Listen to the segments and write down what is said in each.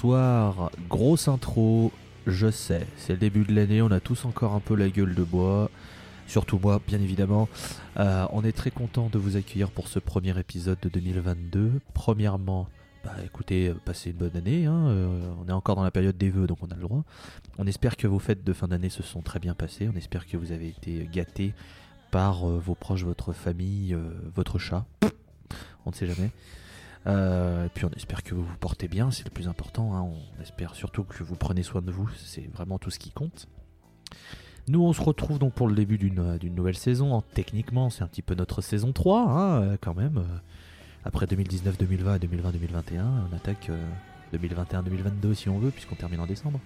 Bonsoir, grosse intro, je sais, c'est le début de l'année, on a tous encore un peu la gueule de bois, surtout moi bien évidemment. Euh, on est très content de vous accueillir pour ce premier épisode de 2022. Premièrement, bah écoutez, euh, passez une bonne année, hein, euh, on est encore dans la période des vœux donc on a le droit. On espère que vos fêtes de fin d'année se sont très bien passées, on espère que vous avez été gâtés par vos proches, votre famille, votre chat, on ne sait jamais. Euh, et puis on espère que vous vous portez bien, c'est le plus important. Hein. On espère surtout que vous prenez soin de vous, c'est vraiment tout ce qui compte. Nous, on se retrouve donc pour le début d'une euh, nouvelle saison. techniquement, c'est un petit peu notre saison 3, hein, euh, quand même. Après 2019-2020 et 2020-2021, on attaque 2021-2022 si on veut, puisqu'on termine en décembre.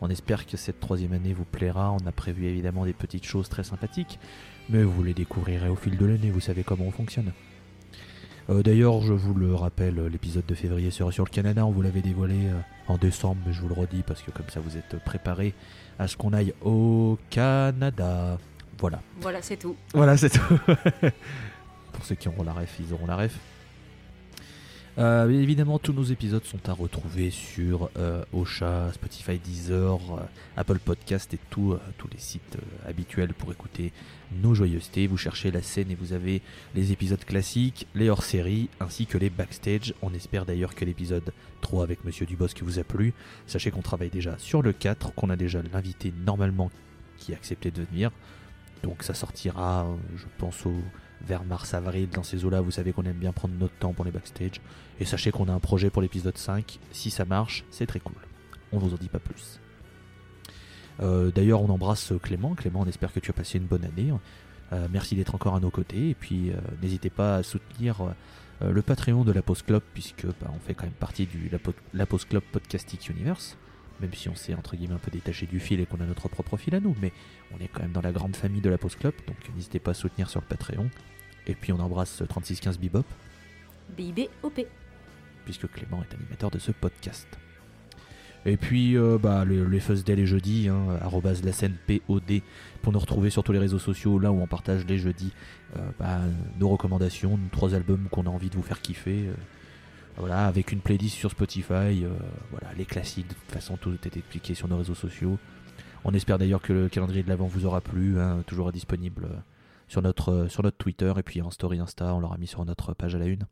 On espère que cette troisième année vous plaira. On a prévu évidemment des petites choses très sympathiques, mais vous les découvrirez au fil de l'année. Vous savez comment on fonctionne. Euh, d'ailleurs, je vous le rappelle, l'épisode de février sera sur le Canada. On vous l'avait dévoilé euh, en décembre, mais je vous le redis parce que comme ça vous êtes préparés à ce qu'on aille au Canada. Voilà. Voilà, c'est tout. Voilà, c'est tout. Pour ceux qui auront la ref, ils auront la ref. Euh, évidemment, tous nos épisodes sont à retrouver sur euh, Ocha, Spotify, Deezer, euh, Apple Podcast et tous les sites habituels pour écouter nos joyeusetés. Vous cherchez la scène et vous avez les épisodes classiques, les hors-séries ainsi que les backstage. On espère d'ailleurs que l'épisode 3 avec Monsieur Dubosc vous a plu. Sachez qu'on travaille déjà sur le 4, qu'on a déjà l'invité normalement qui a accepté de venir. Donc ça sortira, je pense, au vers mars-avril dans ces eaux-là. Vous savez qu'on aime bien prendre notre temps pour les backstage. Et sachez qu'on a un projet pour l'épisode 5. Si ça marche, c'est très cool. On vous en dit pas plus. Euh, d'ailleurs, on embrasse Clément. Clément, on espère que tu as passé une bonne année. Euh, merci d'être encore à nos côtés. Et puis, euh, n'hésitez pas à soutenir le Patreon de la Post Club, puisque bah, on fait quand même partie du la, Club Podcastic Universe. Même si on s'est entre guillemets un peu détaché du fil et qu'on a notre propre fil à nous, mais on est quand même dans la grande famille de la Post Club, donc n'hésitez pas à soutenir sur le Patreon. Et puis on embrasse 3615 Bebop. B-I-B-O-P. Puisque Clément est animateur de ce podcast. Et puis euh, bah, les, les Day les jeudis, hein, la scène POD, pour nous retrouver sur tous les réseaux sociaux, là où on partage les jeudis euh, bah, nos recommandations, nos trois albums qu'on a envie de vous faire kiffer. Euh, voilà, avec une playlist sur Spotify, voilà, les classiques, de toute façon tout est expliqué sur nos réseaux sociaux. On espère d'ailleurs que le calendrier de l'avant vous aura plu, hein, toujours disponible sur notre, euh, sur notre Twitter et puis en story Insta, on l'aura mis sur notre page à la une.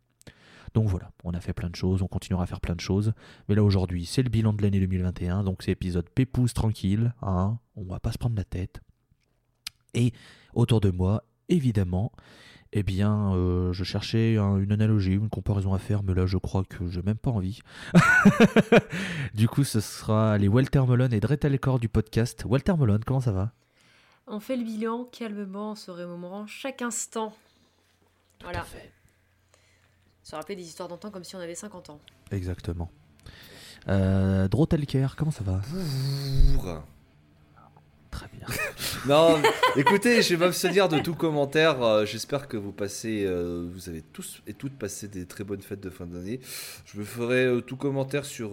Donc voilà, on a fait plein de choses, on continuera à faire plein de choses. Mais là aujourd'hui, c'est le bilan de l'année 2021, donc c'est épisode pépouze tranquille, hein, on va pas se prendre la tête. Et autour de moi, évidemment, eh bien, euh, je cherchais une analogie, une comparaison à faire, mais là je crois que j'ai même pas envie. du coup, ce sera les Walter Melon et Dretelcore du podcast. Walter Melon, comment ça va? On fait le bilan calmement, se remémorant chaque instant. voilà. À fait. Se rappeler des histoires d'antan comme si on avait 50 ans. Exactement. Euh, Drotelker, comment ça va? Très bien. non, écoutez, je vais m'abstenir de tout commentaire. Euh, j'espère que vous passez, euh, vous avez tous et toutes passé des très bonnes fêtes de fin d'année. Je me ferai euh, tout commentaire sur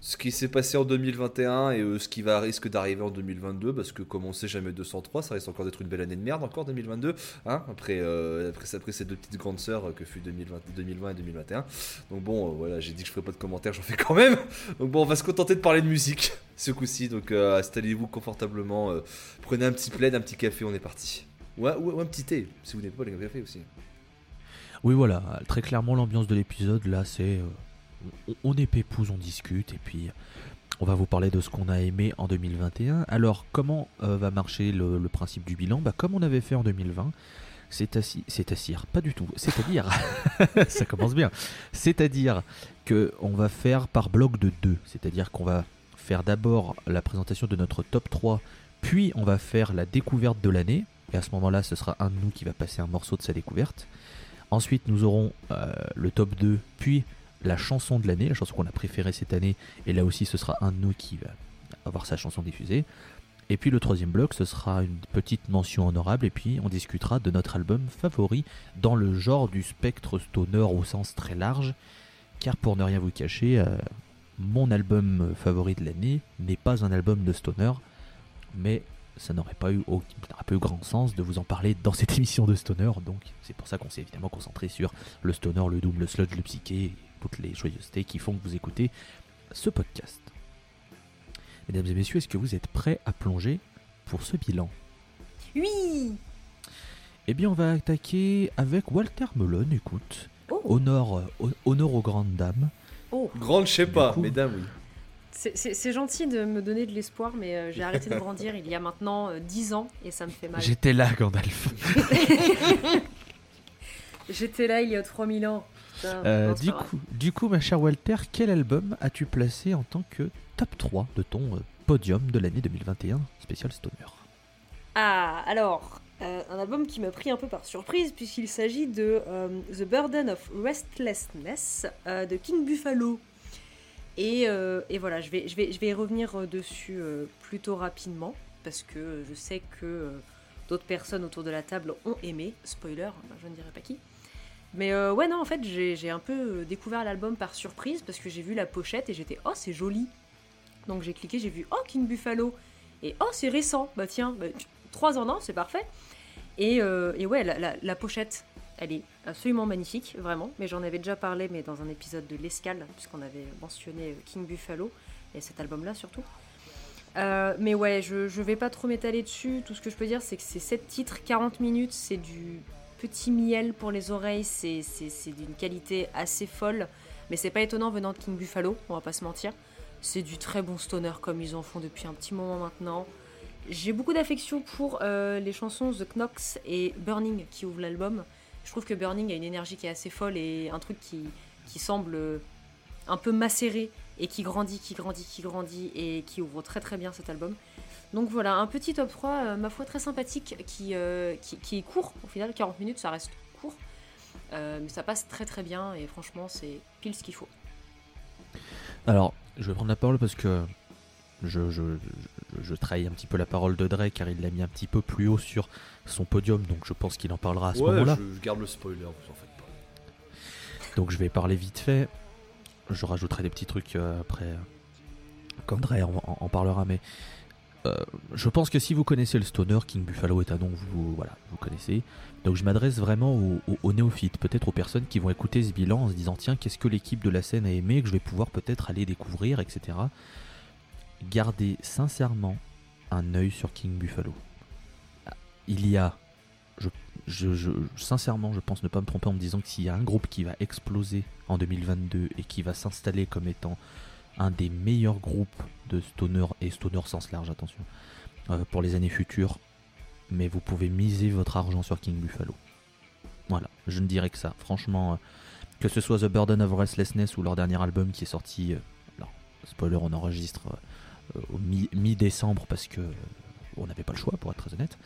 ce qui s'est passé en 2021 et ce qui va risque d'arriver en 2022, parce que comme on sait jamais 203, ça risque encore d'être une belle année de merde encore 2022. Hein après, après, après ces deux petites grandes sœurs que fut 2020, 2020 et 2021. Donc bon, voilà, j'ai dit que je ferai pas de commentaires, j'en fais quand même. Donc bon, on va se contenter de parler de musique ce coup-ci. Donc euh, installez-vous confortablement, euh, prenez un petit plaid, un petit café, on est parti. Ou, un petit thé, si vous n'avez pas les café aussi. Oui, voilà, très clairement, l'ambiance de l'épisode, là, c'est. Euh, on est pépouze, on discute, et puis on va vous parler de ce qu'on a aimé en 2021. Alors, comment va marcher le, principe du bilan? Bah, Comme on avait fait en 2020, c'est assis, c'est pas du tout. C'est-à-dire, ça commence bien. C'est-à-dire que on va faire par bloc de deux. C'est-à-dire qu'on va faire d'abord la présentation de notre top 3, puis on va faire la découverte de l'année. Et à ce moment-là, ce sera un de nous qui va passer un morceau de sa découverte. Ensuite, nous aurons euh, le top 2, puis la chanson de l'année, la chanson qu'on a préférée cette année. Et là aussi, ce sera un de nous qui va avoir sa chanson diffusée. Et puis le troisième bloc, ce sera une petite mention honorable. Et puis on discutera de notre album favori dans le genre du spectre stoner au sens très large. Car pour ne rien vous cacher, euh, mon album favori de l'année n'est pas un album de stoner, mais ça n'aurait pas eu, pas eu grand sens de vous en parler dans cette émission de stoner, donc c'est pour ça qu'on s'est évidemment concentré sur le stoner, le doom, le sludge, le psyché, toutes les joyeusetés qui font que vous écoutez ce podcast. Mesdames et messieurs, est-ce que vous êtes prêts à plonger pour ce bilan? Oui Eh bien, on va attaquer avec Walter Melon, écoute. Oh, Honneur, euh, honneur aux grandes dames. Oh. Grande, je sais Du pas, coup- mesdames, oui. C'est- gentil de me donner de l'espoir, mais euh, j'ai arrêté de grandir il y a maintenant euh, 10 ans et ça me fait mal. J'étais là, Gandalf. J'étais là il y a 3000 ans. Putain, Euh, du, coup, du coup, ma chère Walter, quel album as-tu placé en tant que top 3 de ton euh, podium de l'année 2021 spécial Stoner? Ah, alors, euh, un album qui m'a pris un peu par surprise, puisqu'il s'agit de euh, The Burden of Restlessness euh, de King Buffalo. Et, voilà, je vais, je, vais, je vais revenir dessus plutôt rapidement, parce que je sais que d'autres personnes autour de la table ont aimé. Spoiler, je ne dirai pas qui. Mais ouais, non, en fait, j'ai un peu découvert l'album par surprise, parce que j'ai vu la pochette et j'étais, oh, c'est joli. Donc j'ai cliqué, j'ai vu, oh, King Buffalo. Et oh, c'est récent. Bah tiens, bah, trois ans, non, c'est parfait. Et, euh, et ouais, la, pochette, elle est absolument magnifique, vraiment. Mais j'en avais déjà parlé, mais dans un épisode de l'Escale, puisqu'on avait mentionné King Buffalo, et cet album-là surtout. Euh, mais ouais, je, je vais pas trop m'étaler dessus. Tout ce que je peux dire, c'est que c'est 7 titres, 40 minutes, c'est du petit miel pour les oreilles, c'est d'une qualité assez folle. Mais c'est pas étonnant venant de King Buffalo, on va pas se mentir. C'est du très bon stoner comme ils en font depuis un petit moment maintenant. J'ai beaucoup d'affection pour euh, les chansons The Knox et Burning qui ouvrent l'album. Je trouve que Burning a une énergie qui est assez folle et un truc qui, qui semble euh, un peu macéré et qui grandit, qui grandit, qui grandit et qui ouvre très très bien cet album. Donc voilà, un petit top 3, euh, ma foi, très sympathique qui, qui, est court au final, 40 minutes, ça reste court. Mais ça passe très très bien et franchement, c'est pile ce qu'il faut. Alors, je vais prendre la parole parce que je, je, je, je trahis un petit peu la parole de Drake car il l'a mis un petit peu plus haut sur son podium, donc je pense qu'il en parlera à ce Ouais, moment-là. je, je garde le spoiler, vous en faites pas. Donc je vais parler vite fait. Je rajouterai des petits trucs euh, après euh, quand Dre en, en- en parlera, mais euh, je pense que si vous connaissez le stoner, King Buffalo est un nom, vous voilà, vous connaissez. Donc je m'adresse vraiment aux, aux- aux néophytes, peut-être aux personnes qui vont écouter ce bilan en se disant tiens qu'est-ce que l'équipe de la scène a aimé que je vais pouvoir peut-être aller découvrir, etc. Gardez sincèrement un œil sur King Buffalo. Il y a sincèrement, je pense ne pas me tromper en me disant que s'il y a un groupe qui va exploser en 2022 et qui va s'installer comme étant un des meilleurs groupes de stoner et stoner sens large, attention, euh, pour les années futures, mais vous pouvez miser votre argent sur King Buffalo. Voilà, je ne dirais que ça. Franchement, euh, que ce soit The Burden of Restlessness ou leur dernier album qui est sorti, euh, spoiler, on enregistre euh, au mi- mi-décembre parce que on n'avait pas le choix, pour être très honnête.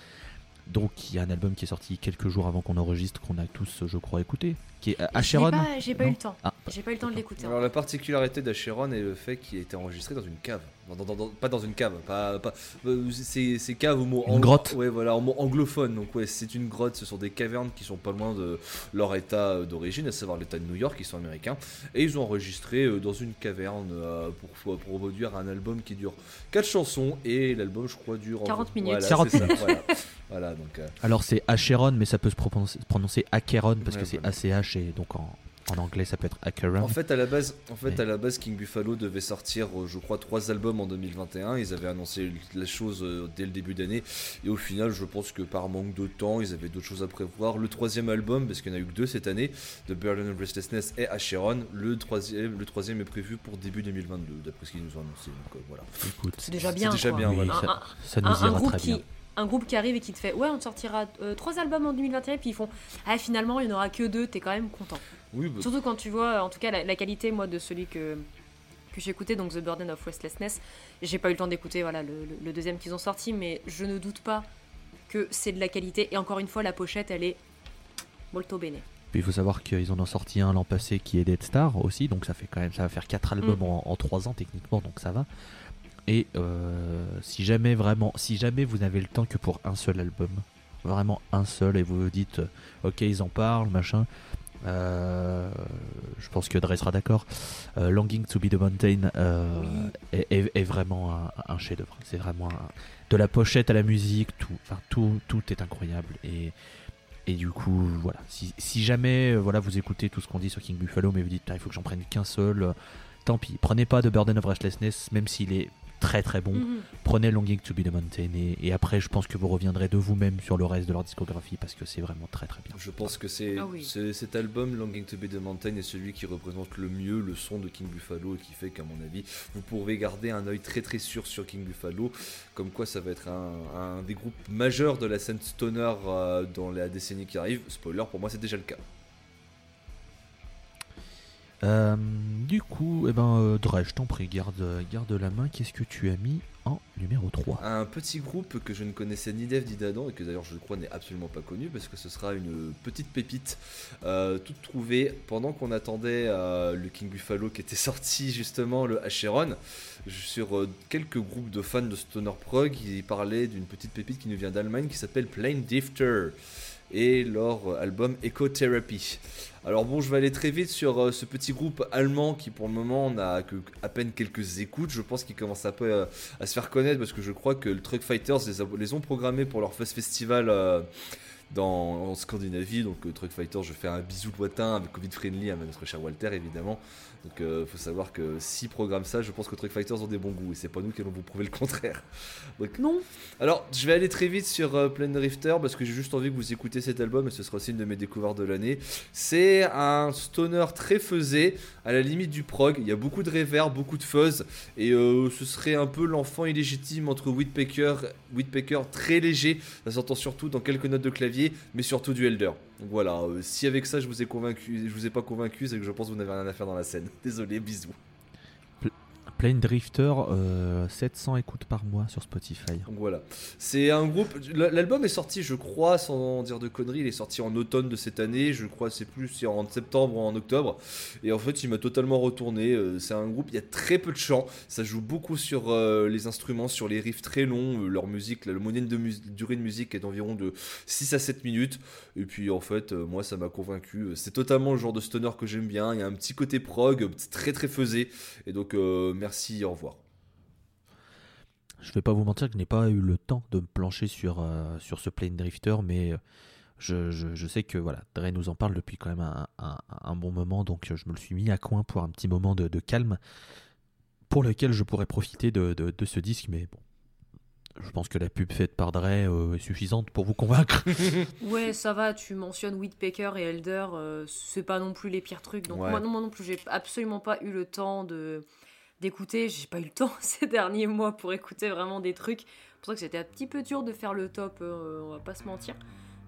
Donc il y a un album qui est sorti quelques jours avant qu'on enregistre, qu'on a tous, je crois, écouté, qui est euh, Acheron. J'ai pas, j'ai pas eu le temps. Ah, J'ai pas eu le temps de l'écouter. hein. Alors la particularité d'Acheron est le fait qu'il a été enregistré dans une cave. Dans- dans- dans- pas dans une cave, pas, pas- euh, c'est c'est cave au mot Une grotte. Ouais, voilà, en mot anglophone. Donc ouais, c'est une grotte. Ce sont des cavernes qui sont pas loin de leur état euh, d'origine, à savoir l'état de New York. Ils sont américains et ils ont enregistré euh, dans une caverne pour, pour produire un album qui dure 4 chansons et l'album, je crois, dure 40 minutes. Voilà, 40 c'est ça, voilà. Voilà, donc. euh, Alors c'est Acheron, mais ça peut se prononcer, prononcer Acheron parce Ouais, que c'est voilà. ACH et donc en, en anglais ça peut être Acheron. En fait, à la base, en fait, Mais- à la base, King Buffalo devait sortir, euh, je crois, trois albums en 2021. Ils avaient annoncé la chose euh, dès le début d'année, et au final, je pense que par manque de temps, ils avaient d'autres choses à prévoir. Le troisième album, parce qu'il n'y en a eu que deux cette année, de Burden of Restlessness et Acheron. Le troisième, le troisième est prévu pour début 2022, d'après ce qu'ils nous ont annoncé. Donc euh, voilà. Écoute, C'est déjà C'est bien. déjà quoi. bien, oui, voilà. ça, Un- ça nous un, un ira groupe très qui, bien. un groupe qui arrive et qui te fait ouais on te sortira euh, trois albums en 2021 puis ils font ah finalement il n'y en aura que deux t'es quand même content Oui, bah, surtout quand tu vois en tout cas la, la qualité moi de celui que que j'ai écouté donc The Burden of Restlessness j'ai pas eu le temps d'écouter voilà le, le- le deuxième qu'ils ont sorti mais je ne doute pas que c'est de la qualité et encore une fois la pochette elle est molto bene Puis il faut savoir qu'ils en ont sorti un l'an passé qui est Dead Star aussi, donc ça fait quand même ça va faire quatre albums Mm. en, en trois ans techniquement, donc ça va. Et euh, si jamais vraiment, si jamais vous n'avez le temps que pour un seul album, vraiment un seul, et vous vous dites, euh, ok ils en parlent, machin, euh, je pense que Dre sera d'accord. Euh, Longing to be the Mountain euh, Oui. est, est- est vraiment un, un chef-d'œuvre. C'est vraiment un- de la pochette à la musique, tout, enfin tout, tout est incroyable. Et Et du coup, voilà. Si, jamais voilà, vous écoutez tout ce qu'on dit sur King Buffalo, mais vous dites, il faut que j'en prenne qu'un seul, tant pis. Prenez pas de Burden of Restlessness, même s'il est très très bon. Mhm. Prenez Longing to be the Mountain et, après je pense que vous reviendrez de vous-même sur le reste de leur discographie parce que c'est vraiment très très bien. Je pense que c'est Ah oui. cet album Longing to be the Mountain est celui qui représente le mieux le son de King Buffalo et qui fait qu'à mon avis vous pourrez garder un œil très très sûr sur King Buffalo comme quoi ça va être un, un des groupes majeurs de la scène stoner euh, dans la décennie qui arrive. Spoiler pour moi c'est déjà le cas. Euh, du coup, eh ben, euh, Dre, je t'en prie, garde, garde la main. Qu'est-ce que tu as mis en numéro 3 Un petit groupe que je ne connaissais ni d'Eve ni d'Adam et que d'ailleurs je crois n'est absolument pas connu parce que ce sera une petite pépite euh, toute trouvée pendant qu'on attendait le King Buffalo qui était sorti justement le Acheron sur quelques groupes de fans de Stoner Prog qui parlaient d'une petite pépite qui nous vient d'Allemagne qui s'appelle Plain Difter et leur album Ecotherapy. Alors bon, je vais aller très vite sur euh, ce petit groupe allemand qui pour le moment n'a que à peine quelques écoutes. Je pense qu'ils commencent un peu euh, à, se faire connaître parce que je crois que le Truck Fighters les, ont programmés pour leur Fest Festival euh, en Scandinavie. Donc Truck Fighters, je fais un bisou lointain avec Covid Friendly à notre cher Walter évidemment. Donc il euh, faut savoir que si programme ça, je pense que Truck Fighters ont des bons goûts et c'est pas nous qui allons vous prouver le contraire. non. Alors je vais aller très vite sur euh, Plain Rifter parce que j'ai juste envie que vous écoutez cet album et ce sera aussi une de mes découvertes de l'année. C'est un stoner très faisé, à la limite du prog. Il y a beaucoup de reverb, beaucoup de fuzz et euh, ce serait un peu l'enfant illégitime entre Whitpecker, Whitpecker très léger. Ça s'entend surtout dans quelques notes de clavier, mais surtout du Elder. Donc voilà, euh, si avec ça je vous ai convaincu, je vous ai pas convaincu, c'est que je pense que vous n'avez rien à faire dans la scène. Désolé, bisous. Plain Drifter, 700 euh, écoutes par mois sur Spotify. Donc voilà. C'est un groupe. L'album est sorti, je crois, sans dire de conneries, il est sorti en automne de cette année. Je crois c'est plus en septembre ou en octobre. Et en fait, il m'a totalement retourné. Euh, c'est un groupe, il y a très peu de chants. Ça joue beaucoup sur euh, les instruments, sur les riffs très longs. leur musique, la moyenne de durée de musique est d'environ de 6 à 7 minutes. Et puis en fait, moi, ça m'a convaincu. C'est totalement le genre de stoner que j'aime bien. Il y a un petit côté prog, très très faisé. Et donc, merci, au revoir. Je vais pas vous mentir que je n'ai pas eu le temps de me plancher sur, euh, sur ce Plane Drifter, mais euh, je, sais que voilà, Dre nous en parle depuis quand même un, bon moment, donc je me le suis mis à coin pour un petit moment de, calme, pour lequel je pourrais profiter de, ce disque, mais bon. Je pense que la pub faite par Dre euh, est suffisante pour vous convaincre. ouais, ça va, tu mentionnes Whitpecker et Elder, c'est pas non plus les pires trucs. Donc moi, non, moi non plus, j'ai absolument pas eu le temps de, d'écouter. J'ai pas eu le temps ces derniers mois pour écouter vraiment des trucs. C'est pour ça que c'était un petit peu dur de faire le top, euh, on va pas se mentir.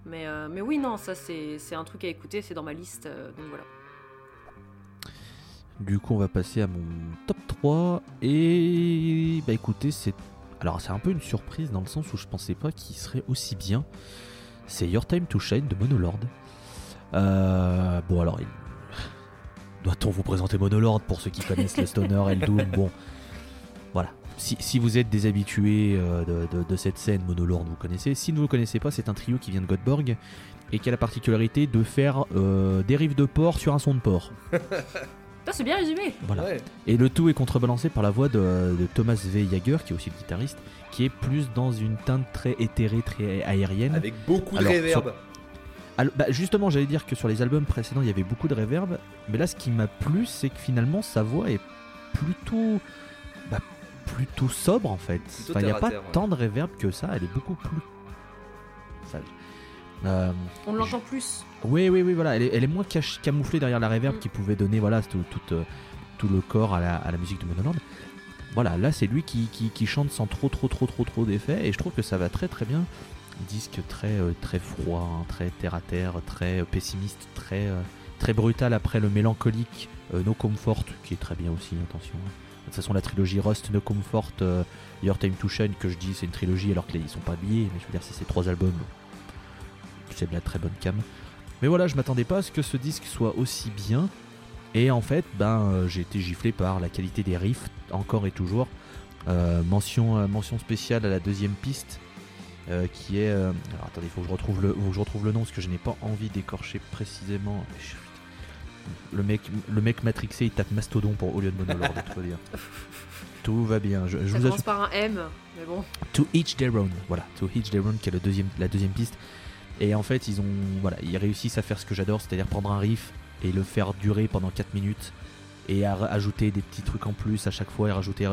Mais, euh, mais oui, non, ça c'est un truc à écouter, c'est dans ma liste, euh, donc voilà. Du coup, on va passer à mon top 3. Et bah écoutez, c'est. Alors, c'est un peu une surprise dans le sens où je pensais pas qu'il serait aussi bien. C'est Your Time to Shine de Monolord. bon, alors, doit-on vous présenter Monolord pour ceux qui connaissent le Stoner et le Doom Bon, voilà. Si, vous êtes des habitués euh, de, cette scène, Monolord, vous connaissez. Si vous ne le connaissez pas, c'est un trio qui vient de Godborg et qui a la particularité de faire euh, des rives de porc sur un son de porc. c'est bien résumé. Voilà. Et le tout est contrebalancé par la voix de, Thomas V. Jager, qui est aussi le guitariste, qui est plus dans une teinte très éthérée, très aérienne. Avec beaucoup de reverb. Bah, justement, j'allais dire que sur les albums précédents, il y avait beaucoup de reverb, mais là, ce qui m'a plu, c'est que finalement, sa voix est plutôt, bah, plutôt sobre en fait. il n'y a pas tant de reverb que ça. Elle est beaucoup plus. Euh, On l'entend plus. Oui, oui, oui, voilà. Elle est, moins camouflée derrière la reverb mm. qui pouvait donner voilà tout, euh, tout, le corps à la, musique de Monoland. Voilà, là, c'est lui qui, qui, chante sans trop, trop, trop, trop, trop d'effets, et je trouve que ça va très, très bien disque très euh, très froid, hein, très terre à terre, très euh, pessimiste, très euh, très brutal après le mélancolique No Comfort qui est très bien aussi, attention. Hein. De toute façon, la trilogie Rust, No Comfort, Your Time to Shine, que je dis c'est une trilogie alors qu'ils sont pas habillés, mais je veux dire, c'est ces trois albums, c'est de la très bonne cam. Mais voilà, je m'attendais pas à ce que ce disque soit aussi bien. Et en fait, ben, j'ai été giflé par la qualité des riffs, encore et toujours. mention, mention spéciale à la deuxième piste, euh, qui est. Euh, alors attendez, il faut que je retrouve le, je retrouve le nom parce que je n'ai pas envie d'écorcher précisément. Le mec, le mec matrixé, il tape Mastodon pour au lieu de Monolord, tout dire. Tout va bien. Je, Ça commence par un M, mais bon. To Each Their Own, voilà. To Each Their Own, qui est le deuxième, la deuxième piste. Et en fait, ils ont voilà, ils réussissent à faire ce que j'adore, c'est-à-dire prendre un riff et le faire durer pendant 4 minutes et à ajouter des petits trucs en plus à chaque fois et rajouter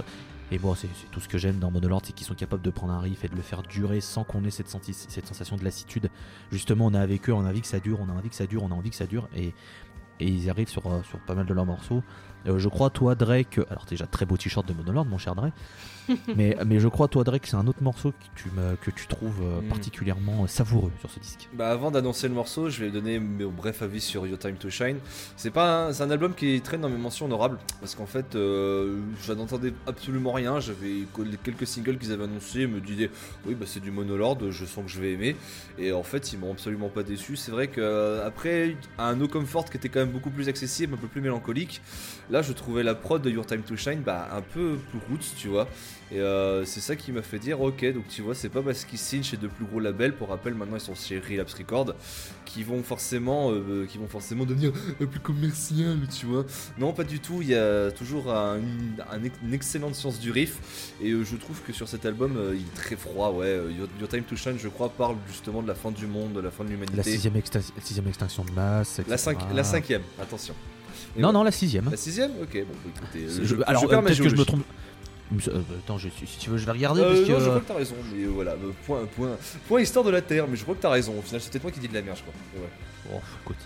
et bon, c'est tout ce que j'aime dans Monolord, c'est qu'ils sont capables de prendre un riff et de le faire durer sans qu'on ait cette, sensation de lassitude. Justement, on a avec eux, on a envie que ça dure, on a envie que ça dure, on a envie que ça dure, et, ils arrivent sur, euh, sur pas mal de leurs morceaux. Euh, je crois, toi, Drake, alors déjà très beau t-shirt de Monolord, mon cher Drake, mais, mais je crois, toi, Drake, c'est un autre morceau que tu, me- que tu trouves euh, Mm. particulièrement savoureux sur ce disque. Bah avant d'annoncer le morceau, je vais donner mon bref avis sur Your Time to Shine. C'est pas un, album qui traîne dans mes mentions honorables parce qu'en fait, euh, je n'entendais absolument rien. J'avais quelques singles qu'ils avaient annoncés, me disaient oui bah c'est du Monolord, je sens que je vais aimer. Et en fait, ils m'ont absolument pas déçu. C'est vrai que euh, après un No Comfort qui était quand même beaucoup plus accessible, un peu plus mélancolique, là je trouvais la prod de Your Time to Shine bah, un peu plus roots, tu vois. Et euh, c'est ça qui m'a fait dire ok donc tu vois c'est pas parce qu'ils signent chez de plus gros labels pour rappel maintenant ils sont chez Relapse Records qui vont forcément euh, qui vont forcément devenir euh, plus commercial tu vois non pas du tout il y a toujours un- une excellente science du riff et euh, je trouve que sur cet album euh, il est très froid ouais Euh, Your, Your Time to Shine je crois parle justement de la fin du monde de la fin de La l'humanité sixième, extin- sixième extinction de masse. la, etc. la cinquième attention Et Non, ouais. non, la sixième. la sixième? Ok bon bah, écoutez euh, Je- je, alors, euh, peut-être que je me trompe. Euh, attends, je- si tu veux, je vais regarder. Euh, parce non, que, je crois que t'as raison, mais euh, voilà, euh, point, point, point histoire de la Terre, mais je crois que t'as raison. Au final, c'est peut-être moi qui dis de la merde, je crois. Ouais. Oh, écoute,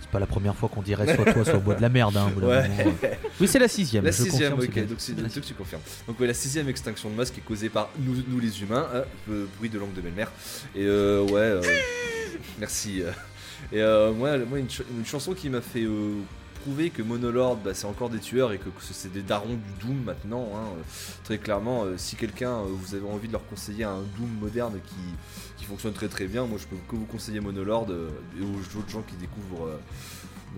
c'est pas la première fois qu'on dirait soit toi, soit bois de la merde. Hein, Ouais. euh. Oui, c'est la sixième. La je sixième, confirme, ok, c'est donc c'est donc tu confirmes. Donc ouais, la sixième extinction de masse qui est causée par nous, nous les humains, hein, euh, bruit de langue de belle-mère. Et euh, ouais, euh, merci. euh. Et euh, moi, moi une, ch- une chanson qui m'a fait euh, prouver que Monolord, bah, c'est encore des tueurs et que, c'est des darons du Doom maintenant. hein, euh, très clairement, euh, si quelqu'un, euh, vous avez envie de leur conseiller un Doom moderne qui, fonctionne très très bien, moi je peux que vous conseiller Monolord et aux autres gens qui découvrent.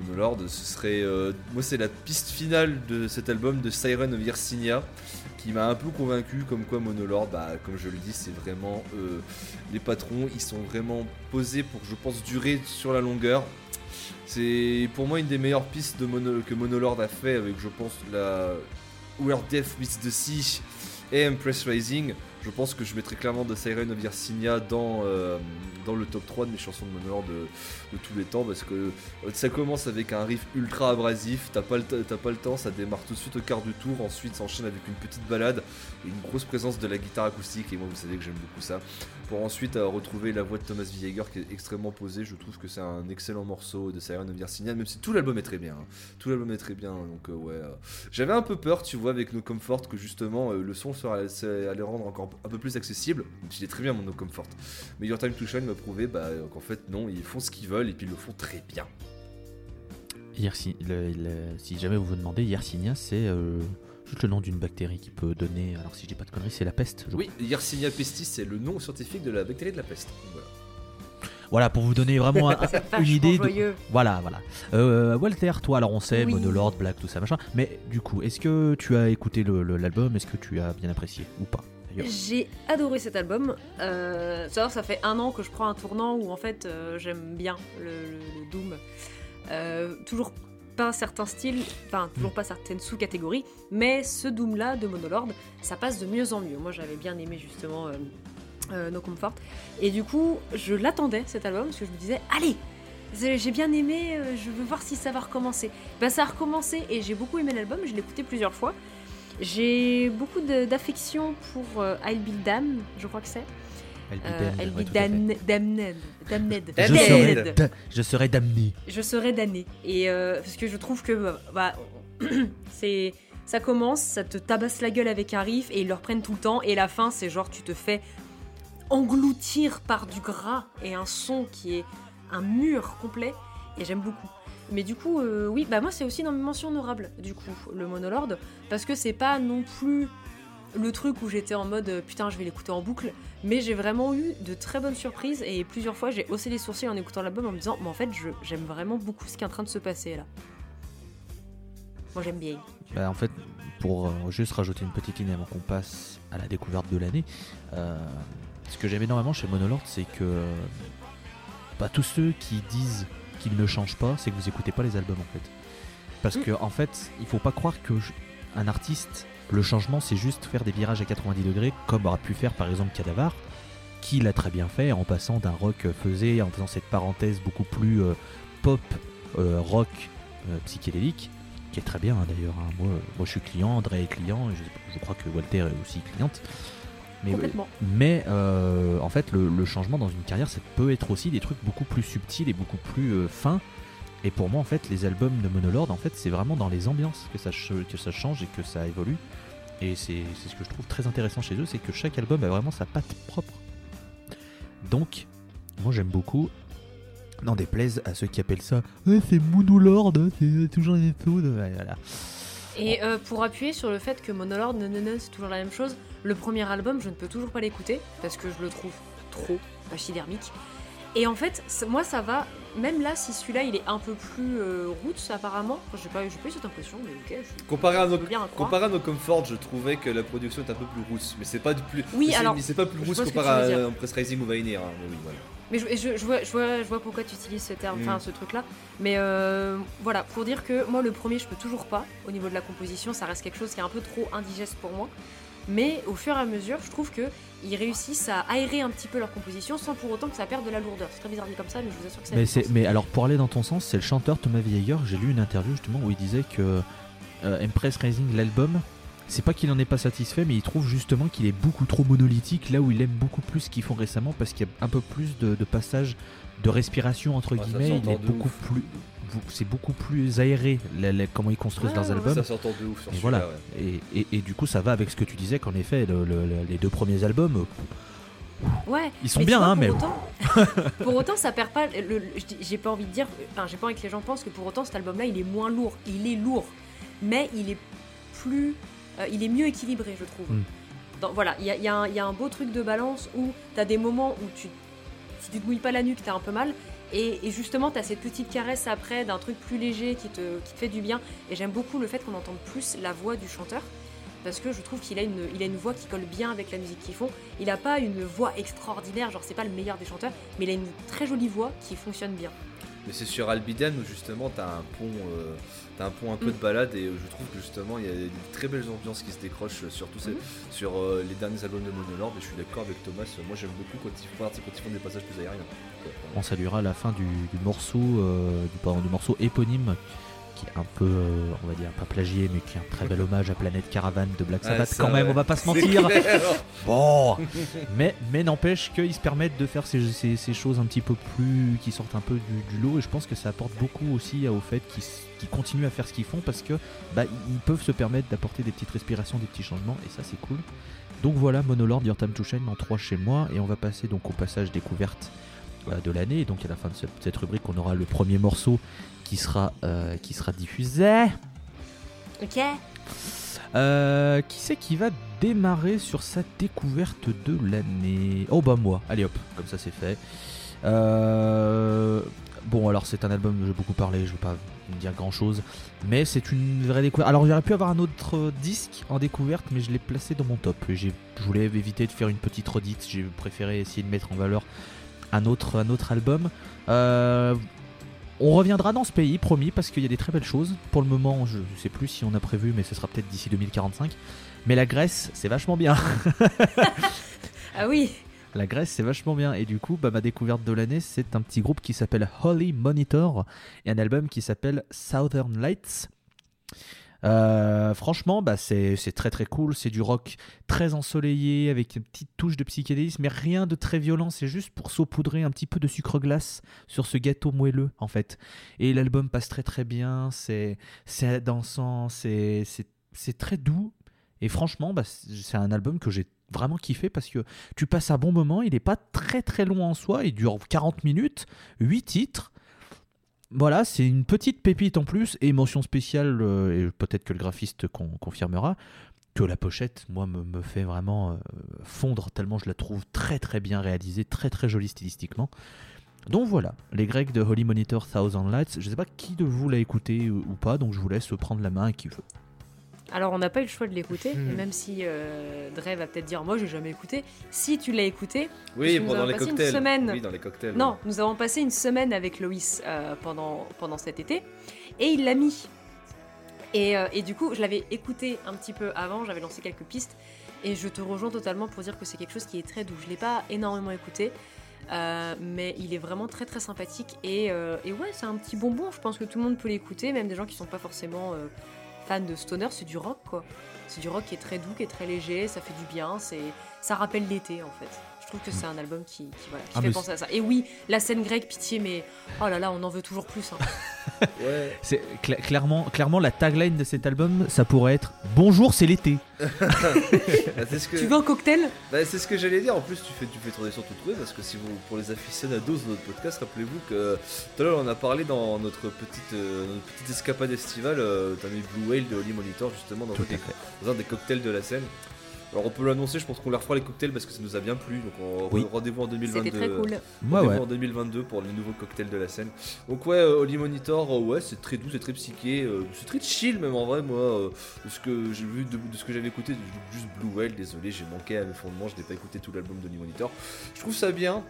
Monolord, ce serait. moi, c'est la piste finale de cet album de Siren of Yersinia qui m'a un peu convaincu. Comme quoi, Monolord, bah, comme je le dis, c'est vraiment. les patrons, ils sont vraiment posés pour, je pense, durer sur la longueur. C'est pour moi une des meilleures pistes de Mono- que Monolord a fait avec, je pense, la Where Death Meets the Sea et Empress Rising. Je pense que je mettrais clairement de Siren of Yersinia dans, euh, le top 3 de mes chansons de Monolord de, tous les temps parce que euh, ça commence avec un riff ultra abrasif, t'as pas, le t- t'as pas le temps, ça démarre tout de suite au quart de tour, ensuite ça enchaîne avec une petite balade et une grosse présence de la guitare acoustique et moi vous savez que j'aime beaucoup ça pour ensuite euh, retrouver la voix de Thomas Vieger qui est extrêmement posée, je trouve que c'est un excellent morceau de Siren of Yersinia même si tout l'album est très bien, hein. tout l'album est très bien donc euh, ouais euh, j'avais un peu peur tu vois avec No Comfort que justement le son serait allait rendre encore un peu plus accessible, même s'il est très bien mon No Comfort. Mais Your Time to Shine m'a prouvé bah, qu'en fait non ils font ce qu'ils veulent et puis ils le font très bien. Le- si jamais vous vous demandez, Yersinia, c'est juste le nom d'une bactérie qui peut donner. Alors, si je dis pas de conneries, c'est la peste. je Oui, Yersinia pestis, c'est le nom scientifique de la bactérie de la peste. Voilà. Voilà, pour vous donner vraiment un- une idée. de-. Voilà, voilà. Euh, Walter, toi, alors on sait, Oui. Monolord, Black, tout ça, machin. Mais du coup, est-ce que tu as écouté l'album? Est-ce que tu as bien apprécié ou pas d'ailleurs? J'ai adoré cet album. Euh, c'est-à-dire, ça fait un an que je prends un tournant où en fait euh, j'aime bien le, le- le Doom. Euh, toujours pas certains styles, enfin toujours pas certaines sous-catégories, mais ce Doom là de Monolord, ça passe de mieux en mieux. Moi j'avais bien aimé justement euh, euh, No Comfort. Et du coup, je l'attendais cet album parce que je me disais, allez, j'ai bien aimé, euh, je veux voir si ça va recommencer. Ben ça a recommencé et j'ai beaucoup aimé l'album, je l'ai écouté plusieurs fois. J'ai beaucoup d'affection pour euh, I'll Be Damned, je crois que c'est. Elle be Euh, damned. Je serai, Damned. da- je serai damné. Je serais damnée. Et euh, parce que je trouve que bah, bah, c'est ça commence, ça te tabasse la gueule avec un riff et ils le reprennent tout le temps. Et la fin, c'est genre tu te fais engloutir par du gras et un son qui est un mur complet. Et j'aime beaucoup. Mais du coup, euh, oui, bah moi c'est aussi dans mes mentions honorables, du coup, le Monolord, parce que c'est pas non plus le truc où j'étais en mode putain, je vais l'écouter en boucle, mais j'ai vraiment eu de très bonnes surprises et plusieurs fois j'ai haussé les sourcils en écoutant l'album en me disant, mais en fait, je- j'aime vraiment beaucoup ce qui est en train de se passer là. Moi j'aime bien. Bah, en fait, pour euh, juste rajouter une petite ligne avant qu'on passe à la découverte de l'année, euh, ce que j'aime énormément chez Monolord, c'est que euh, bah, tous ceux qui disent qu'ils ne changent pas, c'est que vous écoutez pas les albums en fait. Parce Mm. que en fait, il faut pas croire que je- un artiste, le changement, c'est juste faire des virages à 90 degrés, comme aurait pu faire par exemple Cadavar. qui l'a très bien fait en passant d'un rock faisait, en faisant cette parenthèse beaucoup plus euh, pop, euh, rock, euh, psychédélique, qui est très bien hein, d'ailleurs. hein. Moi, moi je suis client, André est client, et je, je crois que Walter est aussi cliente. Mais, en fait, le, le changement dans une carrière, ça peut être aussi des trucs beaucoup plus subtils et beaucoup plus fins. Et pour moi, en fait, les albums de Monolord, en fait, c'est vraiment dans les ambiances que ça, que ça change et que ça évolue. Et c'est ce que je trouve très intéressant chez eux, c'est que chaque album a vraiment sa patte propre. Donc, moi j'aime beaucoup. N'en déplaise à ceux qui appellent ça c'est Monolord, hein, c'est toujours méthodes. Ouais, voilà. Et euh, pour appuyer sur le fait que Monolord, non, c'est toujours la même chose, le premier album, je ne peux toujours pas l'écouter parce que je le trouve trop pachydermique. Et en fait, moi ça va, même là, si celui-là il est un peu plus euh, roots apparemment, enfin, j'ai pas, eu cette impression, mais ok, je, Comparé à nos, comparé à nos Comfort, je trouvais que la production est un peu plus rousse. Mais c'est pas du plus. Oui, alors, c'est pas plus que comparé à un Press Rising ou Vainer. hein, mais oui, voilà. Mais je, je- je vois, je, vois, je vois pourquoi tu utilises ce terme, enfin Mm. ce truc-là. Mais euh, voilà, pour dire que moi, le premier, je peux toujours pas. Au niveau de la composition, ça reste quelque chose qui est un peu trop indigeste pour moi. Mais au fur et à mesure, je trouve que ils réussissent à aérer un petit peu leur composition sans pour autant que ça perde de la lourdeur. C'est très bizarre dit comme ça, mais je vous assure que c'est. la Mais, c'est- mais alors, pour aller dans ton sens, c'est le chanteur Thomas Vieilleur. J'ai lu une interview justement où il disait que euh, Empress Rising, l'album, c'est pas qu'il en est pas satisfait, mais il trouve justement qu'il est beaucoup trop monolithique là où il aime beaucoup plus ce qu'ils font récemment parce qu'il y a un peu plus de, de passages de respiration entre Ouais, ça guillemets. Il est beaucoup ouf. plus. C'est beaucoup plus aéré la- la- comment ils construisent Ouais, leurs albums. Ça s'entend de ouf sur Et voilà. ouais. Et, et- et du coup, ça va avec ce que tu disais qu'en effet, le- le- le- les deux premiers albums, Ouais. ils sont bien, vois, hein, pour mais Autant, pour autant, ça perd pas. J'ai pas envie de dire. Enfin, j'ai pas envie que les gens pensent que pour autant cet album-là, il est moins lourd. Il est lourd, mais il est plus. euh, il est mieux équilibré, je trouve. Mm. Dans- voilà, il y a, il y a un- il y a un beau truc de balance où t'as des moments où tu, si tu te mouilles pas la nuque, t'as un peu mal. Et, et justement, t'as cette petite caresse après d'un truc plus léger qui te, qui te fait du bien. Et j'aime beaucoup le fait qu'on entende plus la voix du chanteur. Parce que je trouve qu'il a une, il a une voix qui colle bien avec la musique qu'ils font. Il a pas une voix extraordinaire, genre c'est pas le meilleur des chanteurs, mais il a une très jolie voix qui fonctionne bien. Mais c'est sur Albiden où justement t'as un pont, euh, t'as un pont un peu Mm. de balade et euh, je trouve que justement il y a des très belles ambiances qui se décrochent euh, sur tous ces- Mhm. sur euh, les derniers albums de Monolord et je suis d'accord avec Thomas. Moi j'aime beaucoup quand ils, font, quand ils font des passages plus aériens. On saluera la fin du, du morceau, euh, du, pardon, du morceau éponyme, qui est un peu, euh, on va dire, pas plagié, mais qui est un très bel hommage à Planète Caravane de Black Sabbath. quand même, on va pas se mentir. Bon, mais, mais n'empêche qu'ils se permettent de faire ces, ces- ces choses un petit peu plus. qui sortent un peu du, du lot, et je pense que ça apporte beaucoup aussi au fait qu'ils continuent à faire ce qu'ils font parce que bah, ils peuvent se permettre d'apporter des petites respirations, des petits changements, et ça c'est cool. Donc voilà, Monolord, Your Time to Shine en 3 chez moi, et on va passer donc au passage découverte de l'année. Donc à la fin de ce- cette rubrique, on aura le premier morceau qui sera, euh, qui sera diffusé. Ok Euh, qui c'est qui va démarrer sur sa découverte de l'année? Oh bah moi, allez hop, comme ça c'est fait. Euh, bon alors c'est un album dont j'ai beaucoup parlé, je vais pas vous dire grand chose, mais c'est une vraie découverte. Alors j'aurais pu avoir un autre euh, disque en découverte, mais je l'ai placé dans mon top. Je voulais éviter de faire une petite redite, j'ai préféré essayer de mettre en valeur un autre, un autre album. Euh, on reviendra dans ce pays, promis, parce qu'il y a des très belles choses. Pour le moment, je ne sais plus si on a prévu, mais ce sera peut-être d'ici 2045. Mais la Grèce, c'est vachement bien. Ah oui La Grèce, c'est vachement bien. Et du coup, bah, ma découverte de l'année, c'est un petit groupe qui s'appelle Holy Monitor et un album qui s'appelle Southern Lights. Euh, franchement, bah, c'est très très cool. C'est du rock très ensoleillé avec une petite touche de psychédélisme, mais rien de très violent. C'est juste pour saupoudrer un petit peu de sucre glace sur ce gâteau moelleux en fait. Et l'album passe très très bien. C'est dansant, c'est très doux. Et franchement, bah, c'est un album que j'ai vraiment kiffé parce que tu passes un bon moment. Il n'est pas très très long en soi. Il dure 40 minutes, 8 titres. Voilà, c'est une petite pépite en plus. Et mention spéciale, euh, et peut-être que le graphiste con- confirmera, que la pochette, moi, me, fait vraiment euh, fondre tellement je la trouve très très bien réalisée, très très jolie stylistiquement. Donc voilà, les Grecs de Holy Monitor Thousand Lights. Je sais pas qui de vous l'a écouté ou pas, donc je vous laisse prendre la main qui veut. Alors on n'a pas eu le choix de l'écouter, Hmm. même si euh, Dre va peut-être dire moi j'ai jamais écouté, si tu l'as écouté, Oui, pendant avons les passé une cocktails. semaine. Oui, dans les cocktails. non, nous avons passé une semaine avec Loïs euh, pendant, pendant cet été, et il l'a mis. Et, euh, et du coup, je l'avais écouté un petit peu avant, j'avais lancé quelques pistes, Et je te rejoins totalement pour dire que c'est quelque chose qui est très doux. Je l'ai pas énormément écouté, euh, mais il est vraiment très très sympathique. Et, euh, et ouais, c'est un petit bonbon. Je pense que tout le monde peut l'écouter, même des gens qui sont pas forcément euh, fans de stoner. C'est du rock quoi. C'est du rock qui est très doux, qui est très léger. Ça fait du bien. Ça rappelle l'été en fait. Trouve que c'est un album qui, qui, voilà, qui Ah, fait penser à ça. Et oui, la scène grecque, pitié, mais oh là là, on en veut toujours plus. hein. Ouais. C'est clairement, clairement la tagline de cet album, ça pourrait être Bonjour, c'est l'été. Ah, ce que, Tu veux un cocktail? Bah, c'est ce que j'allais dire. En plus, tu fais, tu fais tourner sur tout trouver parce que si vous, pour les aficionados de notre podcast, rappelez-vous que tout à l'heure on a parlé dans notre petite, euh, notre petite escapade estivale. Euh, T'as mis Blue Whale de Holy Monitor justement dans, Tout des- dans un des cocktails de la scène. Alors on peut l'annoncer, je pense qu'on leur fera les cocktails parce que ça nous a bien plu. Donc on Oui. rendez-vous en 2022. C'était très cool. Ouais, Rendez-vous ouais. en 2022 pour les nouveaux cocktails de la scène. Donc ouais, euh, Holy Monitor, euh, ouais, c'est très doux, c'est très psyché, euh, c'est très chill même en vrai. Moi, euh, de ce que j'ai vu, de, de ce que j'avais écouté, juste Blue Whale. Désolé, j'ai manqué à mes fondements, je n'ai pas écouté tout l'album d'Holy Monitor. Je trouve ça bien.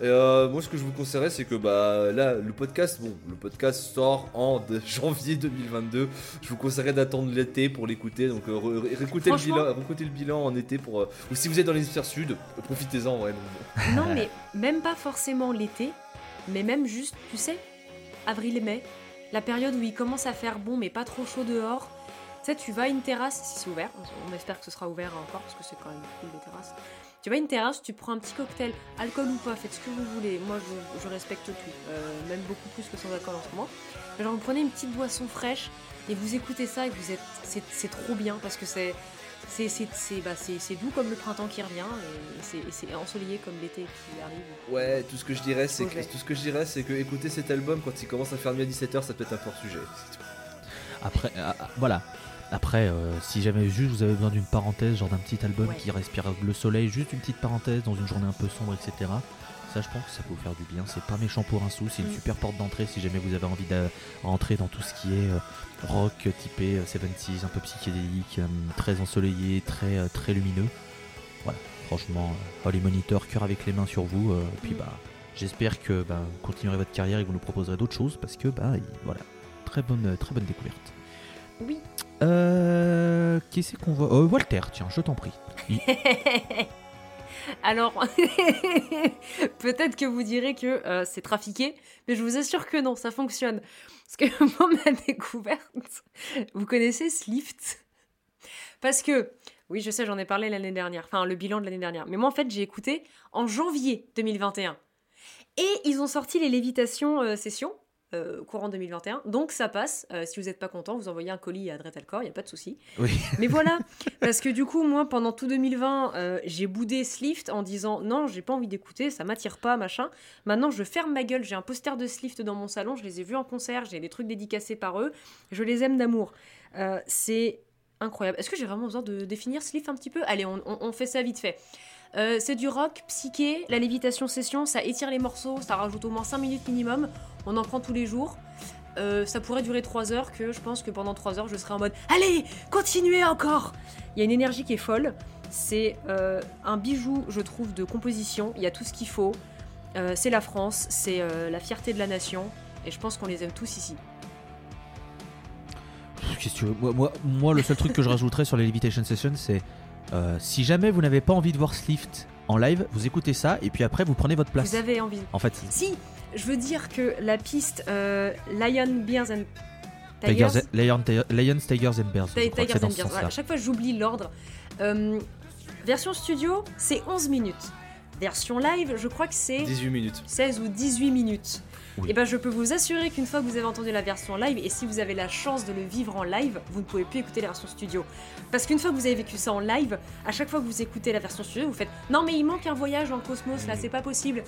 Et, euh, moi, ce que je vous conseillerais, c'est que bah là, le podcast, bon, le podcast sort en janvier 2022. Je vous conseillerais d'attendre l'été pour l'écouter. Donc, euh, réécoutez le bilan, réécoutez le bilan en été pour. euh, ou si vous êtes dans l'hémisphère sud, profitez-en. Ouais, donc. Non, mais même pas forcément l'été, mais même juste, tu sais, avril et mai, la période où il commence à faire bon, mais pas trop chaud dehors. Tu sais, tu vas à une terrasse, si c'est ouvert, on espère que ce sera ouvert encore, parce que c'est quand même cool les terrasses. Tu vas à une terrasse, tu prends un petit cocktail, alcool ou pas, faites ce que vous voulez. Moi, je, je respecte tout, euh, même beaucoup plus que sans alcool en ce moment. Mais genre, vous prenez une petite boisson fraîche et vous écoutez ça et vous êtes, c'est, c'est trop bien parce que c'est, c'est, c'est, c'est, bah, c'est, c'est doux comme le printemps qui revient et c'est, et c'est ensoleillé comme l'été qui arrive. Ouais, tout ce que je dirais, c'est que tout ce que je dirais, c'est que écouter cet album quand il commence à faire nuit à 17h, ça peut être un fort sujet. Après, euh, euh, voilà. Après, euh, si jamais juste vous avez besoin d'une parenthèse, genre d'un petit album Ouais. qui respire le soleil, juste une petite parenthèse dans une journée un peu sombre, etc. Ça, je pense que ça peut vous faire du bien. C'est pas méchant pour un sou, c'est une Mm. super porte d'entrée si jamais vous avez envie de rentrer dans tout ce qui est euh, rock typé euh, 70s, un peu psychédélique, euh, très ensoleillé, très, euh, très lumineux. Voilà, franchement, euh, Holy Monitor, cœur avec les mains sur vous. euh, et puis, Mm. bah, j'espère que bah, vous continuerez votre carrière et que vous nous proposerez d'autres choses parce que, bah, il- voilà, très bonne, très bonne découverte. Oui. Euh. Qui c'est qu'on voit? Euh, Walter, tiens, je t'en prie. Alors, peut-être que vous direz que euh, c'est trafiqué, mais je vous assure que non, ça fonctionne. Parce que moi, ma découverte, vous connaissez Slift? Parce que, oui, je sais, j'en ai parlé l'année dernière, enfin le bilan de l'année dernière, mais moi en fait, j'ai écouté en janvier 2021. Et ils ont sorti les lévitations euh, sessions. Euh, courant 2021, donc ça passe. Euh, si vous n'êtes pas content, vous envoyez un colis à Dretalcore, il n'y a pas de souci. Oui. Mais voilà, parce que du coup, moi, pendant tout 2020, euh, j'ai boudé Slift en disant non, j'ai pas envie d'écouter, ça m'attire pas, machin. Maintenant, je ferme ma gueule, j'ai un poster de Slift dans mon salon, je les ai vus en concert, j'ai des trucs dédicacés par eux, je les aime d'amour. C'est incroyable. Est-ce que j'ai vraiment besoin de définir Slift un petit peu? Allez, on, fait ça vite fait. Euh, c'est du rock psyché, la lévitation session, ça étire les morceaux, ça rajoute au moins 5 minutes minimum, on en prend tous les jours. Euh, ça pourrait durer 3 heures, que je pense que pendant 3 heures je serai en mode Allez, continuez encore Il y a une énergie qui est folle, c'est euh, un bijou, je trouve, de composition, il y a tout ce qu'il faut. C'est la France, c'est la fierté de la nation, et je pense qu'on les aime tous ici. Qu'est-ce que tu veux moi, moi, moi, le seul truc que je rajouterais sur les Levitation Sessions, c'est euh, si jamais vous n'avez pas envie de voir Slift en live, vous écoutez ça et puis après vous prenez votre place. Vous avez envie. En fait, Si, je veux dire que la piste euh, Lion, Bears and Tigers, Tigers, Lion- Lions, Tigers and Bears. Tigers and Bears. Voilà, à chaque fois, j'oublie l'ordre. Euh, version studio, c'est 11 minutes. Version live, je crois que c'est 18 minutes. 16 ou 18 minutes. Oui. Et ben, je peux vous assurer qu'une fois que vous avez entendu la version live, et si vous avez la chance de le vivre en live, vous ne pouvez plus écouter la version studio. Parce qu'une fois que vous avez vécu ça en live, à chaque fois que vous écoutez la version studio, vous faites Non, mais il manque un voyage dans le cosmos, là, c'est pas possible.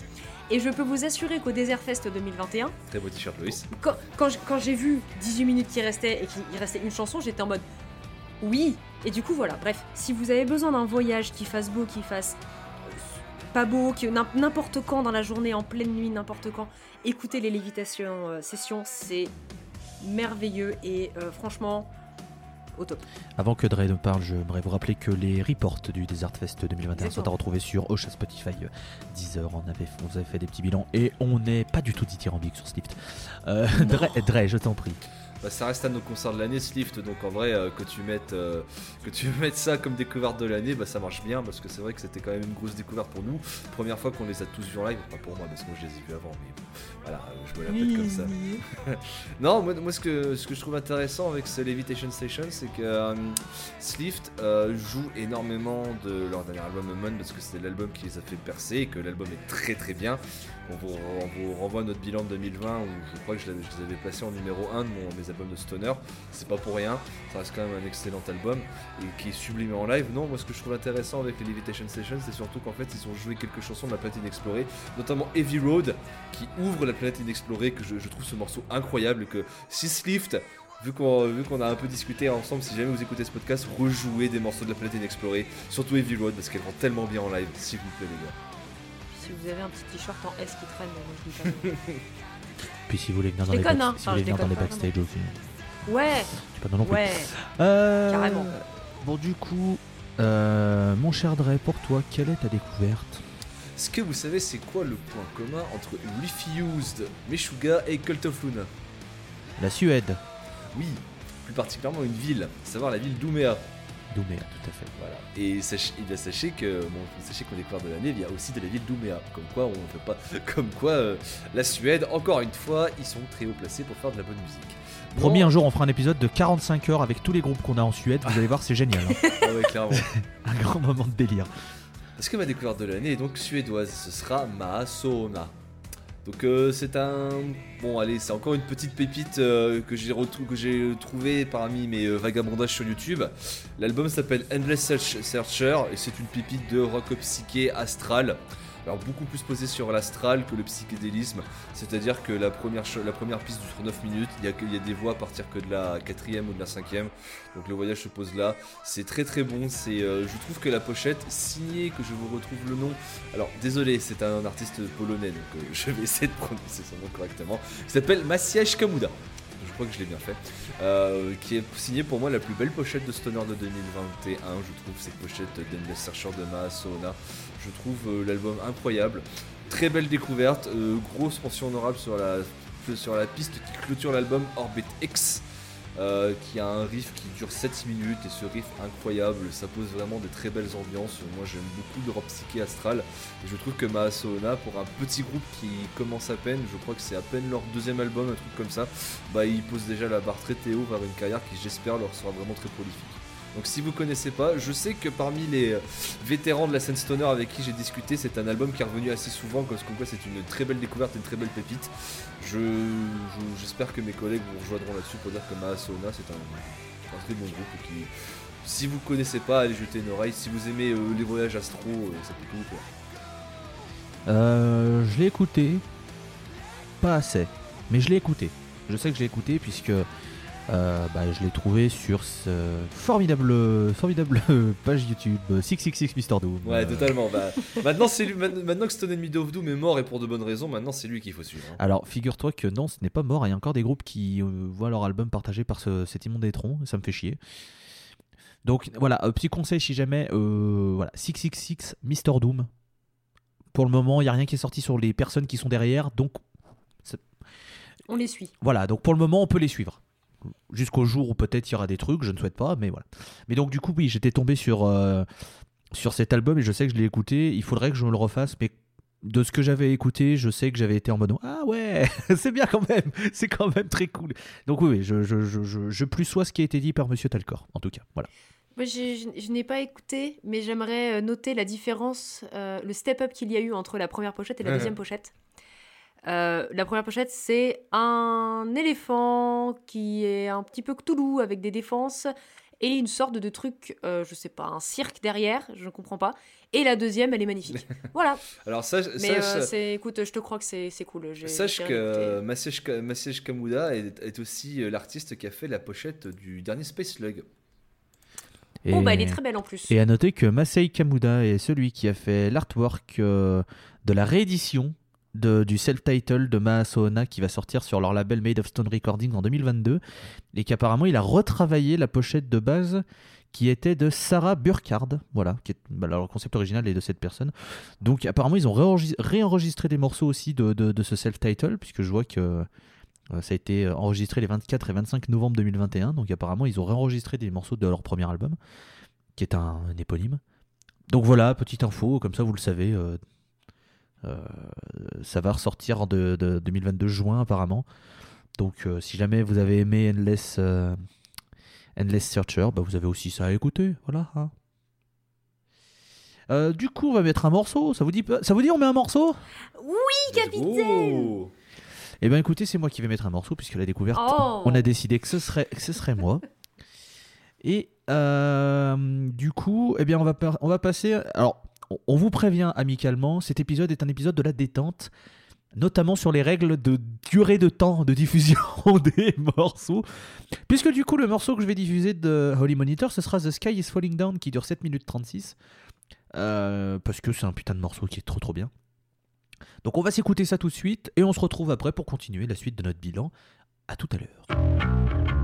Et je peux vous assurer qu'au Desert Fest 2021, Très beau t-shirt, Loïs. quand, quand j'- quand j'ai vu 18 minutes qui restaient et qu'il restait une chanson, j'étais en mode oui. Et du coup, voilà. Bref, si vous avez besoin d'un voyage qui fasse beau, qui fasse pas beau, qui n'im- n'importe quand dans la journée, en pleine nuit, n'importe quand, écoutez les lévitations euh, sessions, c'est merveilleux et euh, franchement au top. Avant que Dre ne parle, j'aimerais vous rappeler que les reports du Desert Fest 2021 sont à retrouver sur Ocha Spotify, Deezer, on avait, on avait fait des petits bilans et on n'est pas du tout dithyrambique sur Slift. Euh, Dre, Dre, je t'en prie. Bah, ça reste à nos concerts de l'année, Slift. Donc en vrai, euh, que, tu mettes, euh, que tu mettes ça comme découverte de l'année, bah, ça marche bien parce que c'est vrai que c'était quand même une grosse découverte pour nous. Première fois qu'on les a tous vus en live, pas pour moi parce que moi je les ai vus avant, mais voilà, je me la pète comme ça. non, moi, ce, que, je trouve intéressant avec ce Levitation Station, c'est que euh, Slift joue énormément de leur dernier album Moon parce que c'est l'album qui les a fait percer et que l'album est très très bien. On vous, on vous renvoie notre bilan de 2020 où je crois que je, je les avais placés en numéro 1 de mes albums de Stoner. C'est pas pour rien, ça reste quand même un excellent album et qui est sublimé en live. Non, moi ce que je trouve intéressant avec les Levitation Sessions, c'est surtout qu'en fait ils ont joué quelques chansons de la platine explorée, notamment Heavy Road qui ouvre la planète inexplorée, que je, trouve ce morceau incroyable, que si Slift, vu qu'on vu qu'on a un peu discuté ensemble, si jamais vous écoutez ce podcast, rejouez des morceaux de la planète inexplorée, surtout Heavy Road, parce qu'elle rend tellement bien en live, s'il vous plaît les gars. Si vous avez un petit t-shirt en S qui traîne, moi je dis pas. Puis si vous voulez venir dans Je les, déconne, back- hein. si vous voulez venir dans les backstage aussi, Ouais, c'est pas non, non plus. ouais. Euh, Carrément. Bon, du coup, euh, mon cher Dre, pour toi, quelle est ta découverte? Est-ce que vous savez c'est quoi le point commun entre Refused, Meshuga et Cult of Luna? La Suède. Oui, plus particulièrement une ville, à savoir la ville d'Ouméa. Douméa, tout à fait. Voilà. Et sachez, bien, sachez que bon, sachez qu'au découvert de l'année, il y a aussi de la ville d'Ouméa. Comme quoi, on ne fait pas. Comme quoi, euh, la Suède, encore une fois, ils sont très haut placés pour faire de la bonne musique. Promis, un jour, on fera un épisode de 45 heures avec tous les groupes qu'on a en Suède. Vous allez voir, c'est génial. hein. ah ouais, clairement. un grand moment de délire. Parce que ma découverte de l'année est donc suédoise, ce sera Mahasona. Donc euh, c'est un... Bon allez, c'est encore une petite pépite euh, que j'ai que parmi mes euh, vagabondages sur YouTube. L'album s'appelle Endless Search- Searcher et c'est une pépite de rock psyché astral. Alors beaucoup plus posé sur l'astral que le psychédélisme, c'est-à-dire que la première, la première piste dure 9 minutes, il y, y a des voix à partir que de la quatrième ou de la cinquième, donc le voyage se pose là. C'est très très bon. C'est, euh, je trouve que la pochette signée, que je vous retrouve le nom. Alors désolé, c'est un artiste polonais, donc euh, je vais essayer de prononcer son nom correctement. Il s'appelle Maciej Kamuda. Je crois que je l'ai bien fait. Euh, qui est signé pour moi la plus belle pochette de Stoner de 2021. Je trouve cette pochette d'Endless Searcher de Mahasona. Je trouve euh, l'album incroyable. Très belle découverte. euh, grosse mention honorable sur la, sur la piste qui clôture l'album Orbit X euh, qui a un riff qui dure 7 minutes et ce riff incroyable, ça pose vraiment de très belles ambiances. Moi j'aime beaucoup le rock psyché astral et je trouve que Mahasona, pour un petit groupe qui commence à peine, je crois que c'est à peine leur deuxième album, un truc comme ça, bah ils posent déjà la barre très haut vers une carrière qui j'espère leur sera vraiment très prolifique. Donc si vous connaissez pas, je sais que parmi les euh, vétérans de la scène stoner avec qui j'ai discuté, c'est un album qui est revenu assez souvent, qu'en quoi c'est une très belle découverte, une très belle pépite. Je, je- j'espère que mes collègues vous rejoindront là-dessus pour dire que Mahasona c'est un, un très bon groupe qui, si vous connaissez pas, allez jeter une oreille. Si vous aimez euh, les voyages astro, ça peut tout vous plaire. Je l'ai écouté, pas assez, mais je l'ai écouté. Je sais que je l'ai écouté puisque euh, bah, je l'ai trouvé sur ce formidable, formidable page YouTube 666 Mr. Doom. Ouais, Euh, totalement. Bah, maintenant, c'est lui, maintenant que Stone Enemy of Doom est mort et pour de bonnes raisons, maintenant c'est lui qu'il faut suivre. hein. Alors, figure-toi que non, ce n'est pas mort. Il y a encore des groupes qui euh, voient leur album partagé par ce- cet immonde étron. Ça me fait chier. Donc voilà, un petit conseil si jamais, euh, voilà, 666 Mr. Doom. Pour le moment, il n'y a rien qui est sorti sur les personnes qui sont derrière. Donc On les suit. voilà, donc pour le moment, on peut les suivre. Jusqu'au jour où peut-être il y aura des trucs, je ne souhaite pas, mais voilà. Mais donc du coup, oui, j'étais tombé sur, euh, sur cet album et je sais que je l'ai écouté. Il faudrait que je me le refasse, mais de ce que j'avais écouté, je sais que j'avais été en mode Ah ouais, c'est bien quand même, c'est quand même très cool. Donc oui, oui je, je, je, je, je plus sois ce qui a été dit par Monsieur Talcor, en tout cas. Voilà. Moi, je, je n'ai pas écouté, mais j'aimerais euh, noter la différence, euh, le step-up qu'il y a eu entre la première pochette et la Ouais. deuxième pochette. Euh, la première pochette, c'est un éléphant qui est un petit peu Cthulhu avec des défenses et une sorte de truc, euh, je sais pas, un cirque derrière, je ne comprends pas. Et la deuxième, elle est magnifique. voilà. Alors, sache, Mais euh, c'est, écoute, je te crois que c'est, c'est cool. Sache que Maciej Kamuda est, est aussi euh, l'artiste qui a fait la pochette du dernier Space Slug. Et, Oh, bah, elle est très belle en plus. et à noter que Masei Kamuda est celui qui a fait l'artwork euh, de la réédition de- du self-title de Mahasona qui va sortir sur leur label Made of Stone Recordings en 2022 et qu'apparemment il a retravaillé la pochette de base qui était de Sarah Burkhard, voilà, qui est, bah, le concept original est de cette personne. Donc apparemment ils ont réenregis- réenregistré des morceaux aussi de, de- ce self-title puisque je vois que Euh, ça a été enregistré les 24 et 25 novembre 2021, donc apparemment ils ont réenregistré des morceaux de leur premier album, qui est un, éponyme. Donc voilà, petite info, comme ça vous le savez, euh, ça va ressortir de, de 2022 juin apparemment. Donc euh, si jamais vous avez aimé Endless, euh, Endless Searcher, bah, vous avez aussi ça à écouter, voilà. hein. Euh, du coup, on va mettre un morceau. Ça vous dit, ça vous dit on met un morceau? Oui, capitaine. Eh bien, écoutez, c'est moi qui vais mettre un morceau puisque la découverte, Oh on a décidé que ce serait, que ce serait moi. Et euh, du coup, eh bien, on va, on va passer. Alors, on- vous prévient amicalement, cet épisode est un épisode de la détente, notamment sur les règles de durée de temps de diffusion des morceaux. Puisque du coup, le morceau que je vais diffuser de Holy Monitor, ce sera The Sky is Falling Down qui dure 7 minutes 36. Euh, parce que c'est un putain de morceau qui est trop trop bien. Donc on va s'écouter ça tout de suite et on se retrouve après pour continuer la suite de notre bilan. À tout à l'heure.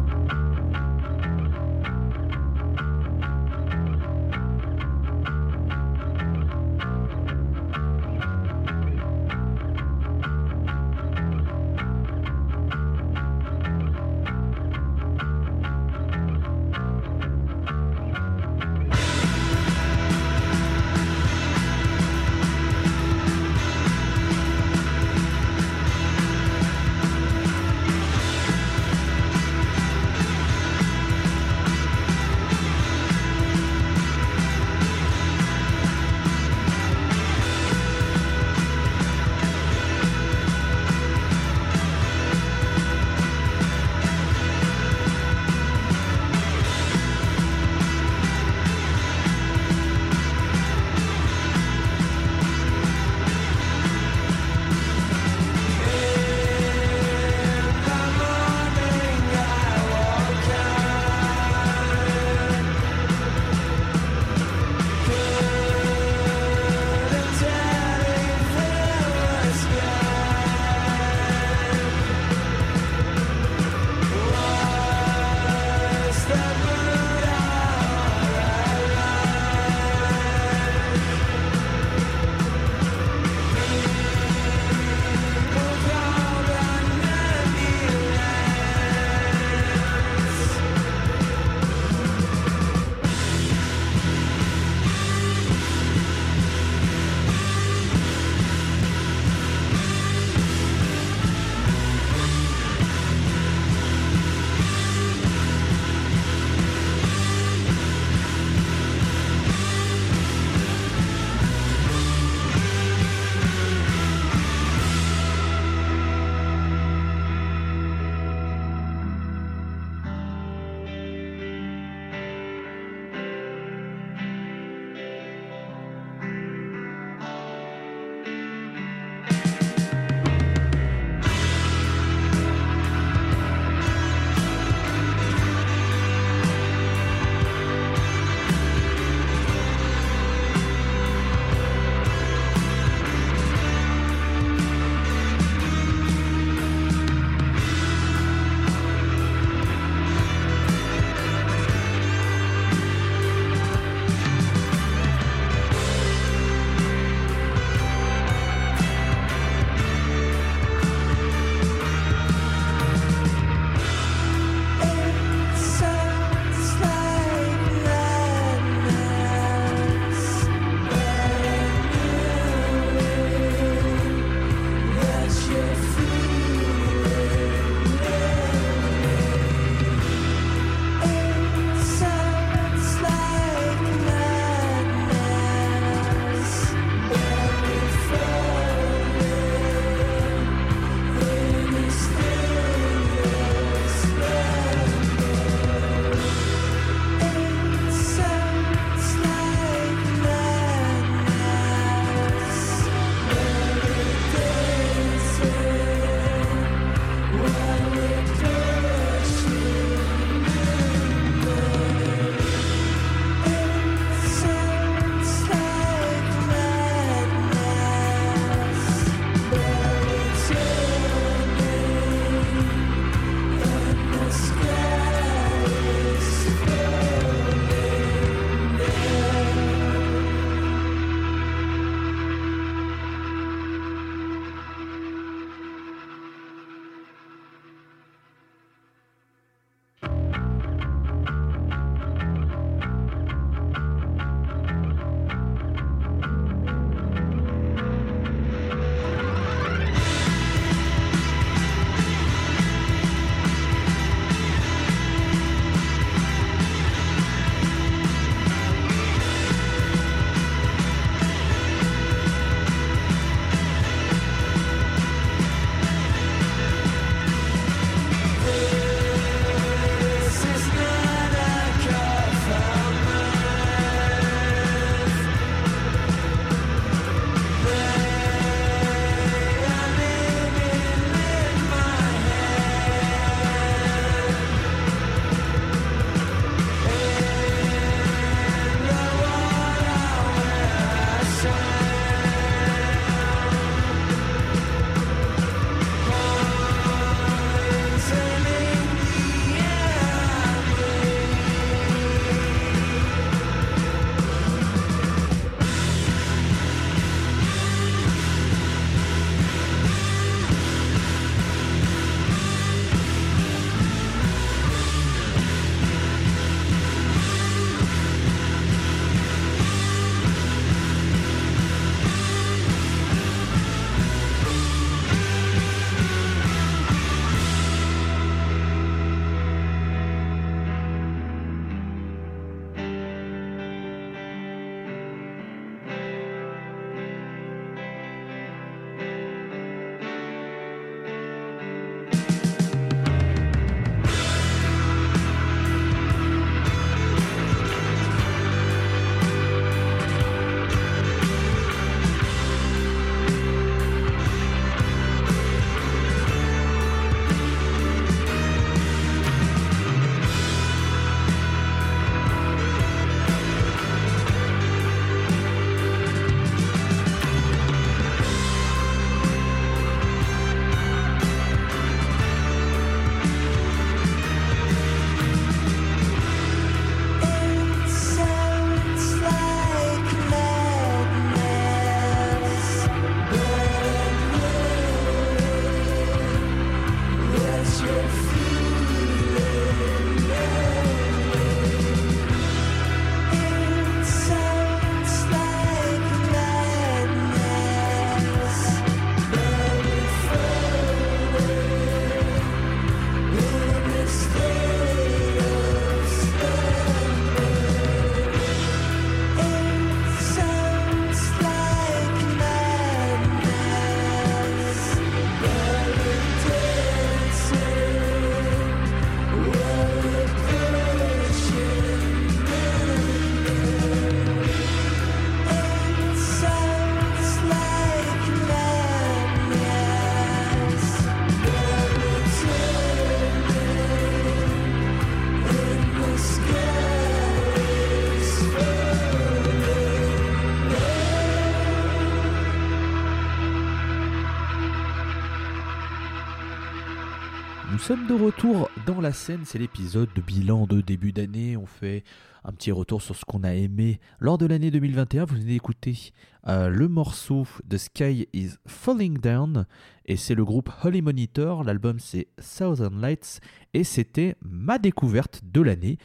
Nous sommes de retour dans la scène, c'est l'épisode de bilan de début d'année. On fait un petit retour sur ce qu'on a aimé lors de l'année 2021. Vous venez d'écouter euh, le morceau The Sky is Falling Down et c'est le groupe Holy Monitor. L'album c'est Southern Lights et c'était ma découverte de l'année.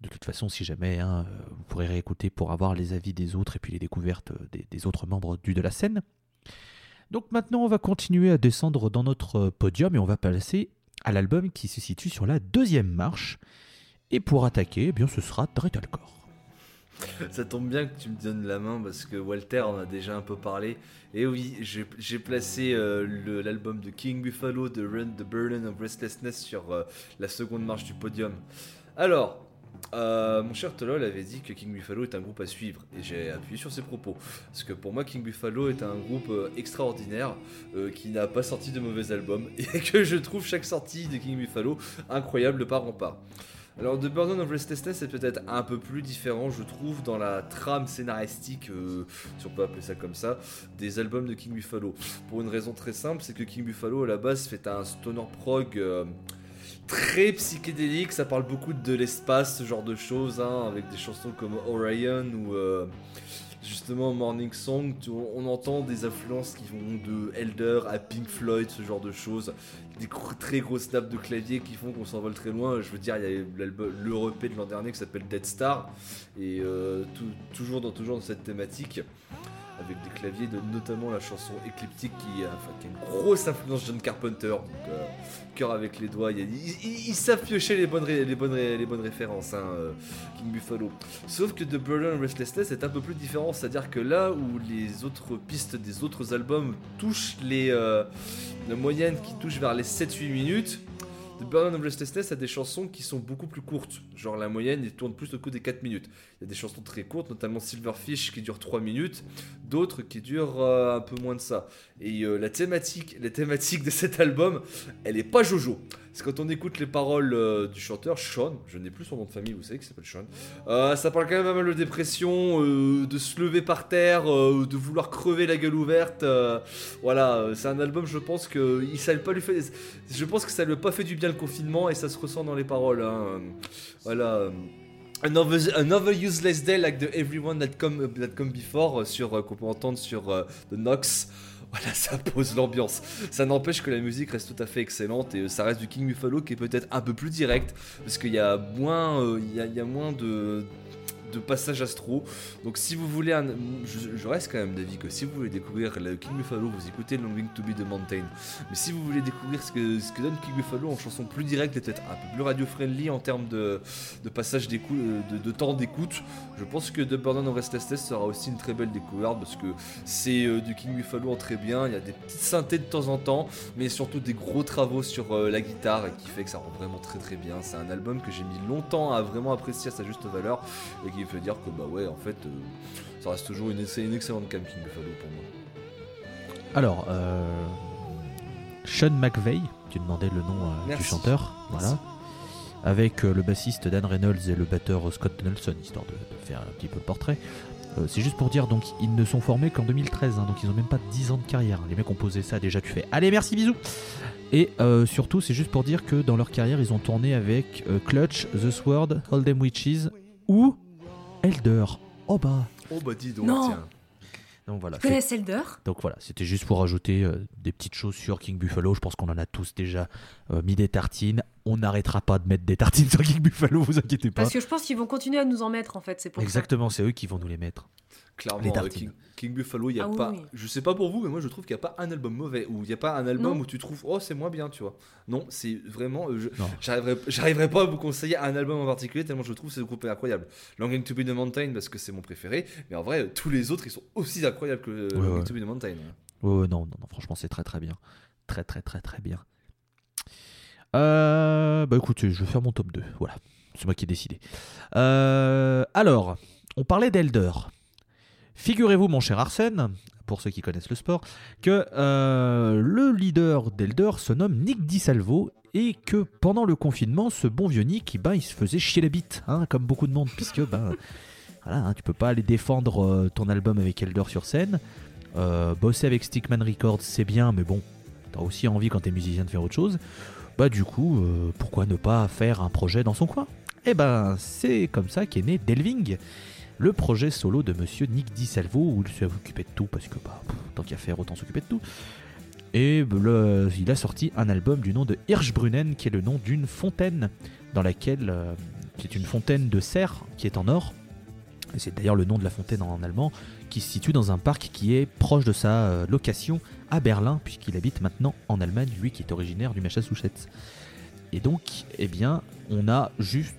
De toute façon, si jamais, hein, vous pourrez réécouter pour avoir les avis des autres et puis les découvertes des, des autres membres du de la scène. Donc maintenant, on va continuer à descendre dans notre podium et on va passer à l'album qui se situe sur la deuxième marche. Et pour attaquer, eh bien, ce sera Dreadcore. Ça tombe bien que tu me donnes la main parce que Walter en a déjà un peu parlé. Et oui, j'ai placé euh, l'album de King Buffalo, The Run, The Burden of Restlessness sur euh, la seconde marche du podium. Alors, euh, mon cher Tolol avait dit que King Buffalo est un groupe à suivre et j'ai appuyé sur ses propos. Parce que pour moi, King Buffalo est un groupe euh, extraordinaire euh, qui n'a pas sorti de mauvais albums et que je trouve chaque sortie de King Buffalo incroyable de part en part. Alors, The Burden of Restlessness est peut-être un peu plus différent, je trouve, dans la trame scénaristique, si on peut appeler ça comme ça, des albums de King Buffalo. Pour une raison très simple, c'est que King Buffalo à la base fait un stoner prog très psychédélique, ça parle beaucoup de l'espace, ce genre de choses, hein, avec des chansons comme Orion ou euh, justement Morning Song, on entend des influences qui vont de Elder à Pink Floyd, ce genre de choses, des très grosses nappes de clavier qui font qu'on s'envole très loin. Je veux dire, il y a le EP de l'an dernier qui s'appelle Dead Star, et euh, toujours, toujours dans cette thématique avec des claviers de notamment la chanson Ecliptic qui, a une grosse influence John Carpenter. Donc, euh, cœur avec les doigts, ils, savent piocher les bonnes, les les références, hein, euh, King Buffalo. Sauf que The Burden Restlessness est un peu plus différent, c'est-à-dire que là où les autres pistes des autres albums touchent les, euh, moyennes qui touchent vers les 7-8 minutes, The Burden of Restlessness a des chansons qui sont beaucoup plus courtes. Genre la moyenne, il tourne plus au coup des 4 minutes. Il y a des chansons très courtes, notamment Silverfish qui dure 3 minutes, d'autres qui durent euh, un peu moins de ça. Et euh, la thématique, la thématique de cet album, elle est pas Jojo. Quand on écoute les paroles euh, du chanteur Sean, je n'ai plus son nom de famille, vous savez qu'il s'appelle Sean. ça parle quand même pas mal de dépression, de se lever par terre, de vouloir crever la gueule ouverte. voilà, c'est un album, je pense que ça pas lui fait, je pense que ça lui a pas fait du bien le confinement et ça se ressent dans les paroles. Hein. Voilà. Another, useless day like the everyone that come, that come before sur euh, qu'on peut entendre sur euh, The Nox. Voilà, ça pose l'ambiance. Ça n'empêche que la musique reste tout à fait excellente et euh, ça reste du King Buffalo qui est peut-être un peu plus direct parce qu'il y a moins, il y a moins de de passage astro. Donc si vous voulez, je, reste quand même d'avis que si vous voulez découvrir le King Buffalo, vous écoutez Longing to Be the Mountain. Mais si vous voulez découvrir ce que, donne King Buffalo en chanson plus directe et peut-être un peu plus radio-friendly en termes de, de passage d'écoute, de, de, temps d'écoute, je pense que The Burden of Restlessness sera aussi une très belle découverte parce que c'est euh, du King Buffalo en très bien. Il y a des petites synthés de temps en temps, mais surtout des gros travaux sur euh, la guitare qui fait que ça rend vraiment très très bien. C'est un album que j'ai mis longtemps à vraiment apprécier à sa juste valeur et qui qui veut dire que bah ouais, en fait, euh, ça reste toujours une, une excellente camping Buffalo pour moi. Alors, euh, Sean McVeigh, tu demandais le nom euh, du chanteur, voilà, avec le bassiste Dan Reynolds et le batteur Scott Nelson, histoire de, faire un petit peu le portrait. c'est juste pour dire, donc ils ne sont formés qu'en 2013, hein, donc ils ont même pas 10 ans de carrière. Les mecs ont posé ça, déjà tu fais Allez, merci, bisous Et surtout, c'est juste pour dire que dans leur carrière, ils ont tourné avec Clutch, The Sword, Them Witches ou Elder. Oh bah. Oh bah dis donc, tiens. Donc voilà. Tu Elder? Donc voilà, c'était juste pour ajouter euh, des petites choses sur King Buffalo. Je pense qu'on en a tous déjà euh, mis des tartines. On n'arrêtera pas de mettre des tartines sur King Buffalo, vous inquiétez pas. Parce que je pense qu'ils vont continuer à nous en mettre en fait, c'est pour Exactement, c'est eux qui vont nous les mettre. Clairement, King, Buffalo, il y a ah pas. Je sais pas pour vous, mais moi je trouve qu'il n'y a pas un album mauvais ou il n'y a pas un album où tu trouves oh c'est moins bien, tu vois. Non, c'est vraiment. Euh, j'arriverai pas à vous conseiller un album en particulier tellement je trouve ce groupe est incroyable. Longing to be the Mountain parce que c'est mon préféré, mais en vrai tous les autres ils sont aussi incroyables que Longing to be the Mountain. Ouais, non, non, non, franchement c'est très très bien, très très très très bien. Euh, bah écoutez, je vais faire mon top 2. Voilà, c'est moi qui ai décidé. Euh, alors, on parlait d'Elder. Figurez-vous, mon cher Arsène, pour ceux qui connaissent le sport, que euh, le leader d'Elder se nomme Nick DiSalvo et que pendant le confinement, ce bon vieux Nick, ben, il se faisait chier la bite, hein, comme beaucoup de monde, puisque ben, voilà, hein, tu peux pas aller défendre euh, ton album avec Elder sur scène. Euh, bosser avec Stickman Records, c'est bien, mais bon, t'as aussi envie quand t'es musicien de faire autre chose, bah du coup, euh, pourquoi ne pas faire un projet dans son coin? Et ben, c'est comme ça qu'est né Delving, le projet solo de monsieur Nick DiSalvo, où il s'est occupé de tout, parce que bah, tant qu'à faire, autant s'occuper de tout. Et il a sorti un album du nom de Hirschbrunnen, qui est le nom d'une fontaine, dans laquelle, euh, qui est une fontaine de serre, qui est en or. C'est d'ailleurs le nom de la fontaine en allemand, qui se situe dans un parc qui est proche de sa euh, location à Berlin, puisqu'il habite maintenant en Allemagne, lui qui est originaire du Massachusetts. Et donc, eh bien, on a juste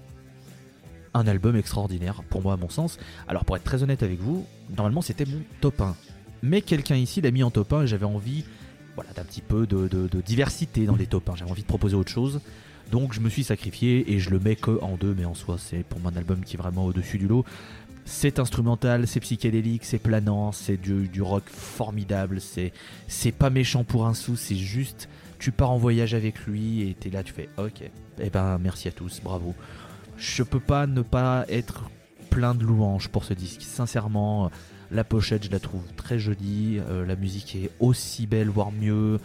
un album extraordinaire, pour moi à mon sens. Alors pour être très honnête avec vous, normalement c'était mon top 1. Mais quelqu'un ici l'a mis en top 1 et j'avais envie voilà, d'un petit peu de, diversité dans les top 1. J'avais envie de proposer autre chose. Donc je me suis sacrifié et je le mets que en deux, mais en soi c'est pour moi un album qui est vraiment au-dessus du lot. C'est instrumental, c'est psychédélique, c'est planant, c'est du, rock formidable, c'est, pas méchant pour un sou, c'est juste tu pars en voyage avec lui et t'es là, tu fais ok, eh ben merci à tous, bravo. Je peux pas ne pas être plein de louanges pour ce disque, sincèrement. La pochette, je la trouve très jolie, euh, la musique est aussi belle, voire mieux.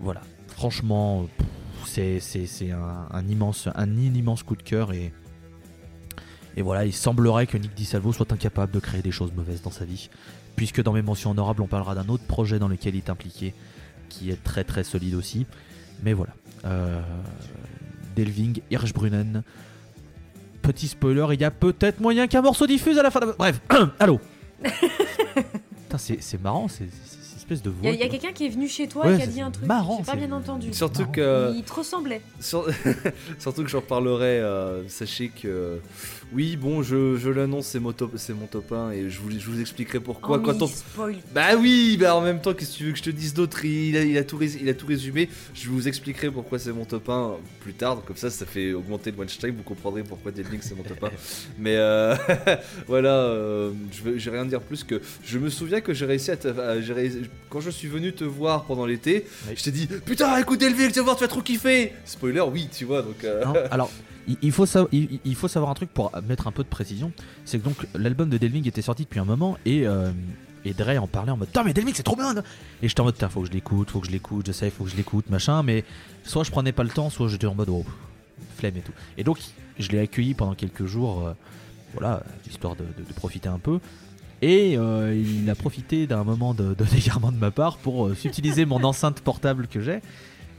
Voilà, franchement, c'est, un, immense, un immense coup de cœur et et voilà, il semblerait que Nick DiSalvo soit incapable de créer des choses mauvaises dans sa vie, puisque dans mes mentions honorables, on parlera d'un autre projet dans lequel il est impliqué, qui est très très solide aussi. Mais voilà. Euh, Delving, Hirschbrunnen. Petit spoiler, il y a peut-être moyen qu'un morceau diffuse à la fin de... Bref, allô c'est marrant, c'est de Il y a, quelqu'un qui est venu chez toi et qui a dit un truc. Marrant. J'ai pas bien entendu. Surtout que. Il te ressemblait. Surtout que j'en parlerai. Euh, sachez que. Oui, bon, je, je l'annonce, c'est mon, top, mon top 1 et je vous, je vous expliquerai pourquoi. Oh, quand on... spoil. Bah oui, bah en même temps, qu'est-ce que tu veux que je te dise d'autre? Il, a, il, a tout il a tout résumé. Je vous expliquerai pourquoi c'est mon top 1 plus tard. Donc, comme ça, ça fait augmenter le watch time. Vous comprendrez pourquoi Dead Link c'est mon top 1. Mais euh, voilà, euh, je vais rien dire plus que. Je me souviens que j'ai réussi à. quand je suis venu te voir pendant l'été, je t'ai dit Putain, écoute Delville, tu vas voir, tu vas trop kiffer Spoiler, oui, tu vois. Donc, euh, alors, il faut, savoir, un truc pour mettre un peu de précision c'est que donc l'album de Delving était sorti depuis un moment et. Euh, et Dre en parlait en mode Putain mais Delving c'est trop bien Et j'étais en mode faut que je l'écoute, faut que je l'écoute, je sais, faut que je l'écoute, machin Mais soit je prenais pas le temps, soit j'étais en mode oh, flemme et tout Et donc je l'ai accueilli pendant quelques jours euh, Voilà, histoire de, profiter un peu et euh, il a profité d'un moment de, de de ma part pour euh, mon enceinte portable que j'ai.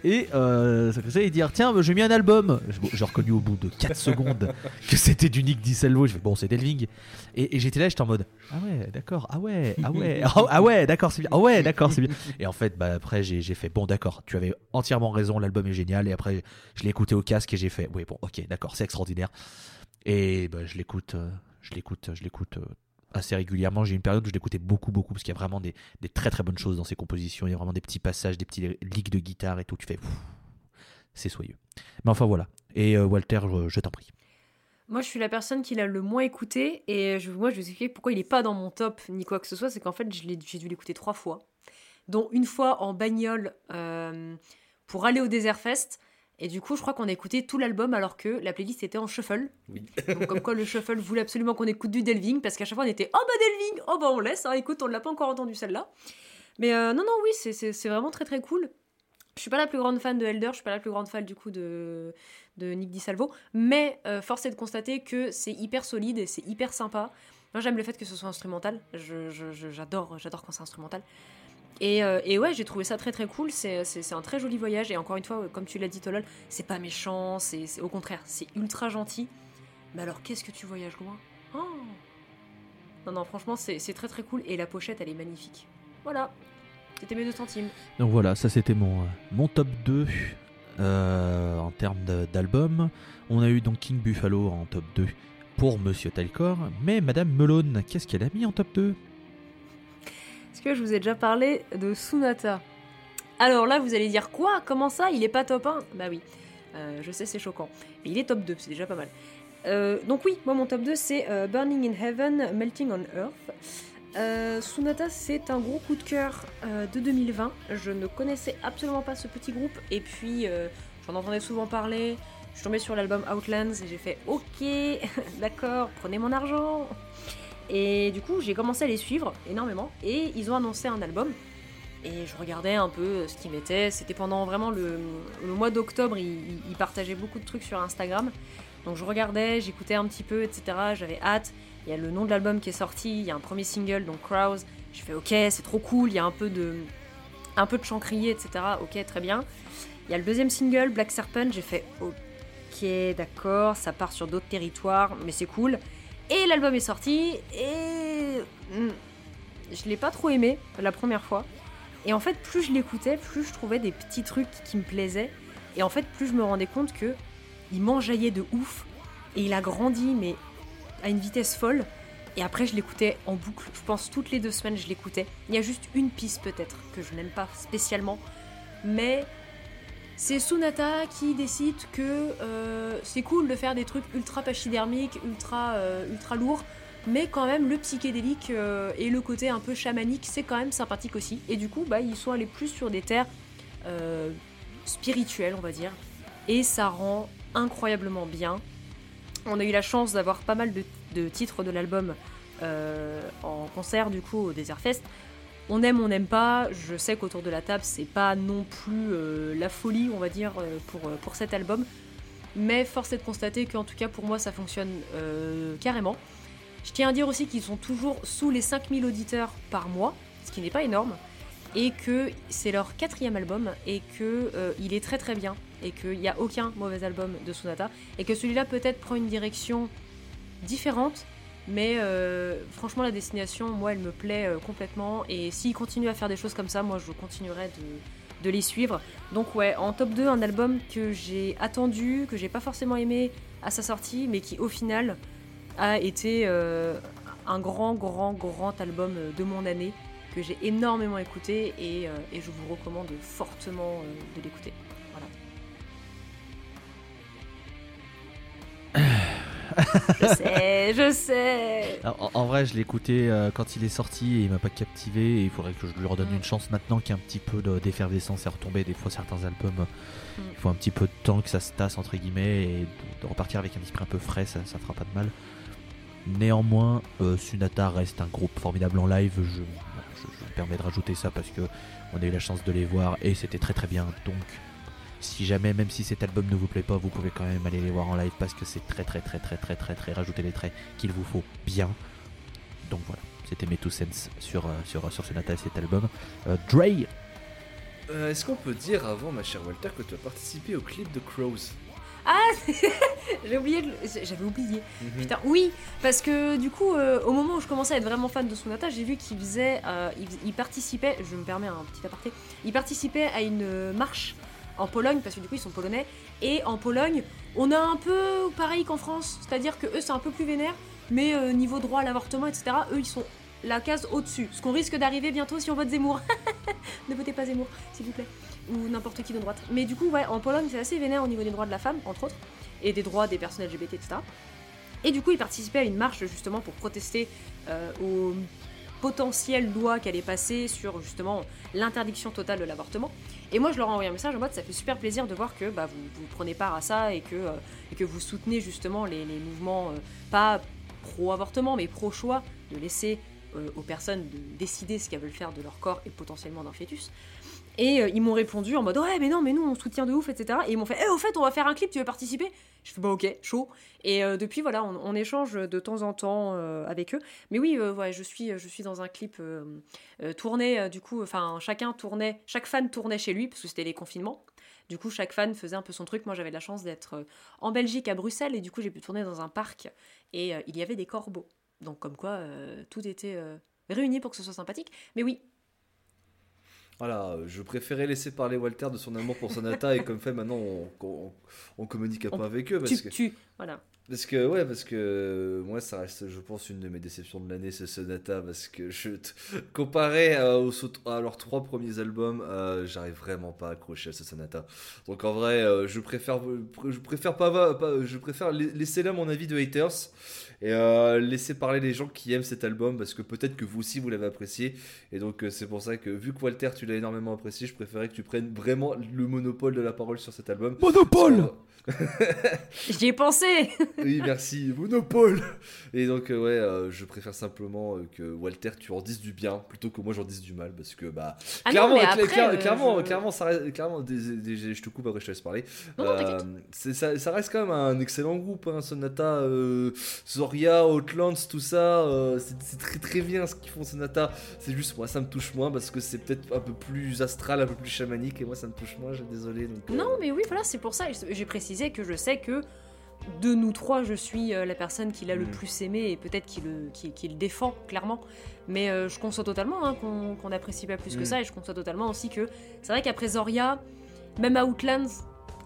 Et euh, ça faisait dire Tiens, j'ai mis un album. J'ai reconnu au bout de 4 secondes que c'était du Nick Disselvo. Je fais Bon, c'est Delving. Et, j'étais là, j'étais en mode Ah ouais, d'accord, ah ouais, ah ouais, ah, ouais, d'accord, c'est bien. Ah ouais, d'accord, c'est bien. Et en fait, bah, après, j'ai fait Bon, d'accord, tu avais entièrement raison, l'album est génial. Et après, je l'ai écouté au casque et j'ai fait Oui, bon, ok, d'accord, c'est extraordinaire. Et bah, je l'écoute, je l'écoute, je l'écoute assez régulièrement. J'ai une période où je l'écoutais beaucoup, beaucoup, parce qu'il y a vraiment des, très très bonnes choses dans ses compositions. Il y a vraiment des petits passages, des petits leaks de guitare et tout. Tu fais, c'est soyeux. Mais enfin voilà. Et euh, Walter, je, t'en prie. Moi, je suis la personne qui l'a le moins écouté et je, moi, je vais vous expliquer pourquoi il n'est pas dans mon top ni quoi que ce soit. C'est qu'en fait, j'ai dû l'écouter trois fois, dont une fois en bagnole euh, pour aller au Desert Fest. Et du coup, je crois qu'on a écouté tout l'album alors que la playlist était en shuffle. Oui. Donc, comme quoi le shuffle voulait absolument qu'on écoute du Delving, parce qu'à chaque fois on était Oh bah Delving Oh bah on laisse, hein, écoute, on ne l'a pas encore entendu celle-là. Mais euh, non, non, oui, c'est vraiment très très cool. Je suis pas la plus grande fan de Elder, je suis pas la plus grande fan du coup de, de Nick DiSalvo, mais euh, force est de constater que c'est hyper solide et c'est hyper sympa. Moi j'aime le fait que ce soit instrumental, j'adore j'adore quand c'est instrumental. Euh, et, ouais, j'ai trouvé ça très très cool. C'est un très joli voyage. Et encore une fois, comme tu l'as dit, Tolol, c'est pas méchant. C'est au contraire, c'est ultra gentil. Mais alors, qu'est-ce que tu voyages loin oh Non, non, franchement, c'est très très cool. Et la pochette, elle est magnifique. Voilà, c'était mes deux centimes. Donc voilà, ça c'était mon, euh, mon top 2 euh, en termes d'album. On a eu donc King Buffalo en top 2 pour Monsieur Talcor. Mais Madame Melone, qu'est-ce qu'elle a mis en top 2 est-ce que je vous ai déjà parlé de Sunata Alors là, vous allez dire quoi? Comment ça? Il est pas top 1 Bah oui, euh, je sais, c'est choquant. Mais il est top 2, c'est déjà pas mal. Euh, donc oui, moi mon top 2 c'est euh, Burning in Heaven, Melting on Earth. Sunata c'est un gros coup de cœur de 2020. Je ne connaissais absolument pas ce petit groupe et puis j'en entendais souvent parler. Je suis tombée sur l'album Outlands et j'ai fait ok, d'accord, prenez mon argent. Et du coup, j'ai commencé à les suivre énormément. Et ils ont annoncé un album. Et je regardais un peu ce qu'il mettait. C'était pendant vraiment le, mois d'octobre, il, il, partageait beaucoup de trucs sur Instagram. Donc je regardais, j'écoutais un petit peu, etc. J'avais hâte. Il y a le nom de l'album qui est sorti, il y a un premier single, donc Crows. Je fais ok, c'est trop cool, il y a un peu de, un peu de chant crié, etc. Ok, très bien. Il y a le deuxième single, Black Serpent, j'ai fait ok, d'accord, ça part sur d'autres territoires, mais c'est cool. Et l'album est sorti, et hmm, je l'ai pas trop aimé la première fois. Et en fait, plus je l'écoutais, plus je trouvais des petits trucs qui me plaisaient. Et en fait, plus je me rendais compte que il m'enjaillait de ouf. Et il a grandi, mais à une vitesse folle. Et après, je l'écoutais en boucle. Je pense toutes les deux semaines, je l'écoutais. Il y a juste une piste peut-être que je n'aime pas spécialement. Mais c'est Sunata qui décide que euh, c'est cool de faire des trucs ultra pachydermiques, ultra, euh, ultra lourds. Mais quand même, le psychédélique euh, et le côté un peu chamanique, c'est quand même sympathique aussi. Et du coup, bah, ils sont allés plus sur des terres spirituelles, on va dire. Et ça rend incroyablement bien. On a eu la chance d'avoir pas mal de, titres de l'album en concert du coup au Desert Fest. On aime, on n'aime pas. Je sais qu'autour de la table, c'est pas non plus euh, la folie, on va dire, euh, pour, pour cet album. Mais force est de constater qu'en tout cas pour moi, ça fonctionne carrément. Je tiens à dire aussi qu'ils sont toujours sous les 5000 auditeurs par mois, ce qui n'est pas énorme et que c'est leur quatrième album et que euh, il est très très bien et qu'il n'y a aucun mauvais album de Sonata et que celui-là peut-être prend une direction différente mais euh, franchement la destination moi elle me plaît euh, complètement et s'il continue à faire des choses comme ça moi je continuerai de, les suivre donc ouais en top 2 un album que j'ai attendu que j'ai pas forcément aimé à sa sortie mais qui au final a été un grand grand grand album de mon année que j'ai énormément écouté et, euh, je vous recommande fortement euh, de l'écouter. Je sais, je sais. En, vrai, je l'ai écouté euh, quand il est sorti et il m'a pas captivé. Et il faudrait que je lui redonne mm. une chance maintenant qu'il y a un petit peu d'effervescence et retomber. Des fois, certains albums, mm. il faut un petit peu de temps que ça se tasse entre guillemets et de, repartir avec un esprit un peu frais, ça, ça fera pas de mal. Néanmoins, Sunata reste un groupe formidable en live. Je, permet de rajouter ça parce que on a eu la chance de les voir et c'était très très bien. Donc, si jamais, même si cet album ne vous plaît pas, vous pouvez quand même aller les voir en live parce que c'est très très très très très très très rajouter les traits qu'il vous faut bien. Donc voilà, c'était mes two cents sur, euh, sur, sur Sonata et cet album. Euh, Dre euh, Est-ce qu'on peut dire avant, ma chère Walter, que tu as participé au clip de Crows? Ah, j'ai oublié, j'avais oublié. Mhm. Putain, oui, parce que du coup, euh, au moment où je commençais à être vraiment fan de Sonata, j'ai vu qu'il faisait, euh, il, participait, je me permets un petit aparté, il participait à une marche en Pologne, parce que du coup ils sont polonais, et en Pologne, on a un peu pareil qu'en France, c'est-à-dire que eux c'est un peu plus vénère, mais euh, niveau droit à l'avortement, etc., eux ils sont la case au-dessus, ce qu'on risque d'arriver bientôt si on vote Zemmour. ne votez pas Zemmour, s'il vous plaît ou n'importe qui de droite. Mais du coup, ouais, en Pologne, c'est assez vénère au niveau des droits de la femme, entre autres, et des droits des personnes LGBT, etc. Et du coup, il participait à une marche justement pour protester euh, aux potentielles lois qui allaient passer sur justement l'interdiction totale de l'avortement. Et moi, je leur ai envoyé un message en mode ça fait super plaisir de voir que bah, vous, prenez part à ça et que, euh, vous soutenez justement les, mouvements, euh, pas pro-avortement, mais pro-choix, de laisser aux personnes de décider ce qu'elles veulent faire de leur corps et potentiellement d'un fœtus. Et euh, ils m'ont répondu en mode ouais mais non mais nous on soutient de ouf etc. Et ils m'ont fait eh au fait on va faire un clip tu veux participer? Je fais bah ok chaud. Et euh, depuis voilà on, échange de temps en temps euh, avec eux. Mais oui ouais je suis je suis dans un clip tourné du coup enfin chacun tournait chaque fan tournait chez lui parce que c'était les confinements. Du coup chaque fan faisait un peu son truc. Moi j'avais la chance d'être en Belgique à Bruxelles et du coup j'ai pu tourner dans un parc et il y avait des corbeaux. Donc comme quoi tout était réuni pour que ce soit sympathique. Mais oui, voilà, je préférais laisser parler Walter de son amour pour Sonata et comme fait maintenant on, communique un peu avec eux parce que tu, voilà. Parce que ouais, parce que moi ça reste, je pense, une de mes déceptions de l'année, ce Sonata, parce que je comparé à, leurs trois premiers albums, euh, j'arrive vraiment pas à accrocher à ce Sonata. Donc en vrai, euh, je préfère, je préfère pas, je préfère laisser là mon avis de haters et euh, laisser parler les gens qui aiment cet album parce que peut-être que vous aussi vous l'avez apprécié. Et donc euh, c'est pour ça que vu que Walter tu l'as énormément apprécié je préférais que tu prennes vraiment le monopole de la parole sur cet album. Monopole J'y ai pensé Oui, merci, Monopole Et donc, euh, ouais, euh, je préfère simplement euh, que Walter, tu en dises du bien plutôt que moi j'en dise du mal parce que, bah. Ah clairement, après, clair- euh, clairement, je- clairement, ça reste- clairement des- des- je te coupe après, je te laisse parler. Non, c'est- ça, ça reste quand même un excellent groupe, hein, Sonata, euh, Zoria, Outlands, tout ça. euh, c'est très très bien ce qu'ils font, Sonata. C'est juste, moi, ça me touche moins parce que c'est peut-être un peu plus astral, un peu plus chamanique et moi, ça me touche moins, j'ai désolé. Donc, euh, Non, mais oui, voilà, c'est pour ça. J'ai précisé que je sais que de nous trois, je suis euh, la personne qui l'a le Mhm. plus aimé et peut-être qui le, qui, qui le défend, clairement. Mais euh, je conçois totalement hein, qu'on qu'on apprécie pas plus que Mhm. ça et je conçois totalement aussi que c'est vrai qu'après Zoria, même Outlands,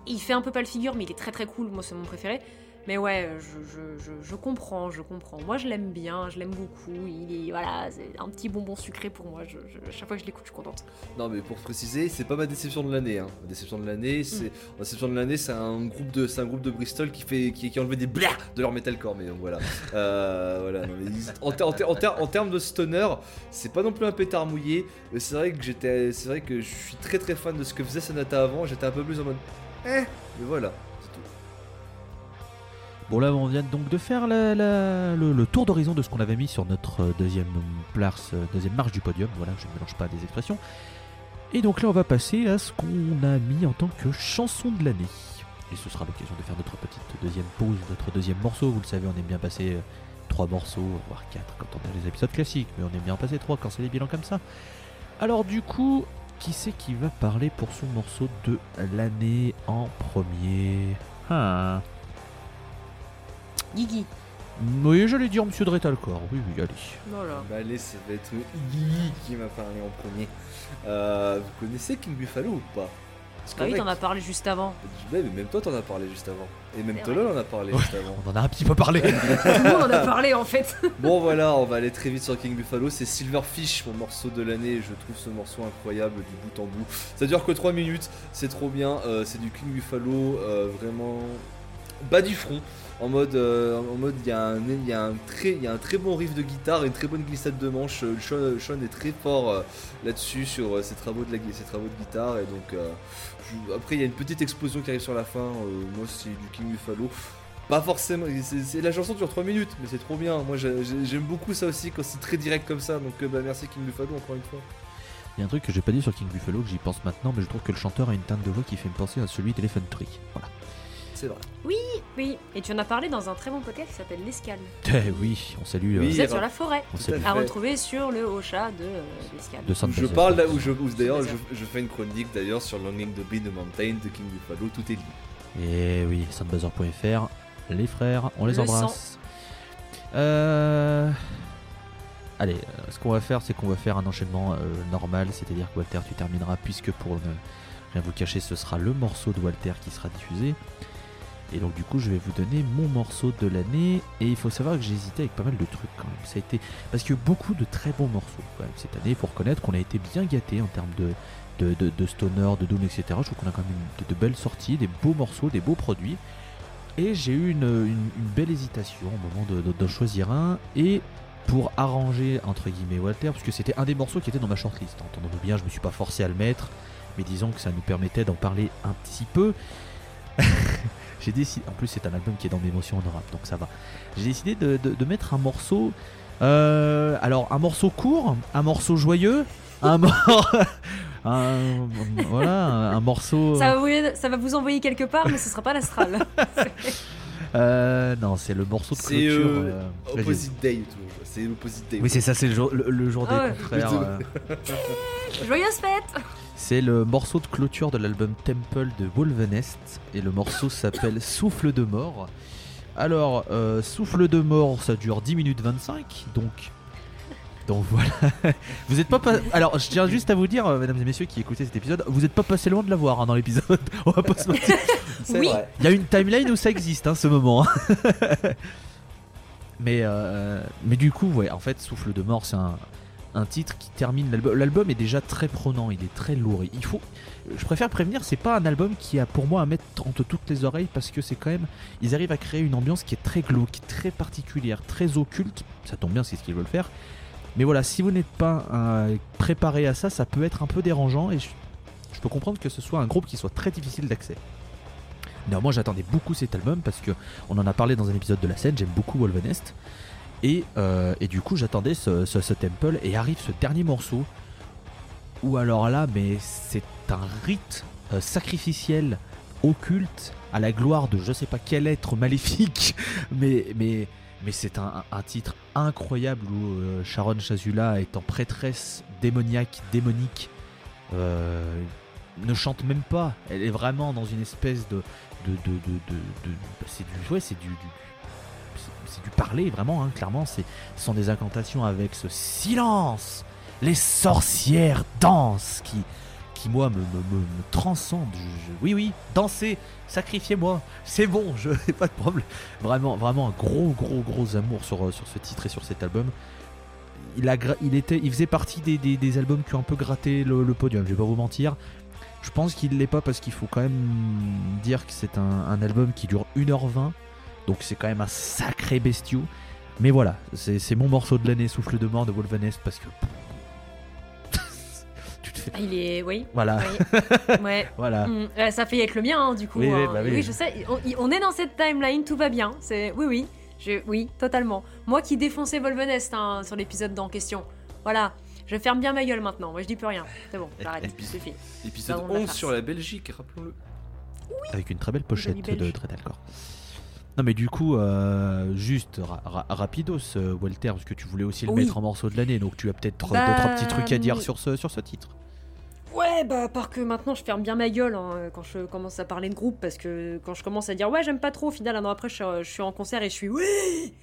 il fait un peu pas le figure, mais il est très très cool. Moi, c'est mon préféré. Mais ouais, je, je, je, je comprends, je comprends. Moi, je l'aime bien, je l'aime beaucoup. Il est, voilà, c'est un petit bonbon sucré pour moi. Je, je- chaque fois que je l'écoute, je suis contente. Non mais pour préciser, c'est pas ma déception de l'année. Hein. Ma déception de l'année, c'est ma déception de l'année, c'est un groupe de, c'est un groupe de Bristol qui fait, qui, qui a enlevé des blah de leur metalcore. Mais donc voilà, Euh, voilà. non, mais ils- en, ter- en ter- en ter- en termes de stoner, c'est pas non plus un pétard mouillé. C'est vrai que j'étais, c'est vrai que je suis très très fan de ce que faisait Sonata avant. J'étais un peu plus en mode, eh, mais voilà, c'est. Bon là on vient donc de faire le tour d'horizon de ce qu'on avait mis sur notre euh, deuxième place, euh, deuxième marche du podium, voilà je ne mélange pas des expressions. Et donc là on va passer à ce qu'on a mis en tant que chanson de l'année. Et ce sera l'occasion de faire notre petite deuxième pause, notre deuxième morceau. Vous le savez, on aime bien passer euh, trois morceaux, voire quatre quand on a les épisodes classiques, mais on aime bien en passer trois quand c'est des bilans comme ça. Alors du coup, qui c'est qui va parler pour son morceau de l'année en premier? Ah. Guigui. Oui, j'allais dire Monsieur Dretalcor. Oui, oui, allez. Voilà. Bah allez, ça va être Iggy qui m'a parlé en premier. Euh, vous connaissez King Buffalo ou pas? Parce Bah oui, t'en as parlé juste avant. Ouais, mais même toi t'en as parlé juste avant. Et même Tolol en a parlé Ouais. juste avant. On en a un petit peu parlé. Tout le monde en a parlé en fait. Bon voilà, on va aller très vite sur King Buffalo. C'est Silverfish, mon morceau de l'année. Je trouve ce morceau incroyable du bout en bout. Ça dure que 3 minutes, c'est trop bien. Euh, c'est du King Buffalo, euh, vraiment bas du front. En mode, euh, en mode, il y, a un- y, a un très- y a un très bon riff de guitare et une très bonne glissade de manche. Euh, Sean, Sean est très fort euh, là-dessus sur euh, ses travaux de travaux de guitare et donc euh, après il y a une petite explosion qui arrive sur la fin. Euh, moi c'est du King Buffalo. Pas forcément, c'est, la chanson dure 3 minutes, mais c'est trop bien. Moi j'ai- j'ai- j'aime beaucoup ça aussi quand c'est très direct comme ça. Donc euh, bah, merci King Buffalo encore une fois. Il y a un truc que j'ai pas dit sur King Buffalo que j'y pense maintenant, mais je trouve que le chanteur a une teinte de voix qui fait me penser à celui d'Elephant. Voilà. C'est vrai. Oui, et tu en as parlé dans un très bon podcast qui s'appelle L'Escale. Eh oui, on salue euh, Oui. Vous êtes sur la forêt. on salue à retrouver sur le haut chat de euh, L'Escale. de Sainte Je parle là où je, où d'ailleurs je, fais une chronique d'ailleurs sur Longing the Bee the Mountain de King Buffalo. Tout est lié. Et oui, soundbuzzer.fr, les frères, on les Le embrasse. Euh... Allez, euh, ce qu'on va faire, c'est qu'on va faire un enchaînement euh, normal, c'est-à-dire que Walter, tu termineras, puisque pour ne rien vous cacher, ce sera le morceau de Walter qui sera diffusé. Et donc du coup, je vais vous donner mon morceau de l'année. Et il faut savoir que j'ai hésité avec pas mal de trucs quand même. Ça a été parce qu'il beaucoup de très bons morceaux quand même cette année. Il faut reconnaître qu'on a été bien gâté en termes de de, de, stoner, de doom, etc. Je trouve qu'on a quand même de, belles sorties, des beaux morceaux, des beaux produits. Et j'ai eu une, belle hésitation au moment de- de- d'en choisir un. Et pour arranger, entre guillemets, Walter, parce que c'était un des morceaux qui était dans ma shortlist. Entendons-nous bien, je me suis pas forcé à le mettre. Mais disons que ça nous permettait d'en parler un petit peu. j'ai décidé. En plus, c'est un album qui est dans mes émotions en rap, donc ça va. J'ai décidé de, de- de mettre un morceau. euh, alors, un morceau court, un morceau joyeux, un, mor- un- voilà, un, un morceau. Ça va, vous, ça va vous envoyer quelque part, mais ce sera pas l'astral. Euh, non, c'est le morceau de C'est, clôture. euh, euh. Opposite Day toujours. C'est l'Opposite Day. Oui, c'est ça, c'est le jour, le, le jour Ah des ouais. contraires. Euh. Joyeuse fête C'est le morceau de clôture de l'album Temple de Wolvenest et le morceau s'appelle Souffle de mort. Alors, euh, Souffle de mort, ça dure 10 minutes 25, donc. Donc voilà. Vous êtes pas, pas- Alors, je tiens juste à vous dire, euh, mesdames et messieurs qui écoutez cet épisode, vous êtes pas passé loin de la voir hein, dans l'épisode. On va pas se mentir. C'est Oui. vrai. Il y a une timeline où ça existe, hein, ce moment. hein. mais, euh, mais du coup, ouais, en fait, Souffle de mort, c'est un, un titre qui termine l'album. L'album est déjà très prenant, il est très lourd. Il faut, je préfère prévenir, c'est pas un album qui a pour moi à mettre entre toutes les oreilles parce que c'est quand même, ils arrivent à créer une ambiance qui est très glauque, très particulière, très occulte. Ça tombe bien, c'est ce qu'ils veulent faire. Mais voilà, si vous n'êtes pas euh, préparé à ça, ça peut être un peu dérangeant et je, peux comprendre que ce soit un groupe qui soit très difficile d'accès. Non, moi j'attendais beaucoup cet album parce que on en a parlé dans un épisode de la scène. J'aime beaucoup Wolvenest. Et, euh, et du coup, j'attendais ce, temple et arrive ce dernier morceau. Où alors là, mais c'est un rite euh, sacrificiel occulte à la gloire de je sais pas quel être maléfique, mais mais mais c'est un, titre incroyable où euh, Sharon Chazula étant prêtresse démoniaque, démonique, ne chante même pas. Elle est vraiment dans une espèce de de de de, de- de- c'est du ouais, c'est du- c'est- du parler vraiment hein, clairement ce sont des incantations avec ce silence. Les sorcières dansent qui moi me, me, me, oui oui dansez sacrifiez-moi c'est bon je n'ai pas de problème. Vraiment vraiment un gros gros gros amour sur, euh, ce titre et sur cet album. Il, était, il faisait partie des, albums qui ont un peu gratté le, podium, je vais pas vous mentir. Je pense qu'il l'est pas parce qu'il faut quand même dire que c'est un, un album qui dure 1h20, donc c'est quand même un sacré bestiau. Mais voilà, c'est mon morceau de l'année, Souffle de mort de Wolvenest, parce que. tu te fais. Ah, Il est. Oui. Voilà, oui. Ouais. voilà. Mm, ça fait avec le mien, hein, du coup. Oui, oui, hein. bah oui. je sais. On, on est dans cette timeline, tout va bien. C'est oui, oui, je, oui, totalement. Moi qui défonçais Volvenest hein, sur l'épisode en question. Voilà, je ferme bien ma gueule maintenant. Moi, je dis plus rien. C'est bon, j'arrête. Suffit. Épisode Pardon de la 11 farce. sur la Belgique, rappelons-le. Avec une très belle pochette de belge. Dreadalcore. Non mais du coup, euh, juste ra- ra- rapidos, euh, Walter, parce que tu voulais aussi le Oui. mettre en morceau de l'année, donc tu as peut-être Bah, deux trois petits trucs à dire oui. sur ce, sur ce titre. Ouais, bah, à part que maintenant je ferme bien ma gueule hein, quand je commence à parler de groupe, parce que quand je commence à dire ouais, j'aime pas trop, au final, un an après, je, suis- je suis en concert et je suis oui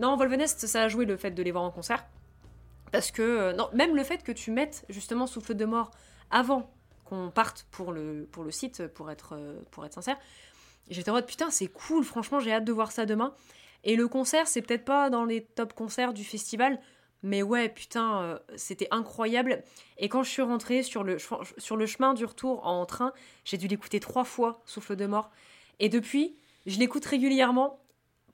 Non, Volvenest, ça a joué le fait de les voir en concert. Parce que, euh, non, même le fait que tu mettes justement Souffle de mort avant qu'on parte pour le, pour le site, pour être, pour être sincère, j'étais en mode putain, c'est cool, franchement, j'ai hâte de voir ça demain. Et le concert, c'est peut-être pas dans les top concerts du festival, mais ouais, putain, euh, c'était incroyable. Et quand je suis rentrée sur le, sur le chemin du retour en train, j'ai dû l'écouter trois fois, Souffle de mort. Et depuis, je l'écoute régulièrement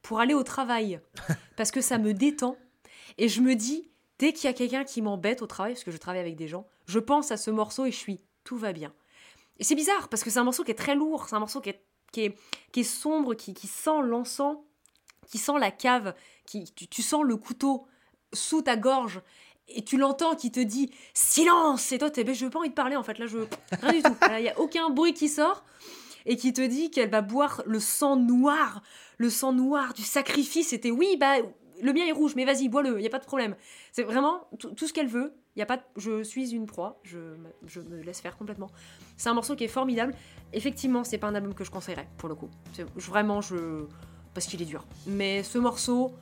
pour aller au travail. Parce que ça me détend. Et je me dis, dès qu'il y a quelqu'un qui m'embête au travail, parce que je travaille avec des gens, je pense à ce morceau et je suis, tout va bien. Et c'est bizarre, parce que c'est un morceau qui est très lourd, c'est un morceau qui est, qui est, sombre, qui, qui sent l'encens, qui sent la cave, qui, tu, sens le couteau sous ta gorge et tu l'entends qui te dit silence! Et toi t'es ben, je veux pas envie de parler en fait là je rien du tout. Il y a aucun bruit qui sort et qui te dit qu'elle va boire le sang noir le sang noir du sacrifice. Et oui bah le mien est rouge mais vas-y bois-le y a pas de problème c'est vraiment tout ce qu'elle veut. Y a pas je suis une proie je, je me laisse faire complètement. C'est un morceau qui est formidable effectivement c'est pas un album que je conseillerais pour le coup vraiment je parce qu'il est dur mais ce morceau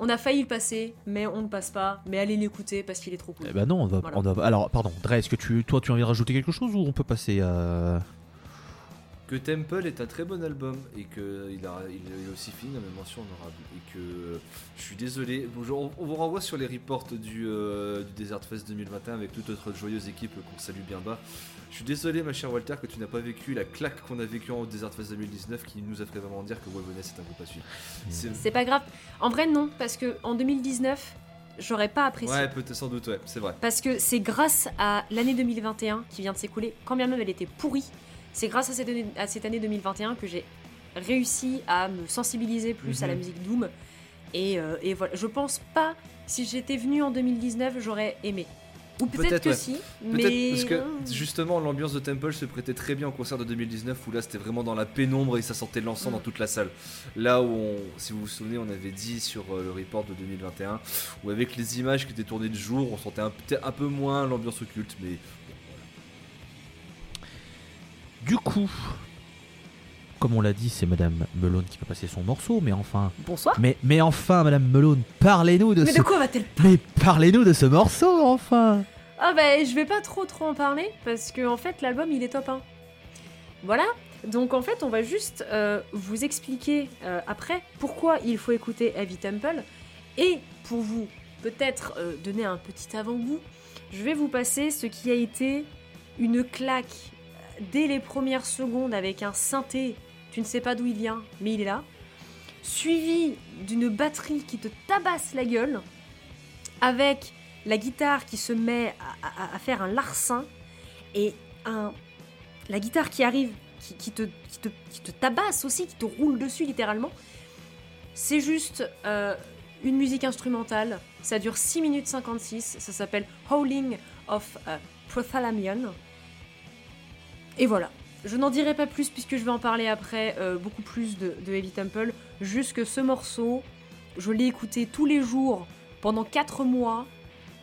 on a failli le passer, mais on ne passe pas. Mais allez l'écouter parce qu'il est trop cool. Eh ben non, on va, Voilà. on va- Alors, pardon, Dre, est-ce que tu, toi, tu as envie de rajouter quelque chose ou on peut passer à. Que Temple est un très bon album et que il a, il a aussi fini dans mes mentions honorables et que je suis désolé. Bonjour, on, on vous renvoie sur les reports du, euh, du Desert Fest 2021 avec toute notre joyeuse équipe qu'on salue bien bas. Je suis désolé, ma chère Walter, que tu n'as pas vécu la claque qu'on a vécue en Desert Fest 2019 qui nous a fait vraiment dire que Wolveness est un groupe à suivre. C'est- C'est pas grave. En vrai, non, parce que en 2019, j'aurais pas apprécié. Ouais, peut-être sans doute, ouais, c'est vrai. Parce que c'est grâce à l'année 2021 qui vient de s'écouler, quand bien même elle était pourrie, c'est grâce à cette année, à cette année 2021 que j'ai réussi à me sensibiliser plus à la Mhm. musique Doom. Et, euh, et voilà, je pense pas, si j'étais venu en 2019, j'aurais aimé. Ou peut-être Peut-être, que ouais. si, Peut-être mais. parce que justement l'ambiance de Temple se prêtait très bien au concert de 2019 où là c'était vraiment dans la pénombre et ça sentait l'encens Mm. dans toute la salle. Là où, on- si vous vous souvenez, on avait dit sur euh, le report de 2021 où avec les images qui étaient tournées de jour, on sentait un, peut-être un peu moins l'ambiance occulte, mais Du coup, comme on l'a dit, c'est Madame Melone qui va passer son morceau, mais enfin. Bonsoir. Mais, mais enfin, Madame Melone, parlez-nous de Mais ce. de quoi va-t-elle Mais parlez-nous de ce morceau, enfin Ah bah je vais pas trop trop en parler parce que en fait l'album il est top 1. Voilà, donc en fait on va juste euh, vous expliquer euh, après pourquoi il faut écouter Heavy Temple et pour vous peut-être euh, donner un petit avant-goût, je vais vous passer ce qui a été une claque dès les premières secondes avec un synthé, tu ne sais pas d'où il vient mais il est là, suivi d'une batterie qui te tabasse la gueule avec la guitare qui se met à, faire un larcin et la guitare qui arrive qui te tabasse aussi, qui te roule dessus littéralement. C'est juste euh, une musique instrumentale. Ça dure 6 minutes 56. Ça s'appelle Howling of euh, Prothalamion. Et voilà. Je n'en dirai pas plus puisque je vais en parler après euh, beaucoup plus de, Heavy Temple. Juste que ce morceau, je l'ai écouté tous les jours pendant 4 mois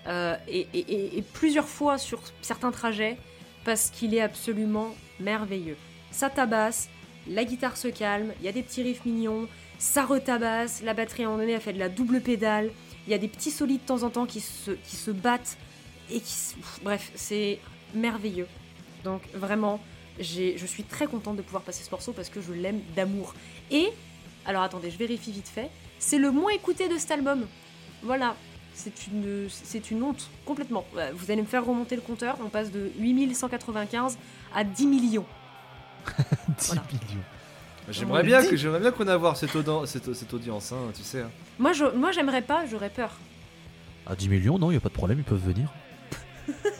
euh, et, plusieurs fois sur certains trajets parce qu'il est absolument merveilleux. Ça tabasse, la guitare se calme, il y a des petits riffs mignons, ça retabasse, la batterie à un moment donné elle fait de la double pédale, il y a des petits solis de temps en temps qui se, qui se battent et qui... Bref, c'est merveilleux. Donc vraiment, je suis très contente de pouvoir passer ce morceau parce que je l'aime d'amour. Et, alors attendez, je vérifie vite fait, c'est le moins écouté de cet album. Voilà, c'est une, c'est une honte, complètement. Euh, Vous allez me faire remonter le compteur, on passe de 8195 à 10 millions. 10 Voilà. millions. J'aimerais bien que j'aimerais bien qu'on avoir cette, cette, cette audience, hein, tu sais. hein. Moi, je, moi j'aimerais pas, j'aurais peur. À 10 millions, non, il a pas de problème, ils peuvent venir.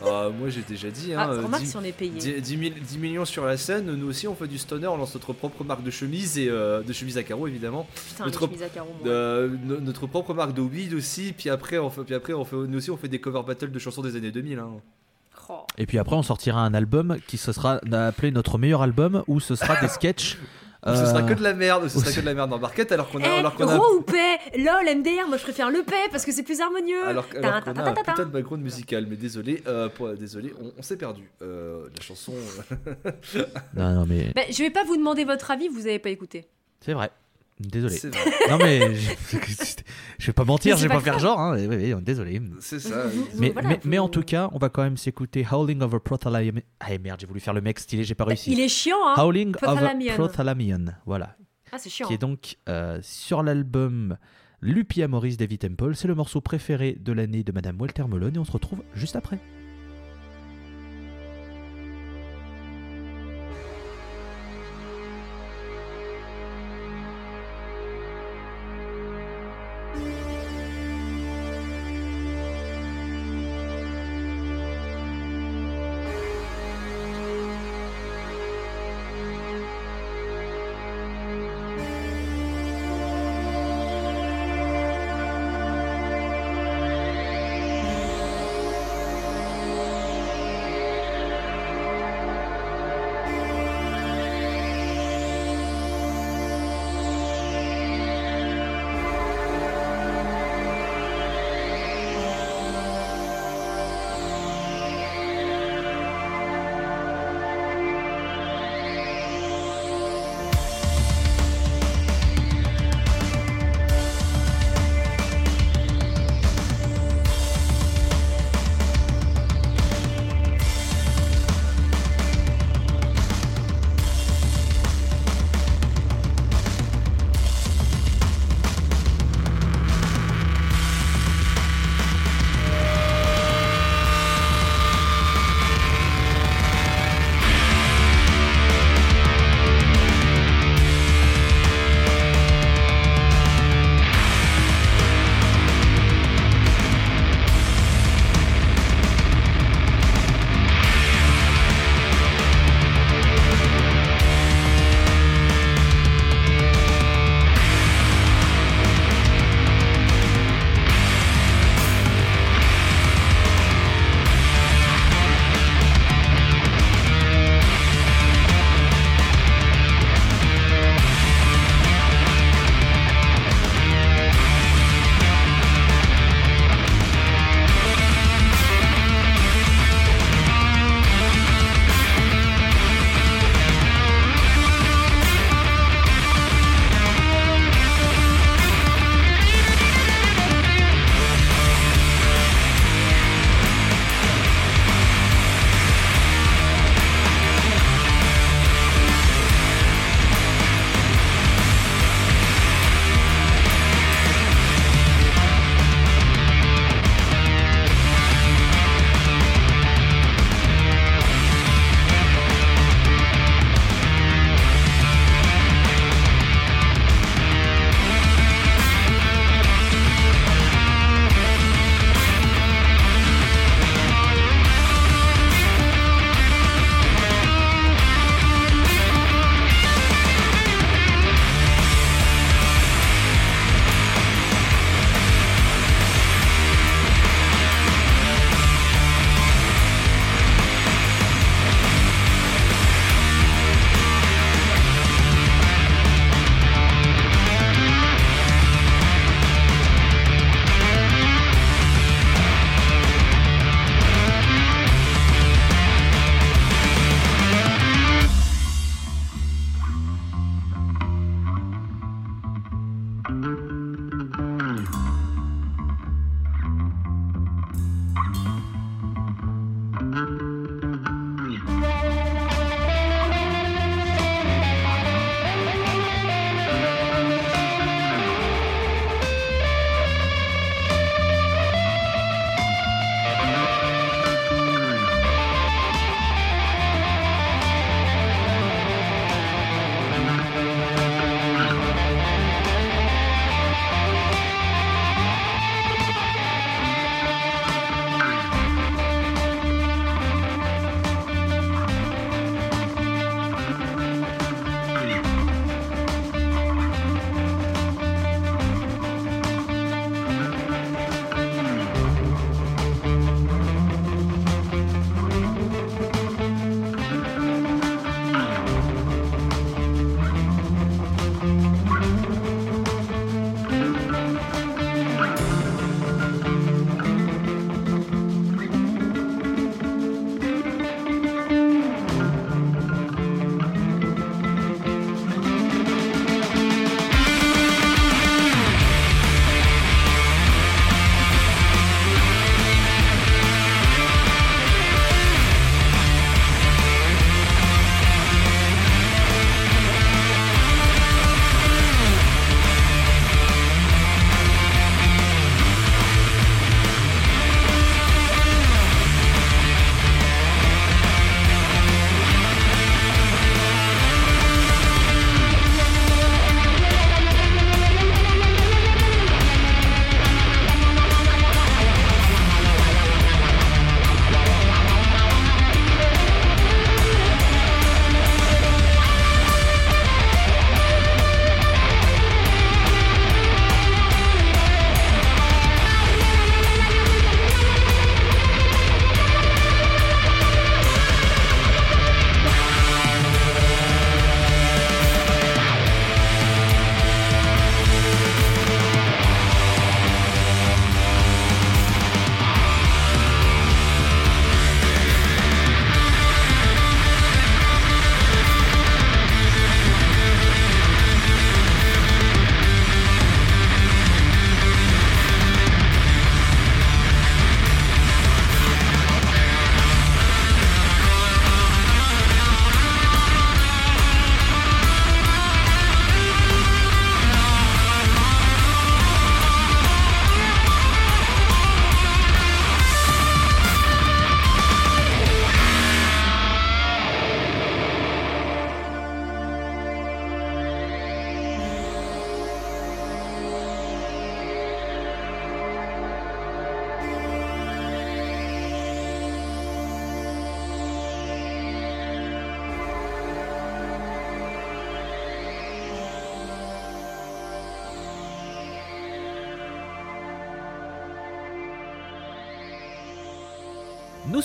Ah, moi j'ai déjà dit, hein, Ah, euh, remarque 10, si on est payé. 10 10 mille- 10 millions sur la scène, nous aussi on fait du stoner, on lance notre propre marque de chemise et euh, de chemise à carreaux évidemment, Putain, notre- les chemises à carreaux, moi. Euh, no- notre propre marque de weed aussi, puis après on fait, puis après on fait, nous aussi on fait des cover battles de chansons des années 2000. Hein. Et puis après, on sortira un album qui se sera appelé notre meilleur album où ce sera des sketchs. Ce sera euh, que de la merde, ce sera que de la merde dans Barquette alors qu'on Eh, a, alors qu'on a, ou paix LOL, MDR, moi je préfère le paix parce que c'est plus harmonieux. alors, qu'on a un putain de background musical, mais désolé, euh, pour- désolé, on, on s'est perdu. Euh, la chanson. Non, non, mais Ben, je vais pas vous demander votre avis, vous avez pas écouté. c'est vrai. Désolé. Non, mais je, je vais pas mentir, je vais pas pas faire genre. Hein. Oui, oui, désolé. c'est ça. Mais, voilà, mais, mais en tout cas, on va quand même s'écouter Howling Over Prothalamion. Ah merde, j'ai voulu faire le mec stylé, j'ai pas réussi. Il est chiant, hein Howling Prothalamion. Over Prothalamion. Voilà. Ah, c'est chiant. Qui est donc euh, sur l'album Lupia Maurice David Temple. C'est le morceau préféré de l'année de Madame Walter Melon et on se retrouve juste après.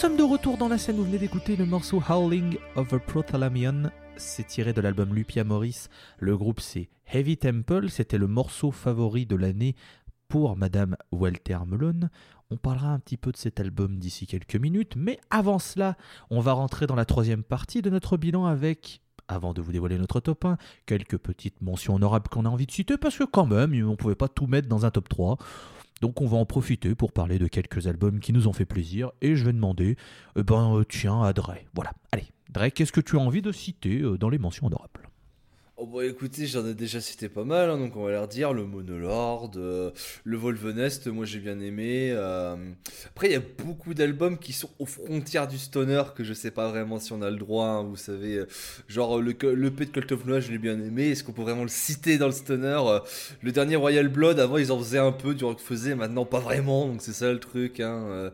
Sommes de retour dans la scène, vous venez d'écouter le morceau Howling of a Prothalamion. C'est tiré de l'album Lupia Morris. Le groupe c'est Heavy Temple, c'était le morceau favori de l'année pour Madame Walter Melon. On parlera un petit peu de cet album d'ici quelques minutes, mais avant cela, on va rentrer dans la troisième partie de notre bilan avec avant de vous dévoiler notre top 1, quelques petites mentions honorables qu'on a envie de citer, parce que quand même, on ne pouvait pas tout mettre dans un top 3. Donc on va en profiter pour parler de quelques albums qui nous ont fait plaisir, et je vais demander, eh ben euh, tiens, à Dre. Voilà, allez, Dre, qu'est-ce que tu as envie de citer euh, dans les mentions honorables? Oh bah écoutez, j'en ai déjà cité pas mal, hein, donc on va leur dire le Monolord, euh, le Volvenest, moi j'ai bien aimé. euh. Après il y a beaucoup d'albums qui sont aux frontières du stoner que je sais pas vraiment si on a le droit, hein, vous savez, euh, genre le le P de Cult of Noise je l'ai bien aimé, est-ce qu'on peut vraiment le citer dans le stoner Le dernier Royal Blood, avant ils en faisaient un peu, du rock faisait, maintenant pas vraiment, donc c'est ça le truc. Hein.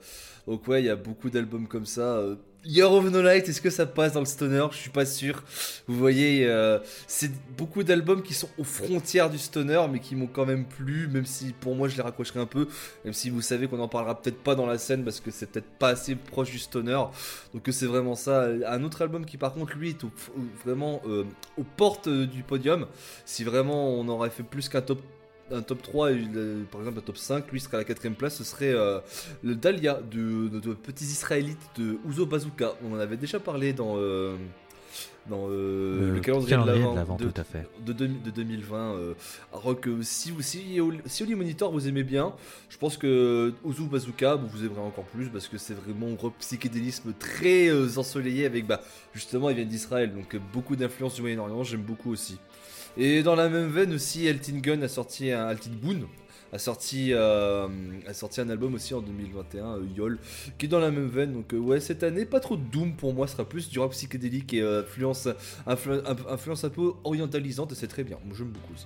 Donc ouais, il y a beaucoup d'albums comme ça. Year of No Light, est-ce que ça passe dans le stoner? Je suis pas sûr. Vous voyez, euh, c'est beaucoup d'albums qui sont aux frontières du stoner, mais qui m'ont quand même plu, même si pour moi je les raccrocherai un peu, même si vous savez qu'on en parlera peut-être pas dans la scène parce que c'est peut-être pas assez proche du stoner. Donc euh, c'est vraiment ça. Un autre album qui par contre lui est vraiment euh, aux portes du podium. Si vraiment on aurait fait plus qu'un top un top 3 et le- par exemple un top 5, lui serait à la quatrième place, ce serait euh, le Dahlia de, de petits israélites de Ouzo Bazooka. On en avait déjà parlé dans, euh, dans euh, le, calendrier, de de, tout à fait. de, deux- de 2020. euh, alors que si, vous- si, si Holy Monitor vous aimez bien, je pense que Ozu Bazooka vous, vous aimerez encore plus parce que c'est vraiment un psychédélisme très ensoleillé avec bah, justement ils viennent d'Israël donc beaucoup d'influence du Moyen-Orient, j'aime beaucoup aussi. Et dans la même veine aussi, Elton Gun a sorti un Elton Boone a sorti, euh, a sorti un album aussi en 2021, euh, Yol, qui est dans la même veine. Donc euh, ouais, cette année, pas trop de Doom pour moi, ce sera plus du rock psychédélique et euh, influence, influ- inf- influence un peu orientalisante, et c'est très bien. Moi, j'aime beaucoup aussi.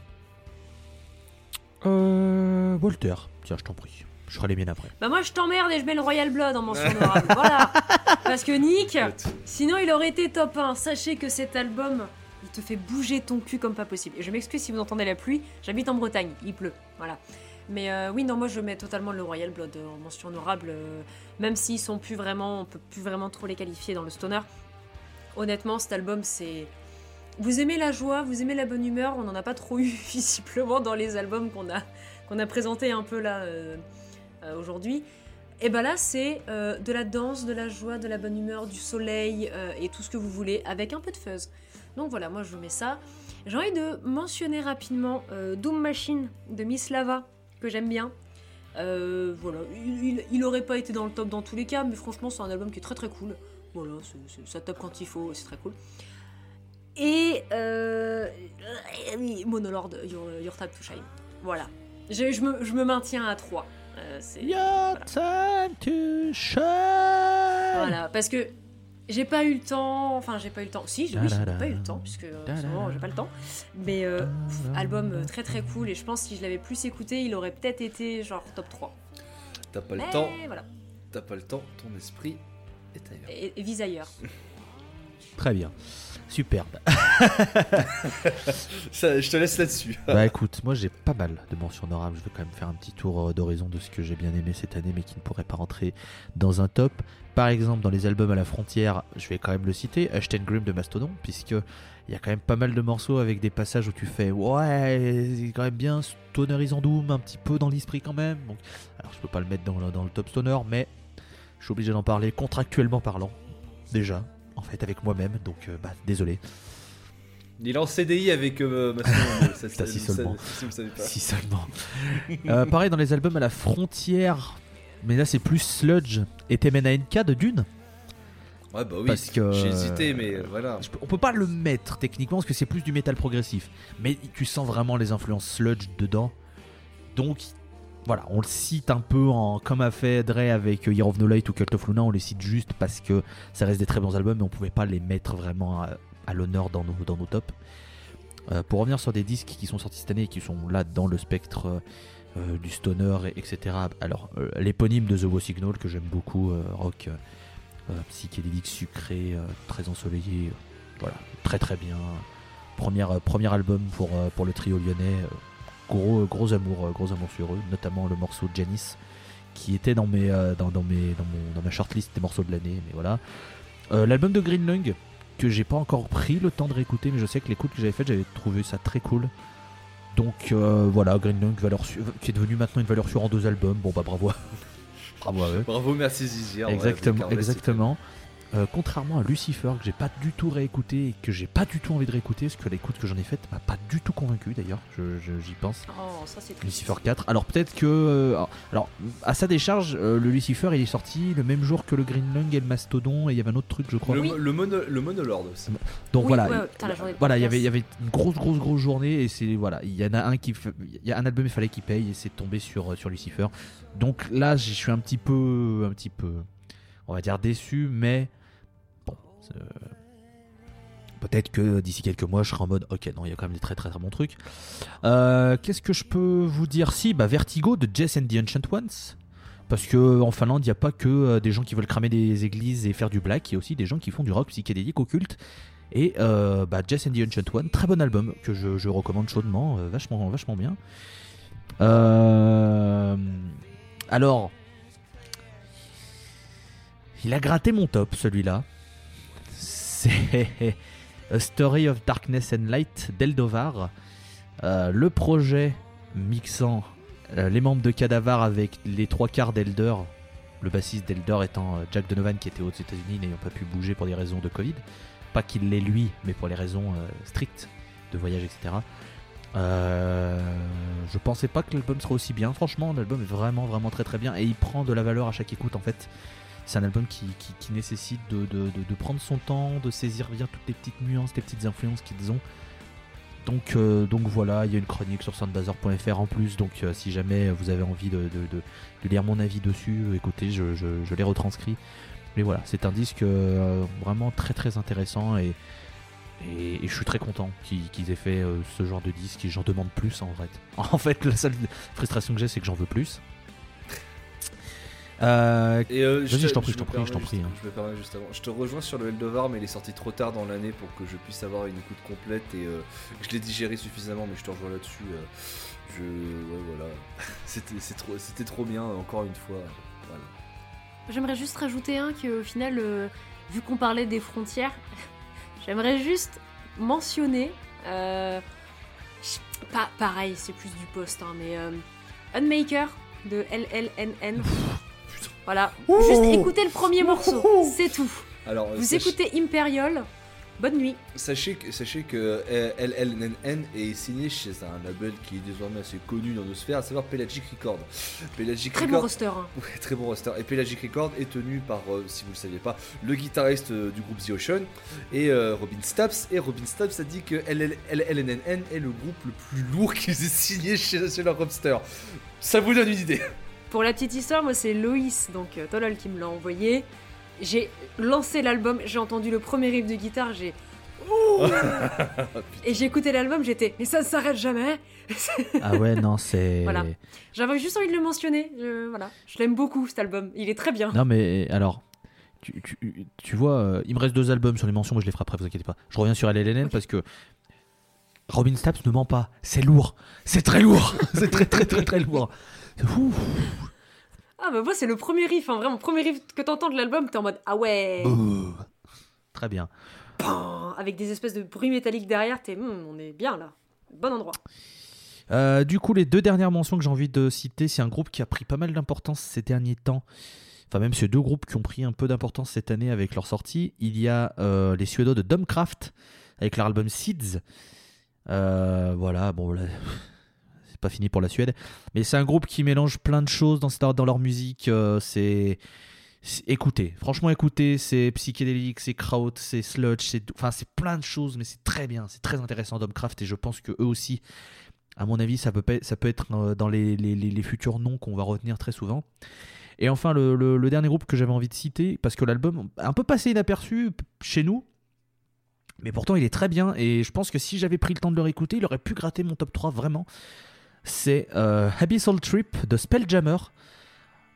Euh, Walter, tiens, je t'en prie. Je ferai les miennes après. Bah moi je t'emmerde et je mets le Royal Blood en mention honorable. voilà. Parce que Nick, sinon il aurait été top 1. Sachez que cet album, te fait bouger ton cul comme pas possible. Et je m'excuse si vous entendez la pluie, j'habite en Bretagne, il pleut. Voilà. Mais euh, oui, non, moi je mets totalement le Royal Blood euh, en mention honorable. euh, même s'ils sont plus vraiment, on peut plus vraiment trop les qualifier dans le stoner. Honnêtement, cet album c'est. Vous aimez la joie, vous aimez la bonne humeur, on n'en a pas trop eu visiblement dans les albums qu'on a, qu'on a présentés un peu là aujourd'hui. Et ben là, c'est de la danse, de la joie, de la bonne humeur, du soleil et tout ce que vous voulez, avec un peu de fuzz. Donc voilà, moi je vous mets ça. J'ai envie de mentionner rapidement euh, Doom Machine de Miss Lava, que j'aime bien. Euh, voilà, il, il- il aurait pas été dans le top dans tous les cas, mais franchement, c'est un album qui est très très cool. Voilà, ça top quand il faut, c'est très cool. Et euh, Monolord, Your, Your Time to Shine. Voilà. Je, je me, je me maintiens à 3. Euh, Your time to shine. Voilà, parce que j'ai pas eu le temps, enfin j'ai pas eu le temps, si, oui, j'ai pas eu le temps, puisque euh, en ce moment j'ai pas le temps, mais euh, pff, album euh, très très cool, et je pense que si je l'avais plus écouté, il aurait peut-être été genre top 3. T'as pas Mais le temps, voilà, t'as pas le temps, ton esprit est ailleurs. et, et vise ailleurs. Très bien. Superbe. Ça, je te laisse là-dessus. bah écoute, moi j'ai pas mal de mentions honorables. Je vais quand même faire un petit tour euh, d'horizon de ce que j'ai bien aimé cette année, mais qui ne pourrait pas rentrer dans un top. Par exemple, dans les albums à la frontière, je vais quand même le citer, Ashton Grim de Mastodon, puisque il y a quand même pas mal de morceaux avec des passages où tu fais ouais, c'est quand même bien stonerisant doom, un petit peu dans l'esprit quand même. Donc, alors je peux pas le mettre dans le, dans le top stoner, mais je suis obligé d'en parler contractuellement parlant, déjà, en fait avec moi-même. Donc euh, bah désolé. Il est en CDI avec euh, ça, ça- si ça- seulement. si pas. Si seulement. Euh, pareil dans les albums à la frontière, mais là c'est plus Sludge et TMNK de Dune. Ouais, bah oui, Parce que- j'ai hésité, mais euh, voilà. On peut pas le mettre techniquement parce que c'est plus du métal progressif, mais tu sens vraiment les influences Sludge dedans. Donc voilà, on le cite un peu en, comme a fait Dre avec Year of No Light ou Cult of Luna, on les cite juste parce que ça reste des très bons albums, mais on pouvait pas les mettre vraiment à, l'honneur dans nos, dans tops. Euh, pour revenir sur des disques qui sont sortis cette année et qui sont là dans le spectre euh, euh, du stoner, et- etc. Alors, euh, l'éponyme de The Wo Signal que j'aime beaucoup, euh, rock euh, euh, psychédélique sucré, euh, très ensoleillé, euh, voilà, très très bien. Premier, euh, album pour, euh, le trio lyonnais, euh, gros, gros amour, euh, gros amour sur eux, notamment le morceau Janice qui était dans, mes, euh, dans, dans, mes, dans, mon- dans ma shortlist des morceaux de l'année, mais voilà. Euh, L'album de Green Lung, que j'ai pas encore pris le temps de réécouter, mais je sais que l'écoute que j'avais faite, j'avais trouvé ça très cool. Donc euh, voilà, Green Lung, valeur sûre- qui est devenu maintenant une valeur sûre en deux albums. Bon bah bravo. bravo à eux. Bravo, merci Zizi. ouais, Exactement, exactement. Euh, contrairement à Lucifer, que j'ai pas du tout réécouté et que j'ai pas du tout envie de réécouter, parce que l'écoute que j'en ai faite m'a pas du tout convaincu d'ailleurs, je- je- j'y pense. Oh, ça c'est. Lucifer 4. Alors peut-être que. euh, alors, à sa décharge, euh, le Lucifer il est sorti le même jour que le Green Lung et le Mastodon, et il y avait un autre truc, je crois. Le, Oui. le, mono, le monolord aussi. Donc Oui, voilà. ouais, ouais, Voilà, il y avait, il y avait une grosse, grosse, grosse journée et c'est voilà, il y en a un qui, il y a un album il fallait qu'il paye et c'est tombé sur sur Lucifer. Donc là, je suis un petit peu, un petit peu, on va dire déçu, mais peut-être que d'ici quelques mois, je serai en mode, ok, non, il y a quand même des très, très, très bons trucs. Euh, Qu'est-ce que je peux vous dire Si, bah Vertigo de Jess and the Ancient Ones. Parce que en Finlande, il n'y a pas que euh, des gens qui veulent cramer des églises et faire du black, il y a aussi des gens qui font du rock psychédélique occulte. Et euh, bah, Jess and the Ancient One, très bon album que je, recommande chaudement, euh, vachement, vachement bien. Euh, alors, il a gratté mon top celui-là. C'est A Story of Darkness and Light d'Eldovar. Euh, le projet mixant euh, les membres de Cadavar avec les trois quarts d'Elder. Le bassiste d'Elder étant euh, Jack Donovan qui était aux États-Unis n'ayant pas pu bouger pour des raisons de Covid. Pas qu'il l'ait lui, mais pour les raisons euh, strictes de voyage, etc. Euh, je pensais pas que l'album serait aussi bien. Franchement, l'album est vraiment, vraiment très très bien et il prend de la valeur à chaque écoute en fait. C'est un album qui, nécessite de, prendre son temps, de saisir bien toutes les petites nuances, les petites influences qu'ils ont. Donc, euh, voilà, il y a une chronique sur soundbazer.fr en plus. Donc euh, si jamais vous avez envie de, lire mon avis dessus, euh, écoutez, je, je- je l'ai retranscrit. Mais voilà, c'est un disque vraiment très très intéressant et, je suis très content qu'ils aient fait ce genre de disque j'en demande plus en fait. En fait, la seule frustration que j'ai, c'est que j'en veux plus. Euh, Et euh, Vas-y, je t'en prie, je t'en prie, permets je t'en prie, hein. Je me permets juste avant. Je te rejoins sur le Eldovar, mais il est sorti trop tard dans l'année pour que je puisse avoir une écoute complète et euh, je l'ai digéré suffisamment, mais je te rejoins là-dessus. euh, je, ouais, voilà, c'était c'est trop, c'était trop bien. Encore une fois, voilà. J'aimerais juste rajouter un que au final, euh, vu qu'on parlait des frontières, j'aimerais juste mentionner. euh, pas pareil, c'est plus du post, hein, mais euh, Unmaker de LLNN. Voilà, juste écoutez le premier morceau, c'est tout. Alors, euh, Vous sach- écoutez Imperial. Bonne nuit. Sachez que, sachez que euh, LLNN est signé chez un label qui est désormais assez connu dans nos sphères, à savoir Pelagic Record. Pelagic Très bon roster. hein. Ouais, très bon roster. Et Pelagic Record est tenu par, euh, si vous le saviez pas, le guitariste euh, du groupe The Ocean et euh, Robin Stubbs. Et Robin Stubbs a dit que LL LLNN est le groupe le plus lourd qu'ils aient signé chez, chez leur roster. Ça vous donne une idée. Pour la petite histoire, moi c'est Loïs, donc euh, Tolol qui me l'a envoyé. J'ai lancé l'album, j'ai entendu le premier riff de guitare, j'ai. Et j'ai écouté l'album, j'étais. Mais ça ne s'arrête jamais ah ouais, non, c'est. Voilà. J'avais juste envie de le mentionner. Je, voilà. Je l'aime beaucoup cet album, il est très bien. Non, mais alors, tu, tu- tu vois, euh, il me reste deux albums sur les mentions, mais je les ferai après, vous inquiétez pas. Je reviens sur LLNN Ok. parce que Robin Staps ne ment pas. C'est lourd. C'est très lourd. c'est très, très, très, très lourd. Ah bah moi c'est le premier riff, hein, vraiment, premier riff que t'entends de l'album, t'es en mode ah ouais, Ouh. Très bien. Avec des espèces de bruits métalliques derrière, t'es, hmm, on est bien là, bon endroit. Euh, du coup, les deux dernières mentions que j'ai envie de citer, c'est un groupe qui a pris pas mal d'importance ces derniers temps. Enfin, même ces deux groupes qui ont pris un peu d'importance cette année avec leur sortie. Il y a euh, les Suédois de Domcraft avec leur album Seeds. Euh, voilà, bon, là, pas fini pour la Suède. Mais c'est un groupe qui mélange plein de choses dans, leur musique. euh, c'est. Écoutez, franchement écoutez, c'est psychédélique, c'est kraut, c'est sludge, c'est enfin c'est plein de choses, mais c'est très bien, c'est très intéressant Domcraft et je pense que eux aussi à mon avis, ça peut, ça peut être euh, dans les, futurs noms qu'on va retenir très souvent. Et enfin, le, le- dernier groupe que j'avais envie de citer, parce que l'album un peu passé inaperçu chez nous, mais pourtant il est très bien, et je pense que si j'avais pris le temps de le réécouter, il aurait pu gratter mon top 3 vraiment. C'est euh, Abyssal Trip de Spelljammer.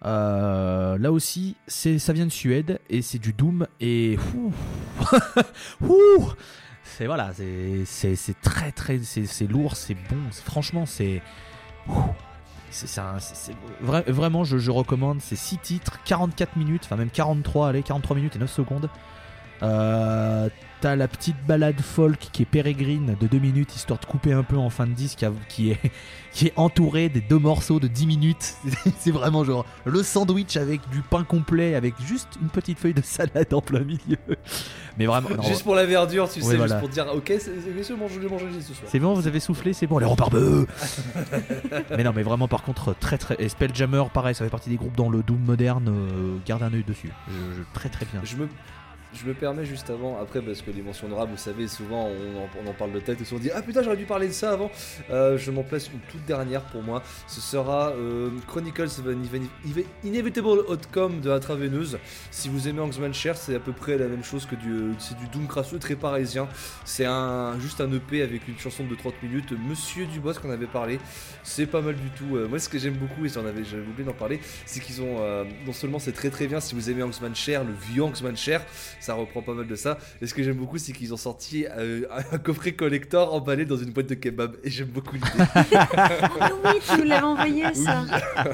Euh, là aussi, ça vient de Suède, et c'est du Doom, et... c'est voilà, c'est, très très, c'est, lourd, c'est bon, franchement c'est, vraiment, je, je recommande. C'est 6 titres, 44 minutes, enfin même 43, allez, 43 minutes et 9 secondes. Euh, T'as la petite balade folk qui est pérégrine de 2 minutes, histoire de couper un peu en fin de disque, qui est, qui est entouré des deux morceaux de 10 minutes. c'est vraiment genre le sandwich avec du pain complet, avec juste une petite feuille de salade en plein milieu. Mais vraiment, non, Juste pour la verdure, tu Ouais, sais, voilà. juste pour dire, ok, c'est bon, je vais manger ce soir. C'est bon, vous avez soufflé, c'est bon, allez, repart beuh Mais non, mais vraiment, par contre, très très. Et Spelljammer, pareil, ça fait partie des groupes dans le Doom moderne, euh, garde un œil dessus. Je- je- très très bien. Je me, je me permets juste avant, après, parce que les mentions honorables, vous savez, souvent on en, parle de tête et on dit Ah putain, j'aurais dû parler de ça avant. Euh, je m'en place une toute dernière pour moi. Ce sera euh, Chronicles of an Inevitable Outcome de Intraveineuse. Si vous aimez Angsman Share, c'est à peu près la même chose que du, c'est du Doom crasseux très parisien. C'est un, juste un EP avec une chanson de 30 minutes. Monsieur Dubois, qu'on avait parlé, c'est pas mal du tout. Euh, moi, ce que j'aime beaucoup, et j'en avais, j'avais oublié d'en parler, c'est qu'ils ont non seulement c'est très très bien si vous aimez Angsman Share, le vieux Angsman Share, ça reprend pas mal de ça. Et ce que j'aime beaucoup, c'est qu'ils ont sorti euh, un coffret collector emballé dans une boîte de kebab. Et j'aime beaucoup l'idée. Ah oui, tu nous l'avais envoyé ça.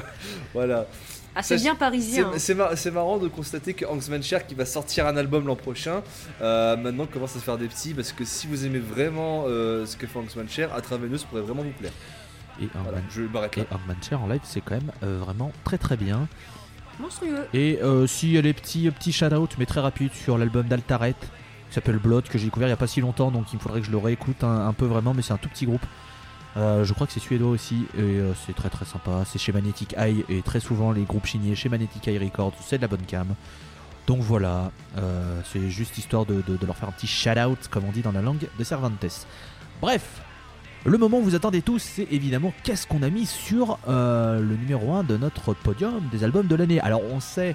voilà. Ah, c'est bien parisien. C'est c'est mar- c'est marrant de constater que Angsman Share, qui va sortir un album l'an prochain, euh, maintenant commence à se faire des petits. Parce que si vous aimez vraiment euh, ce que fait Angsman Share, Atraveineuse pourrait vraiment vous plaire. Et Voilà, je et Chair en live, c'est quand même euh, vraiment très très bien. Monstrueux. Et euh, a les petits, petits shout-out, mais très rapides sur l'album d'Altaret, qui s'appelle Blood, que j'ai découvert il y a pas si longtemps, donc il faudrait que je le réécoute un, peu vraiment, mais c'est un tout petit groupe. Euh, je crois que c'est suédois aussi, et euh, c'est très très sympa. C'est chez Magnetic Eye, et très souvent les groupes chignés chez Magnetic Eye Records, c'est de la bonne cam. Donc voilà, euh, c'est juste histoire de- de leur faire un petit shout-out, comme on dit dans la langue de Cervantes. Bref, le moment où vous attendez tous, c'est évidemment qu'est-ce qu'on a mis sur euh, le numéro 1 de notre podium des albums de l'année? Alors on sait,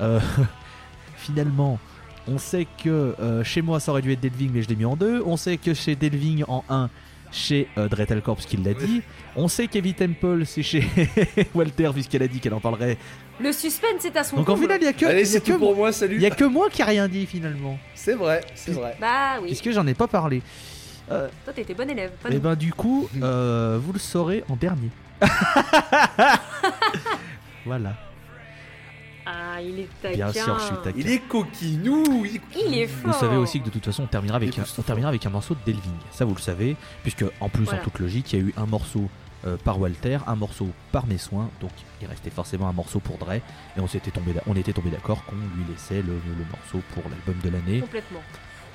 euh, finalement, on sait que euh, chez moi ça aurait dû être Delving, mais je l'ai mis en deux. On sait que chez Delving en 1, chez euh, Dretel Corps, qu'il l'a dit. On sait qu'Evie Temple, c'est chez Walter, puisqu'elle a dit qu'elle en parlerait. Le suspense est à son Donc en final, il n'y a que, Allez, il y a c'est que pour moi, salut. il y a que moi qui a rien dit finalement, C'est vrai, c'est vrai. Bah oui. puisque j'en ai pas parlé. Euh, Toi, t'étais bon élève. Pas et nous. ben du coup, euh, vous le saurez en dernier. voilà. Ah, il est taquin. Bien sûr, je suis taquin. Il est coquinou. Il est, Il est Vous fort. savez aussi que de toute façon on terminera avec, un, on terminera avec un morceau de Delving. Ça vous le savez, puisque en plus Voilà. en toute logique il y a eu un morceau euh, par Walter, un morceau par mes soins, donc il restait forcément un morceau pour Dre, et on s'était tombé, on était tombé d'accord qu'on lui laissait le, le morceau pour l'album de l'année. Complètement.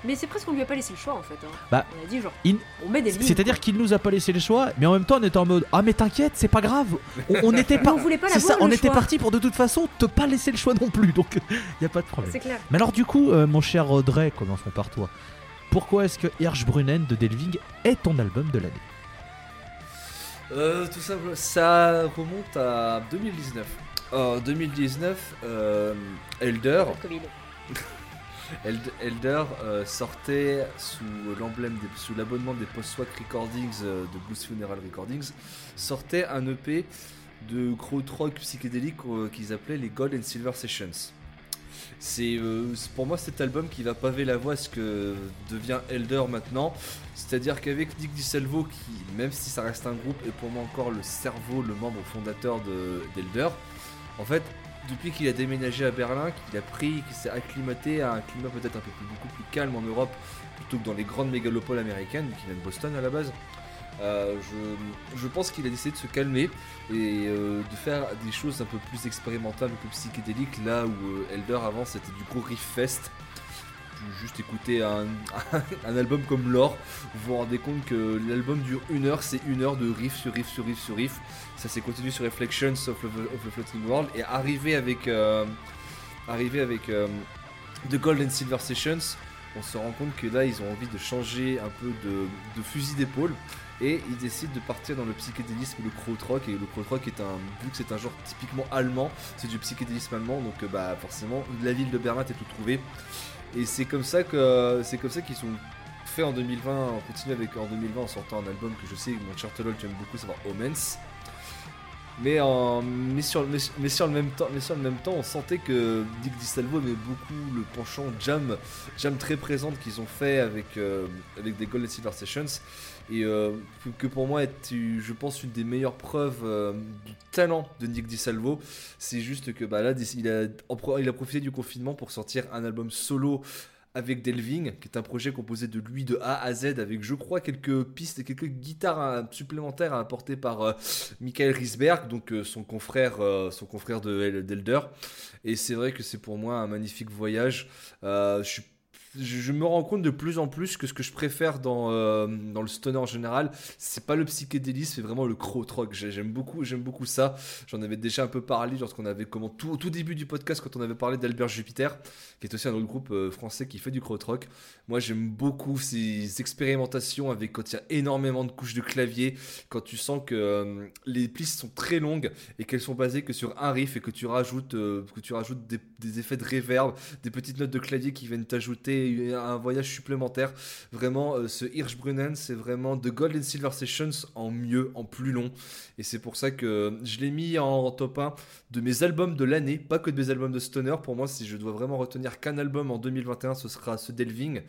Mais c'est presque qu'on lui a pas laissé le choix en fait. hein. Bah, on a dit genre, in- on met des. C'est-à-dire qu'il nous a pas laissé le choix, mais en même temps on était en mode ah mais t'inquiète c'est pas grave, on, on était pas, on voulait pas ça, on était parti pour de toute façon te pas laisser le choix non plus, donc il y a pas de problème. C'est clair. Mais alors du coup, euh, mon cher Audrey, commençons par toi. Pourquoi est-ce que Hirschbrunnen de Delving est ton album de l'année? Euh, tout ça, ça remonte à 2019. En 2019, euh, Elder, Covid. Eld- Elder euh, sortait sous l'emblème, sous l'abonnement des Post-Swag Recordings euh, de Blues Funeral Recordings, sortait un EP de krautrock psychédélique euh, qu'ils appelaient les Gold and Silver Sessions. C'est pour moi cet album qui va paver la voie à ce que devient Elder maintenant. C'est-à-dire qu'avec Nick DiSalvo, qui, même si ça reste un groupe, est pour moi encore le cerveau, le membre fondateur de- d'Elder, en fait, depuis qu'il a déménagé à Berlin, qu'il a pris, qu'il s'est acclimaté à un climat peut-être un peu plus, beaucoup plus calme en Europe, plutôt que dans les grandes mégalopoles américaines, vu qu'il vient de Boston à la base, euh, je, je pense qu'il a décidé de se calmer et euh, de faire des choses un peu plus expérimentales, un peu plus psychédéliques, là où euh, Elder avant c'était du gros riff fest. Juste écouter un, album comme Lore, vous vous rendez compte que l'album dure une heure, c'est une heure de riff sur riff sur riff sur riff. Ça s'est continué sur Reflections of, the- Floating World et arrivé avec, euh, arrivé avec euh, The Gold and Silver Sessions, on se rend compte que là ils ont envie de changer un peu de, fusil d'épaule et ils décident de partir dans le psychédélisme, le krautrock et le krautrock est un c'est un genre typiquement allemand, c'est du psychédélisme allemand donc euh, bah forcément la ville de Berlin est tout trouvé et c'est comme ça que c'est comme ça qu'ils sont fait en 2020, on continue avec en 2020 en sortant un album que je sais mon cher Tolol tu aimes beaucoup, savoir Omens. Mais, en, mais, sur, mais, mais sur le même temps, mais sur le même temps, on sentait que Dick DiSalvo aimait beaucoup le penchant jam, jam très présente qu'ils ont fait avec, euh, avec des Golden Silver Sessions. Et euh, que- pour moi je pense, une des meilleures preuves euh, du talent de Nick DiSalvo. C'est juste que bah, là, il a, profité du confinement pour sortir un album solo avec Delving, qui est un projet composé de lui de A à Z, avec je crois quelques pistes et quelques guitares hein, supplémentaires apportées par euh, Michael Risberg, donc euh, son confrère, euh, son confrère de d'Elder. Et c'est vrai que c'est pour moi un magnifique voyage. je suis je, me rends compte de plus en plus que ce que je préfère dans, euh, dans le stoner en général, c'est pas le psychédélisme, c'est vraiment le krautrock. J'aime beaucoup, j'aime beaucoup ça. J'en avais déjà un peu parlé lorsqu'on avait comment au tout début du podcast quand on avait parlé d'Albert Jupiter, qui est aussi un autre groupe euh, français qui fait du krautrock. Moi, j'aime beaucoup ces expérimentations avec quand il y a énormément de couches de clavier, quand tu sens que euh, les pistes sont très longues et qu'elles sont basées que sur un riff et que tu rajoutes que tu rajoutes des, des effets de reverb, des petites notes de clavier qui viennent t'ajouter un voyage supplémentaire. Vraiment, euh, ce Hirschbrunnen, c'est vraiment The Gold and Silver Sessions en mieux, en plus long. Et c'est pour ça que je l'ai mis en top 1 de mes albums de l'année, pas que de mes albums de Stoner. Pour moi, si je dois vraiment retenir qu'un album en 2021, ce sera ce Delving.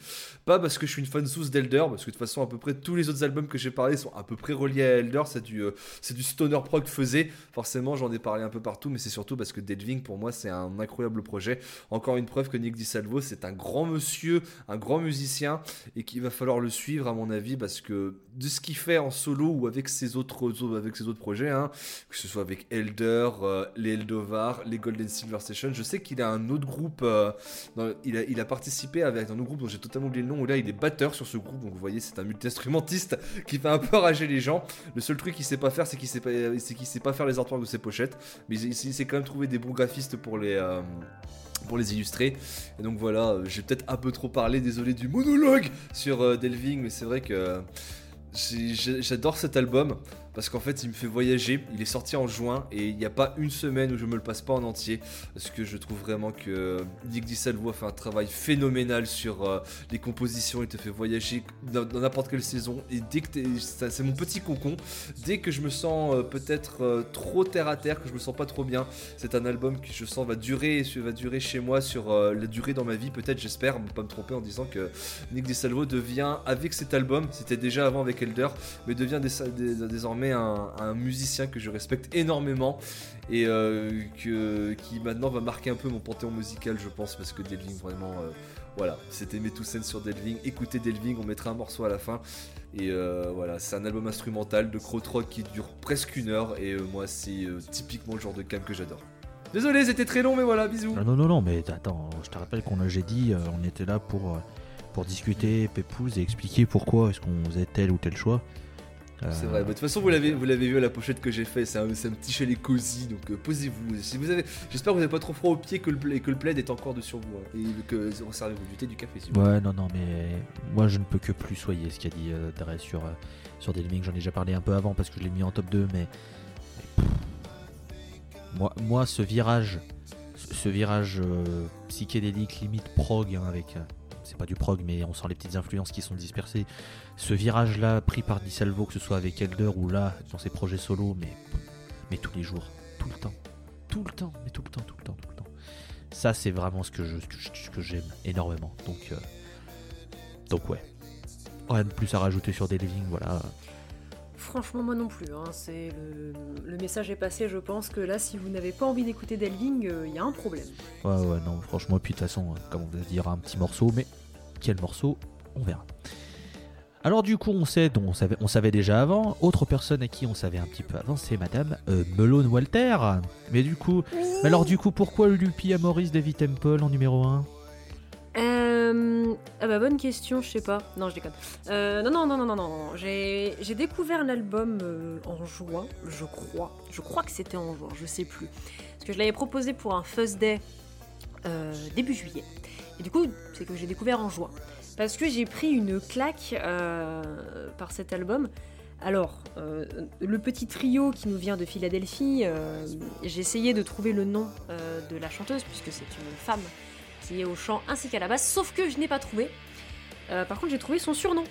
Pas parce que je suis une fan sous d'Elder, parce que de toute façon, à peu près tous les autres albums que j'ai parlé sont à peu près reliés à Elder. C'est du, euh, c'est du Stoner prog faisait. Forcément, j'en ai parlé un peu partout, mais c'est surtout parce que Delving, pour moi, c'est un incroyable projet. Encore une preuve que Nick DiSalvo, c'est un grand monsieur, un grand musicien, et qu'il va falloir le suivre, à mon avis, parce que de ce qu'il fait en solo ou avec ses autres, projets, hein, que ce soit avec Elder, euh, les Eldovar, les Golden Silver Station. Je sais qu'il a un autre groupe, euh, il, a, il, participé avec un autre groupe dont j'ai totalement oublié le nom, où là il est batteur sur ce groupe, donc vous voyez, c'est un multi-instrumentiste qui fait un peu rager les gens. Le seul truc qu'il sait pas faire, c'est qu'il sait qu'il sait pas faire les artworks de ses pochettes, mais il, sait quand même trouver des bons graphistes pour les. Euh, pour les illustrer. Et donc voilà, j'ai peut-être un peu trop parlé, désolé du monologue sur Delving, mais c'est vrai que j'adore cet album parce qu'en fait il me fait voyager. Il est sorti en juin et il n'y a pas une semaine où je me le passe pas en entier parce que je trouve vraiment que Nick DiSalvo a fait un travail phénoménal sur euh, les compositions. Il te fait voyager dans n'importe quelle saison et dès que c'est mon petit concon. Dès que je me sens euh, peut-être euh, trop terre à terre, que je me sens pas trop bien, c'est un album que je sens va durer, va durer chez moi sur la durée dans ma vie. Peut-être, j'espère, pas me tromper en disant que Nick DiSalvo devient avec cet album, c'était déjà avant avec Elder, mais devient désormais un, musicien que je respecte énormément et euh, que, qui maintenant va marquer un peu mon panthéon musical, je pense, parce que Delving, vraiment, euh, voilà, c'était mes tous sur Delving. Écoutez Delving, on mettra un morceau à la fin. Et euh, voilà, c'est un album instrumental de krautrock qui dure presque une heure, et moi, c'est typiquement le genre de cam que j'adore. Désolé, c'était très long, mais voilà, bisous. Non, non, non, mais attends, je te rappelle qu'on a, j'ai dit, on était là pour, pour discuter, pépouze, et expliquer pourquoi est-ce qu'on faisait tel ou tel choix. C'est vrai. de toute façon, vous l'avez, vous l'avez vu à la pochette que j'ai fait. C'est un, un, petit chalet cosy. Donc euh, posez-vous. Si vous avez, j'espère que vous n'avez pas trop froid aux pieds que le, que le plaid est encore dessus vous. Hein, et que vous servez-vous du thé, du café. Si vous ouais, non, non, mais moi je ne peux que plus soyer ce qu'a dit euh, sur euh, sur. J'en ai déjà parlé un peu avant parce que je l'ai mis en top 2, mais, moi, moi, ce virage, ce, virage euh, psychédélique limite prog hein, avec c'est pas du prog, mais on sent les petites influences qui sont dispersées. Ce virage-là, pris par Dissalvo, que ce soit avec Elder ou là, dans ses projets solo, mais, mais tous les jours, tout le temps, tout le temps, mais tout le temps, tout le temps, tout le temps. Ça, c'est vraiment ce que je, ce que j'aime énormément. Donc, euh, donc ouais. Rien de plus à rajouter sur des living, voilà. Franchement, moi non plus. Hein. C'est le... message est passé. Je pense que là, si vous n'avez pas envie d'écouter Delving, il euh, y a un problème. Ouais, ouais, non, franchement. Puis de toute façon, comme on va dire, un petit morceau, mais quel morceau On verra. Alors du coup, on sait, on savait, on savait déjà avant. Autre personne à qui on savait un petit peu avant, c'est Madame euh, Melone Walter. Mais du coup, alors du coup, pourquoi Lupi Amoris David Temple en numéro 1 euh, ah bah bonne question, je sais pas. Non, je déconne. Euh, non, non, non, non, non, non. J'ai, découvert l'album euh, en juin, je crois. Je crois que c'était en juin, je sais plus. Parce que je l'avais proposé pour un First Day début juillet. Et du coup, c'est que j'ai découvert en juin. Parce que j'ai pris une claque par cet album. Alors, le petit trio qui nous vient de Philadelphie, j'ai essayé de trouver le nom de la chanteuse, puisque c'est une femme qui est au chant ainsi qu'à la basse, sauf que je n'ai pas trouvé. Euh, par contre, j'ai trouvé son surnom.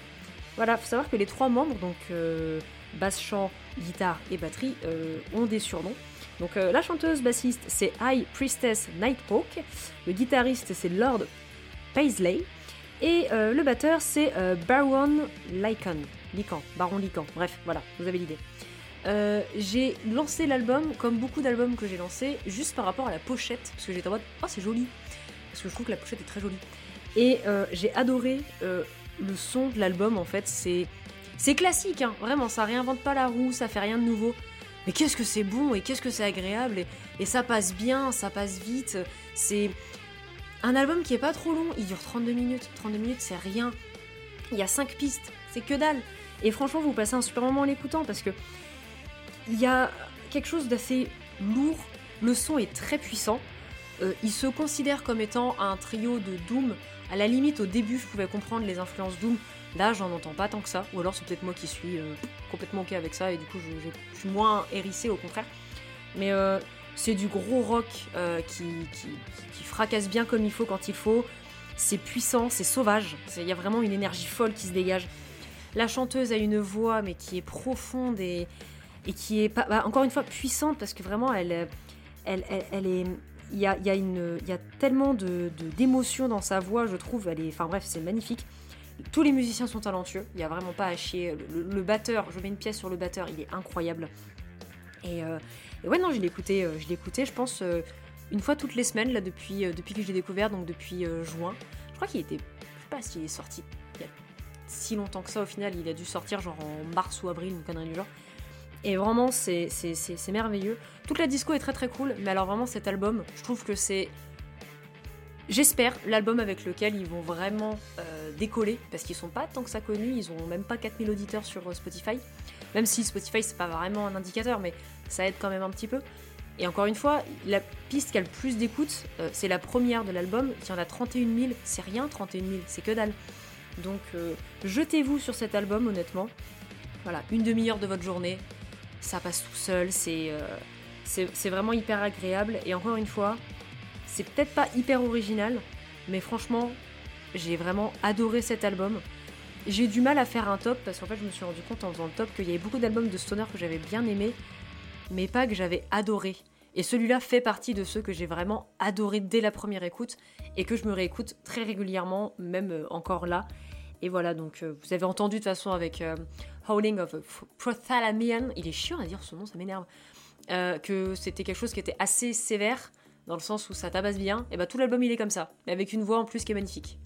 Voilà, faut savoir que les trois membres, donc euh, basse, chant, guitare et batterie, euh, ont des surnoms. Donc la chanteuse bassiste c'est High Priestess Nighthawk, le guitariste c'est Lord Paisley et le batteur c'est Baron Lycan, Lycan, Baron Lycan. Bref, voilà, vous avez l'idée. Euh, j'ai lancé l'album, comme beaucoup d'albums que j'ai lancés, juste par rapport à la pochette, parce que j'étais en mode oh c'est joli, parce que je trouve que la pochette est très jolie. Et euh, j'ai adoré euh, le son de l'album en fait, c'est c'est classique, hein, vraiment, ça réinvente pas la roue, ça fait rien de nouveau. Mais qu'est-ce que c'est bon et qu'est-ce que c'est agréable et, et ça passe bien, ça passe vite. C'est un album qui est pas trop long, il dure 32 minutes. 32 minutes, c'est rien. Il y a 5 pistes, c'est que dalle. Et franchement, vous passez un super moment en l'écoutant parce que il y a quelque chose d'assez lourd. Le son est très puissant. Euh, il se considère comme étant un trio de Doom. À la limite, au début, je pouvais comprendre les influences Doom. Là, j'en entends pas tant que ça. Ou alors, c'est peut-être moi qui suis euh, complètement ok avec ça et du coup, je, suis moins hérissé au contraire. Mais euh, c'est du gros rock euh, qui, fracasse bien comme il faut quand il faut. C'est puissant, c'est sauvage. Il y a vraiment une énergie folle qui se dégage. La chanteuse a une voix, mais qui est profonde et, qui est bah, encore une fois puissante parce que vraiment, elle, elle, elle, est. Il y a, tellement de de- d'émotions dans sa voix, je trouve. Enfin bref, c'est magnifique. Tous les musiciens sont talentueux, il n'y a vraiment pas à chier. Le batteur, je mets une pièce sur le batteur, il est incroyable. Et, euh, et ouais, non, je l'ai écouté, euh, je l'ai écouté, je pense, euh, une fois toutes les semaines, là, depuis, euh, depuis que j'ai découvert, donc depuis juin. Je crois qu'il était, je sais pas s'il est sorti il y a si longtemps que ça au final, il a dû sortir genre en mars ou avril, une connerie du genre. Et vraiment, c'est merveilleux. Toute la disco est très très cool, mais alors vraiment cet album, je trouve que c'est J'espère l'album avec lequel ils vont vraiment décoller, parce qu'ils sont pas tant que ça connus, ils ont même pas 4000 auditeurs sur Spotify, même si Spotify c'est pas vraiment un indicateur, mais ça aide quand même un petit peu. Et encore une fois, la piste qui a le plus d'écoute, euh, c'est la première de l'album, il y en a 31 000, c'est rien 31 000, c'est que dalle. Donc euh, jetez-vous sur cet album honnêtement, voilà, une demi-heure de votre journée, ça passe tout seul, c'est euh, c'est vraiment hyper agréable, et encore une fois, c'est peut-être pas hyper original, mais franchement, j'ai vraiment adoré cet album. J'ai du mal à faire un top parce qu'en fait, je me suis rendu compte en faisant le top qu'il y avait beaucoup d'albums de stoner que j'avais bien aimés, mais pas que j'avais adoré. Et celui-là fait partie de ceux que j'ai vraiment adoré dès la première écoute et que je me réécoute très régulièrement, même euh, encore là. Et voilà, donc euh, vous avez entendu de toute façon avec euh, Howling of a Prothalamian, il est chiant à dire ce nom, ça m'énerve, que c'était quelque chose qui était assez sévère dans le sens où ça tabasse bien, et bah tout l'album il est comme ça, mais avec une voix en plus qui est magnifique.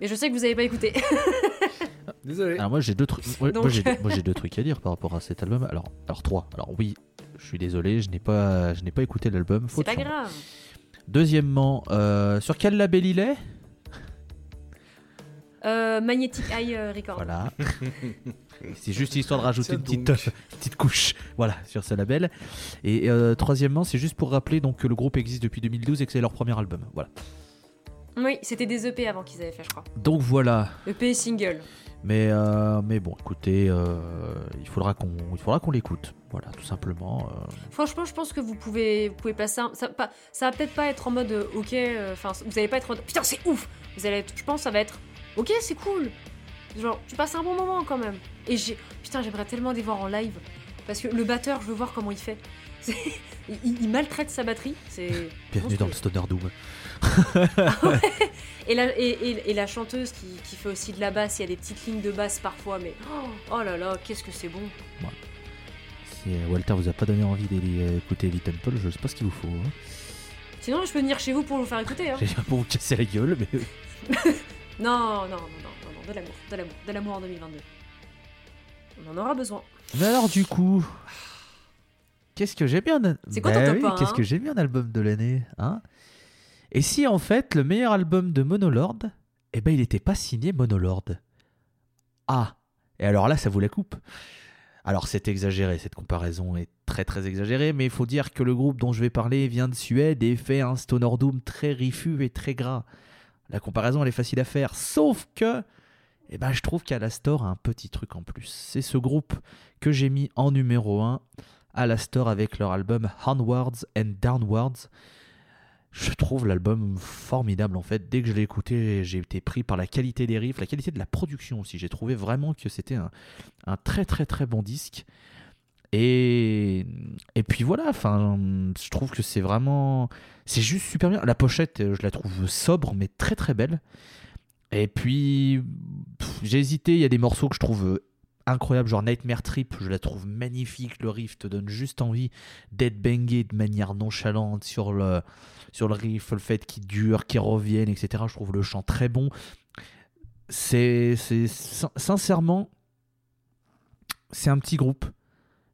Mais je sais que vous avez pas écouté. Désolé. Alors moi j'ai deux trucs. Donc- Moi j'ai deux trucs à dire par rapport à cet album. Alors alors trois. Alors oui, je suis désolé, je n'ai pas je n'ai pas écouté l'album. C'est pas grave. Deuxièmement, euh, sur quel label il est? Euh, Magnetic Eye euh, Record. Voilà. c'est juste histoire de rajouter une petite, euh, petite couche, voilà, sur ce label. Et euh, troisièmement, c'est juste pour rappeler donc que le groupe existe depuis 2012 et que c'est leur premier album. Voilà. Oui, c'était des EP avant qu'ils avaient fait, je crois. Donc voilà. EP et single. Mais euh, mais bon, écoutez, euh, il faudra qu'on l'écoute. Voilà, tout simplement. euh. Franchement, je pense que vous pouvez, pouvez passer un... Ça, ça va peut-être pas être en mode ok, enfin, vous allez pas être en putain, c'est ouf Vous allez être, je pense, ça va être ok, c'est cool Genre, tu passes un bon moment quand même. Et j'ai. Putain, j'aimerais tellement les voir en live. Parce que le batteur, je veux voir comment il fait. Il, il maltraite sa batterie. C'est. Bienvenue dans le. Stoner Doom. Et la, et, et- et la chanteuse qui, qui fait aussi de la basse, il y a des petites lignes de basse parfois, mais oh, oh là là, qu'est-ce que c'est bon. Si euh, Walter vous a pas donné envie d'écouter Elite Temple, je sais pas ce qu'il vous faut. hein. Sinon, je peux venir chez vous pour vous faire écouter. Hein. J'ai pour vous casser la gueule, mais Non, non, non, non, non, non, de l'amour, de l'amour, de l'amour en 2022. On en aura besoin. Mais alors du coup, qu'est-ce que j'ai bien C'est quoi ton top oui, un, Qu'est-ce hein que j'ai bien album de l'année, hein? Et si en fait le meilleur album de Monolord, eh ben il était pas signé Monolord. Ah, et alors là ça vous la coupe. Alors c'est exagéré, cette comparaison est très très exagérée, mais il faut dire que le groupe dont je vais parler vient de Suède et fait un Stoner Doom très rifu et très gras. La comparaison elle est facile à faire, sauf que eh ben, je trouve qu'Alastor a un petit truc en plus. C'est ce groupe que j'ai mis en numéro 1, Alastor avec leur album Onwards and Downwards. Je trouve l'album formidable en fait. Dès que je l'ai écouté, j'ai été pris par la qualité des riffs, la qualité de la production aussi. J'ai trouvé vraiment que c'était un, un très très très bon disque. Et, et puis voilà, enfin, je trouve que c'est vraiment. C'est juste super bien. La pochette, euh, je la trouve sobre, mais très très belle. Et puis, j'ai hésité. Il y a des morceaux que je trouve incroyables, genre Nightmare Trip, je la trouve magnifique, le riff te donne juste envie d'être bangé de manière nonchalante sur le, sur le riff, le fait qu'il dure, qu'il revienne, etc. Je trouve le chant très bon. C'est, c'est sincèrement, c'est un petit groupe,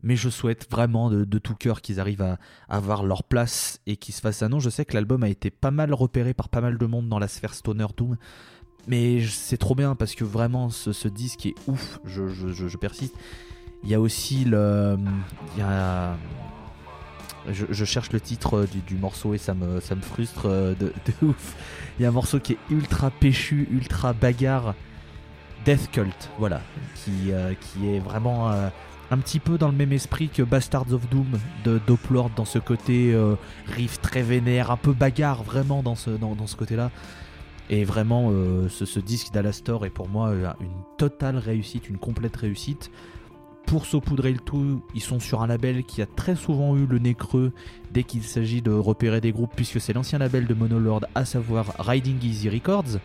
mais je souhaite vraiment de, tout cœur qu'ils arrivent à, avoir leur place et qu'ils se fassent un nom. Je sais que l'album a été pas mal repéré par pas mal de monde dans la sphère Stoner Doom. Mais c'est trop bien parce que vraiment ce, disque est ouf, je, persiste. Il y a aussi le. Il y a. Je, cherche le titre du, morceau et ça me, frustre euh, de, ouf. Il y a un morceau qui est ultra péchu, ultra bagarre. Death Cult, voilà. Qui, euh, est vraiment euh, un petit peu dans le même esprit que Bastards of Doom de Doplord dans ce côté riff très vénère, un peu bagarre vraiment dans ce, dans, dans ce côté-là. Et vraiment, euh, ce, disque d'Alastor est pour moi euh, une totale réussite, une complète réussite. Pour saupoudrer le tout, ils sont sur un label qui a très souvent eu le nez creux dès qu'il s'agit de repérer des groupes, puisque c'est l'ancien label de Monolord, à savoir Riding Easy Records.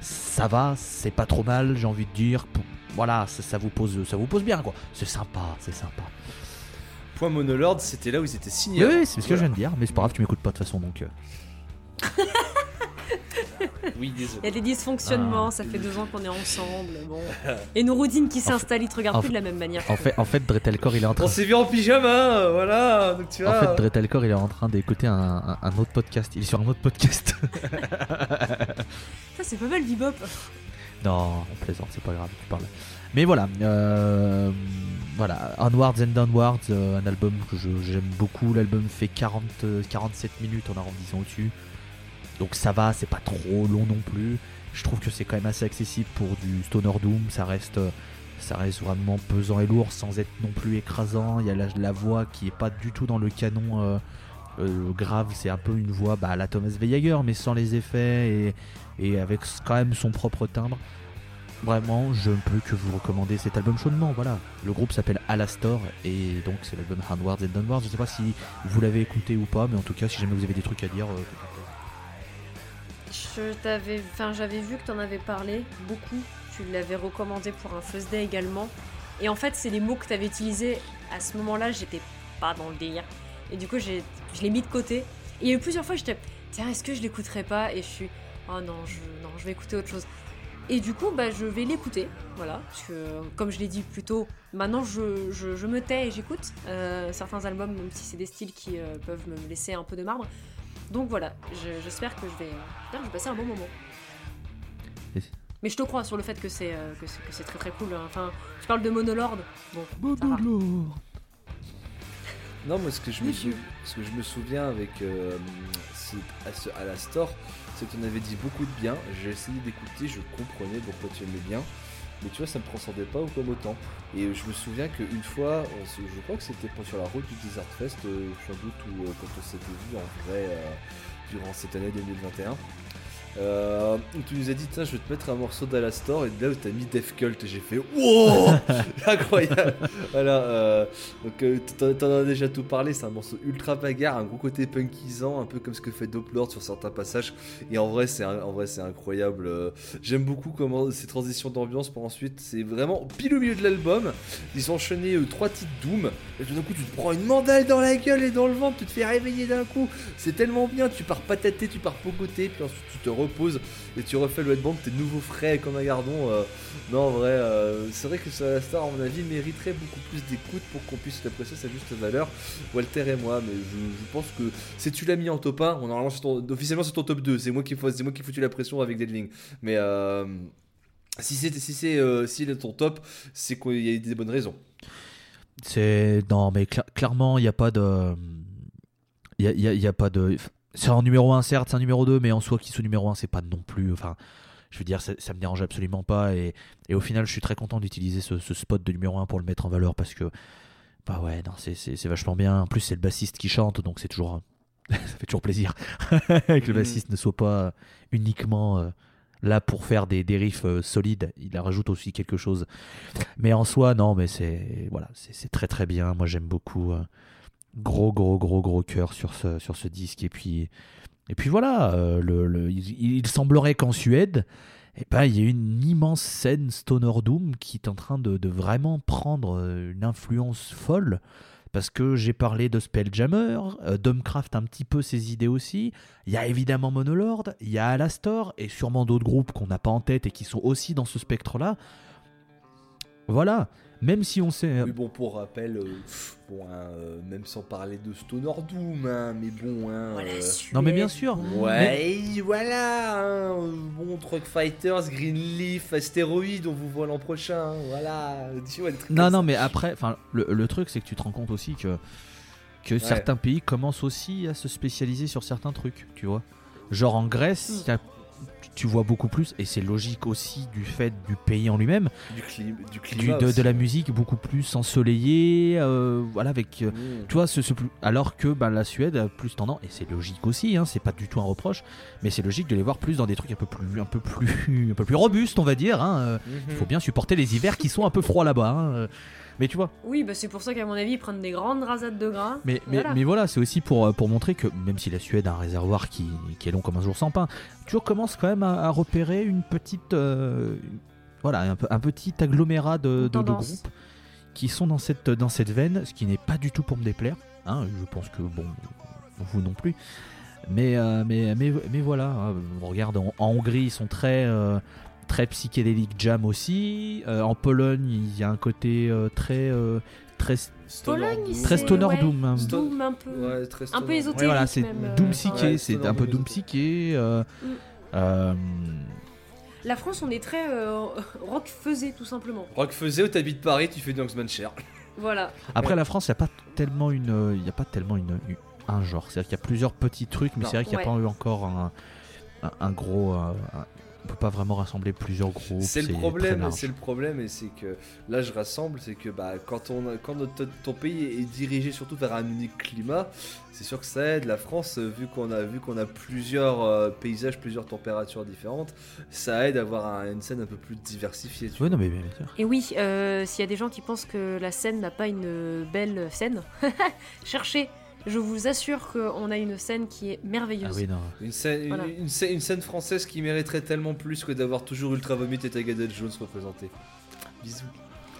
Ça va, c'est pas trop mal, j'ai envie de dire. Voilà, ça, vous pose, ça vous pose bien, quoi. C'est sympa, c'est sympa. Point Monolord, c'était là où ils étaient signés. Oui, c'est ce que je viens de dire, mais c'est pas grave, tu m'écoutes pas de toute façon, donc. Euh. Oui, désolé. Il y a des dysfonctionnements, ah. ça fait deux ans qu'on est ensemble. Bon. Et nos routines qui s'installent, ils te regardent plus de la même manière. En fait, en fait Dretelcore, il est en train. On s'est vu en pyjama, voilà. Donc tu vois. En fait, Dretelcore, il est en train d'écouter un, un, autre podcast. Il est sur un autre podcast. ça, c'est pas mal, Bebop. Non, on plaisante, c'est pas grave, tu parles. Mais voilà, euh, voilà, Onwards and Downwards, euh, un album que j'aime beaucoup. L'album fait 40, 47 minutes en arrondissant au-dessus. Donc ça va, c'est pas trop long non plus. Je trouve que c'est quand même assez accessible pour du Stoner Doom. Ça reste, ça reste vraiment pesant et lourd sans être non plus écrasant. Il y a la, voix qui est pas du tout dans le canon euh, euh, grave. C'est un peu une voix bah, à la Thomas Veyager, mais sans les effets et, avec quand même son propre timbre. Vraiment, je ne peux que vous recommander cet album chaudement. Voilà, le groupe s'appelle Alastor et donc c'est l'album Handwards and Downwards. Je sais pas si vous l'avez écouté ou pas, mais en tout cas, si jamais vous avez des trucs à dire. Euh, je t'avais, enfin, j'avais vu que tu en avais parlé beaucoup. Tu l'avais recommandé pour un first day également. Et en fait, c'est les mots que tu avais utilisés à ce moment-là. J'étais pas dans le délire. Et du coup, j'ai, je l'ai mis de côté. Et il y a eu plusieurs fois, j'étais, tiens, est-ce que je l'écouterai pas? Et je suis, oh non, je, non, je vais écouter autre chose. Et du coup, bah, je vais l'écouter, voilà, parce que comme je l'ai dit plus tôt, maintenant je, je, me tais et j'écoute euh, certains albums, même si c'est des styles qui euh, peuvent me laisser un peu de marbre. Donc voilà, j'espère que je vais, je vais passer un bon moment. Mais je te crois sur le fait que c'est euh, que c'est très très cool. Hein. Enfin, tu parles de Monolord. Bon, Monolord. Non, moi ce que je me, ce que je me souviens avec euh, à, la store, c'est que tu en avais dit beaucoup de bien. J'ai essayé d'écouter, je comprenais pourquoi tu aimais bien mais tu vois, ça me transcendait pas comme autant. Et je me souviens qu'une fois, je crois que c'était sur la route du Desert Fest, euh, sans doute, ou euh, quand on s'était vu en vrai euh, durant cette année 2021. Euh, tu nous as dit, tiens, je vais te mettre un morceau d'Alastor, et là où t'as mis Death Cult, j'ai fait, wow! Incroyable! Voilà, euh, donc euh, t'en as déjà tout parlé, c'est un morceau ultra bagarre, un gros côté punkisant, un peu comme ce que fait Doplord sur certains passages, et en vrai, c'est en vrai, c'est incroyable. Euh, j'aime beaucoup comment ces transitions d'ambiance pour ensuite, c'est vraiment pile au milieu de l'album, ils ont enchaîné trois titres Doom, et tout d'un coup, tu te prends une mandale dans la gueule et dans le ventre, tu te fais réveiller d'un coup, c'est tellement bien, tu pars patater, tu pars pogoter, puis ensuite tu te repose et tu refais le headband, t'es nouveau frais comme un gardon. Euh, non, en vrai, euh, c'est vrai que la star, à mon avis, mériterait beaucoup plus d'écoute pour qu'on puisse l'apprécier sa juste valeur. Walter et moi, mais je, pense que si tu l'as mis en top 1, on normalement ton, officiellement c'est ton top 2. C'est moi qui c'est moi qui foutu la pression avec Deadling. Mais euh, si c'est si c'est s'il est ton top, c'est qu'il y a des bonnes raisons. C'est non, mais clairement, il n'y a pas de. Il y a, a, pas de c'est un numéro 1 certes, c'est un numéro 2, mais en soi qui soit numéro 1 c'est pas non plus. Enfin, je veux dire, ça, me dérange absolument pas. Et, et, au final, je suis très content d'utiliser ce, spot de numéro 1 pour le mettre en valeur parce que, bah ouais, non, c'est vachement bien. En plus, c'est le bassiste qui chante, donc c'est toujours. ça fait toujours plaisir que le mm. bassiste ne soit pas uniquement euh, là pour faire des, des riffs euh, solides. Il rajoute aussi quelque chose. Mais en soi, non, mais c'est voilà, c'est très très bien. Moi, j'aime beaucoup. Gros, gros, gros, gros cœur sur ce, sur ce disque. Et puis, et puis voilà, euh, le, il, semblerait qu'en Suède, et ben il y a une immense scène Stoner Doom qui est en train de, vraiment prendre euh, une influence folle. Parce que j'ai parlé de Spelljammer, euh, un petit peu ses idées aussi. Il y a évidemment Monolord, il y a Alastor et sûrement d'autres groupes qu'on n'a pas en tête et qui sont aussi dans ce spectre-là. Voilà, même si on sait. Oui, bon, pour rappel, euh, bon, hein, euh, même sans parler de Stoner Doom, hein, mais bon, hein, Voilà, euh, Non, mais bien sûr. Ouais, voilà, hein, bon, Truck Fighters, Greenleaf, Astéroïde, on vous voit l'an prochain, hein, voilà. Tu vois, le truc Non, non, ça. mais après, enfin, le, le truc, c'est que tu te rends compte aussi que, que certains pays commencent aussi à se spécialiser sur certains trucs, tu vois. Genre en Grèce, il y a- tu vois beaucoup plus, et c'est logique aussi du fait du pays en lui-même, Du, clim- du du- climat. de, la musique beaucoup plus ensoleillée, euh, voilà, avec. euh, Mmh. tu vois, ce, ce alors que bah, la Suède a plus tendance, et c'est logique aussi, hein, c'est pas du tout un reproche, mais c'est logique de les voir plus dans des trucs un peu plus, un peu plus, un peu plus robustes, on va dire. hein, euh, Il Mhm. faut bien supporter les hivers qui sont un peu froids là-bas. hein, euh, Mais tu vois, Oui, bah c'est pour ça qu'à mon avis, ils prennent des grandes rasades de gras. mais, mais, Voilà. mais voilà, c'est aussi pour, euh, pour montrer que même si la Suède a un réservoir qui, qui est long comme un jour sans pain, tu vois, commence quand même à, à repérer une petite. euh, voilà, un, un petit agglomérat de, de- de Tendance. groupes qui sont dans cette, dans cette veine, ce qui n'est pas du tout pour me déplaire. hein, je pense que, bon, vous non plus. Mais, euh, mais, mais, mais voilà, on regarde en, en Hongrie, ils sont très, euh, très psychédéliques jam aussi. Euh, en Pologne, il y a un côté euh, très, euh, très, Stoner Doom. très C'est- stoner ouais. doom. hein. Un peu. Ouais, très Un stoner. peu ésotérique. Ouais, voilà, c'est même, doom psyché, ouais, c'est un peu doom psyché. euh, Mm. euh, La France, on est très euh, rock faisait tout simplement. Rock faisait où t'habites Paris, tu fais du Hangsman Cher. Voilà. Après, la France, il n'y a pas tellement une, il y a pas tellement une, une- un genre. C'est-à-dire qu'il y a plusieurs petits trucs, mais Non. c'est vrai qu'il n'y a Ouais. pas eu encore un, un, un gros. un- on peut pas vraiment rassembler plusieurs groupes. C'est le problème, c'est le problème, et c'est que là je rassemble, c'est que bah, quand, on, quand notre, ton pays est dirigé surtout vers un unique climat, c'est sûr que ça aide. La France, euh, vu qu'on a, vu qu'on a plusieurs euh, paysages, plusieurs températures différentes, ça aide à avoir un- une scène un peu plus diversifiée. tu Oui, vois. non, mais bien sûr. Et oui, euh, s'il y a des gens qui pensent que la scène n'a pas une belle scène, cherchez. Je vous assure qu'on a une scène qui est Ah merveilleuse. oui, non. Une scène, une- Voilà. une, scène, une scène française qui mériterait tellement plus que d'avoir toujours Ultra Vomit et Tagadette Jones représentés. Bisous.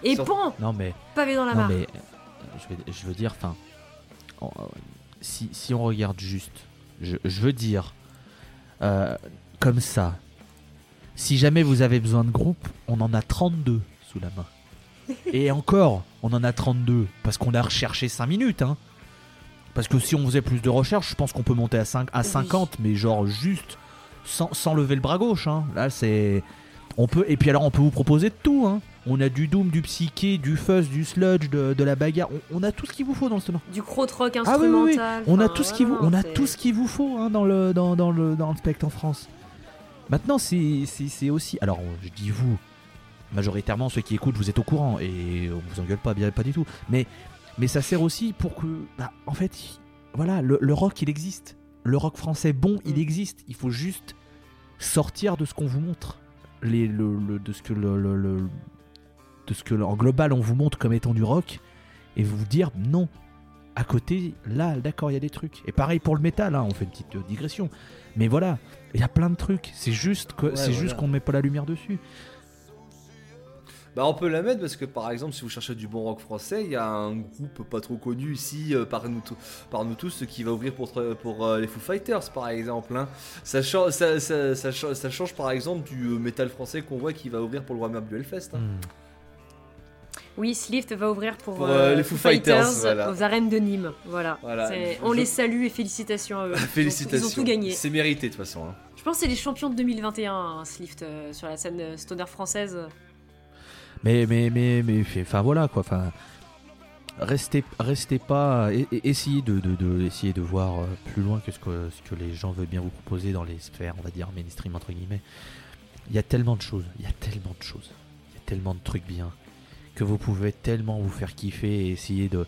Et pan Non, mais, Pavé dans la non, mare. mais euh, je, veux, je veux dire, enfin, en- euh, si, si on regarde juste, je, je veux dire, euh, comme ça, si jamais vous avez besoin de groupe, on en a 32 sous la main. Et encore, on en a 32 parce qu'on a recherché 5 minutes. Hein. Parce que si on faisait plus de recherches, je pense qu'on peut monter à, 5, à Oui. 50, mais genre juste sans, sans lever le bras gauche. hein. Là, c'est. On peut, et puis alors, on peut vous proposer de tout. Hein. On a du doom, du psyché, du fuzz, du sludge, de, de la bagarre. On, on a tout ce qu'il vous faut dans le stoner. Du crotrock Ah oui, oui, oui. instrumental. On a tout ce qu'il vous, on a tout ce qu'il vous faut hein, dans le dans, dans le dans le spectre en France. Maintenant, c'est c'est c'est aussi. Alors, je dis vous, majoritairement ceux qui écoutent, vous êtes au courant et on vous engueule pas, bien pas du tout. Mais mais ça sert aussi pour que, bah, en fait, il- voilà, le, le rock il existe. Le rock français bon, il Mm. existe. Il faut juste sortir de ce qu'on vous montre, les le, le- de ce que le, le- le- de ce que en global on vous montre comme étant du rock et vous dire non. À côté, là, d'accord, il y a des trucs. Et pareil pour le métal, hein, on fait une petite euh, digression. Mais voilà, il y a plein de trucs. C'est juste que Ouais, c'est voilà. juste qu'on ne met pas la lumière dessus. Bah on peut la mettre parce que par exemple si vous cherchez du bon rock français, il y a un groupe pas trop connu ici euh, par, nous tous- par nous tous qui va ouvrir pour, euh, les Foo Fighters par exemple. hein. Ça, change, ça, ça- ça cha- ça change par exemple du euh, métal français qu'on voit qui va ouvrir pour le Warhammer du Hellfest. hein. Hmm. Oui, Slift va ouvrir pour, Pour, euh, euh, les Foo Fighters, voilà. aux arènes de Nîmes. Voilà. On je- les salue et félicitations à eux. Ils ont- Félicitations. Ils ont tout gagné. C'est mérité de toute façon. hein. Je pense que c'est les champions de 2021, hein, Slift, euh, sur la scène stoner française. Mais, mais, mais, mais, enfin voilà quoi. Enfin, restez, restez pas, essayez de, de, de- voir euh, plus loin que ce, que les gens veulent bien vous proposer dans les sphères, on va dire mainstream entre guillemets. Il y a tellement de choses, il y a tellement de choses, il y a tellement de trucs bien que vous pouvez tellement vous faire kiffer et essayer de,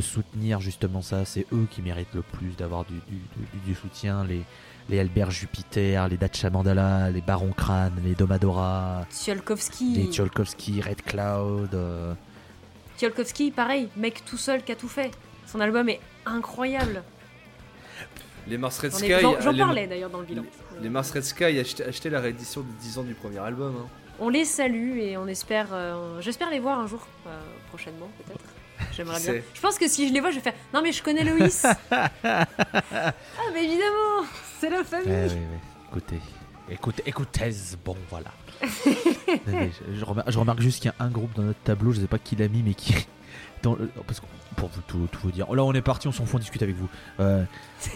soutenir justement ça. C'est eux qui méritent le plus d'avoir du, du, du- du soutien. Les, les Albert Jupiter, les Dacha Mandala, les Baron Crane, les Domadora. Tsiolkovski. Les Tcholkovsky, Red Cloud. euh, Tsiolkovski, pareil, mec tout seul qui a tout fait. Son album est incroyable. Les Mars Red J'en Sky. J'en parlais d'ailleurs dans le bilan. Les Mars Red Sky achetaient achetaient la réédition de 10 ans du premier album. hein. On les salue et on espère, euh, j'espère les voir un jour, euh, prochainement peut-être. J'aimerais bien. Je pense que si je les vois, je vais faire. Non mais je connais Loïs. ah mais évidemment, c'est la famille. Ouais, ouais. Écoutez, écoutez, écoutez, bon voilà. Je remarque, je remarque juste qu'il y a un groupe dans notre tableau, je sais pas qui l'a mis, mais qui. Dans le- parce que, pour vous, tout, tout vous dire, là on est parti, on s'en fout, on discute avec vous. Euh,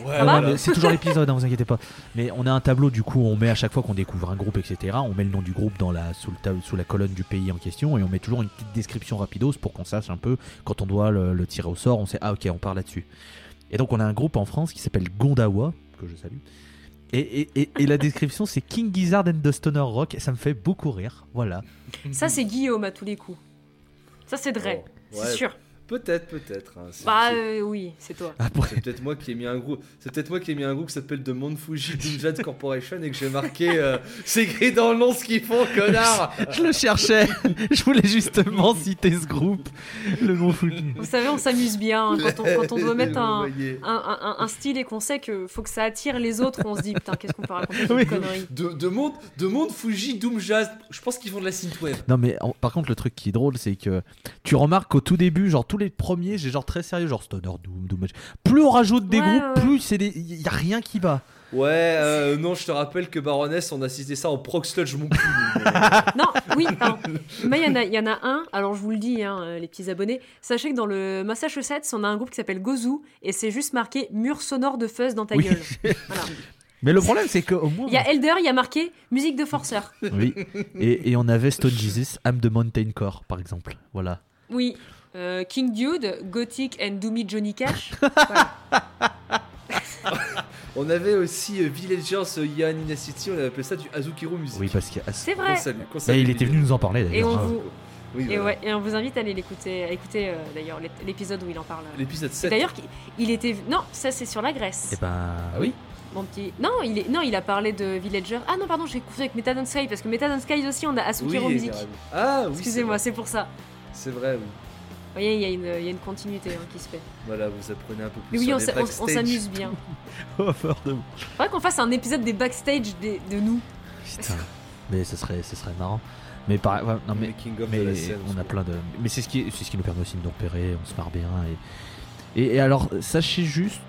Ouais, c'est toujours l'épisode, hein, vous inquiétez pas. Mais on a un tableau, du coup, on met à chaque fois qu'on découvre un groupe, etc. On met le nom du groupe dans la, sous, le tab- sous la colonne du pays en question et on met toujours une petite description rapidos pour qu'on sache un peu, quand on doit le, le tirer au sort, on sait, ah ok, on part là-dessus. Et donc on a un groupe en France qui s'appelle Gondawa, que je salue. Et, et- et- et la description c'est King Gizzard and the Stoner Rock, et ça me fait beaucoup rire, voilà. Ça c'est Guillaume à tous les coups. Ça c'est Oh, c'est sûr. Peut-être, peut-être. hein. C'est- Bah c'est- euh, oui, c'est toi. Après, C'est peut-être moi qui ai mis un groupe. C'est peut-être moi qui ai mis un groupe qui s'appelle The Mount Fuji Dungeon Corporation et que j'ai marqué. euh, c'est écrit dans le nom ce qu'ils font, connard. je le cherchais, je voulais justement citer ce groupe, le nom foutu. Vous savez, on s'amuse bien hein, quand, on, quand on doit mettre un, Vous voyez. un, un- un style et qu'on sait que faut que ça attire les autres, on se dit putain qu'est-ce qu'on peut raconter comme Oui. connerie. De, de monde, de monde Fuji Doom Jazz. Je pense qu'ils font de la synthwave. Non mais en- par contre le truc qui est drôle c'est que tu remarques qu'au tout début genre tous les premiers j'ai genre très sérieux genre Stoner Doom Doom plus on rajoute des Ouais, groupes ouais, plus c'est des y a rien qui va. Ouais, euh, non, je te rappelle que Baroness, on a cité ça en Proc Sludge mon cul. Non, oui. Mais il y, en a- il y en a un, alors je vous le dis, hein, euh, les petits abonnés, sachez que dans le Massachusetts, on a un groupe qui s'appelle Gozu, et c'est juste marqué mur sonore de fuzz dans ta Oui. gueule. Voilà. Mais le problème c'est que au moins Il y a Elder, il y a marqué musique de forceur. oui et, et on avait Stone Jesus Âme de Mountain Core par exemple voilà. Oui. Euh, King Dude, Gothic and Doomy Johnny Cash. Voilà. On avait aussi euh, Villagers euh, Yan in a City, on avait appelé ça du Azukiru Music. Oui parce qu'il y a- C'est Qu'on vrai. salue, qu'on Bah, salue, il était venu nous en parler Et on d'ailleurs. vous, Oui, et voilà. ouais, et on vous invite à aller l'écouter, à écouter euh, d'ailleurs l'é- l'épisode où il en parle. L'épisode Et 7. D'ailleurs, il était. Non, ça c'est sur la Grèce. Et ben Ah oui Mon petit. Non, il est. Non, il a parlé de Villager. Ah non, pardon, j'ai confondu avec and Sky parce que Method and Sky aussi, on a Asukiro Oui, Music. carrément. Ah oui. Excusez-moi, c'est pour ça. C'est vrai, oui. Vous voyez, il y, a une- il y a une continuité hein, qui se fait. Voilà, vous apprenez un peu plus Mais oui, sur on on, s'amuse bien. Oh, pardon. Faudrait qu'on fasse un épisode des backstage des- de nous. Putain. Mais ce serait ce serait marrant. Mais par ouais, non mais scène, on a plein de mais c'est ce qui c'est ce qui nous permet aussi de nous repérer on se marre bien et et, et alors sachez juste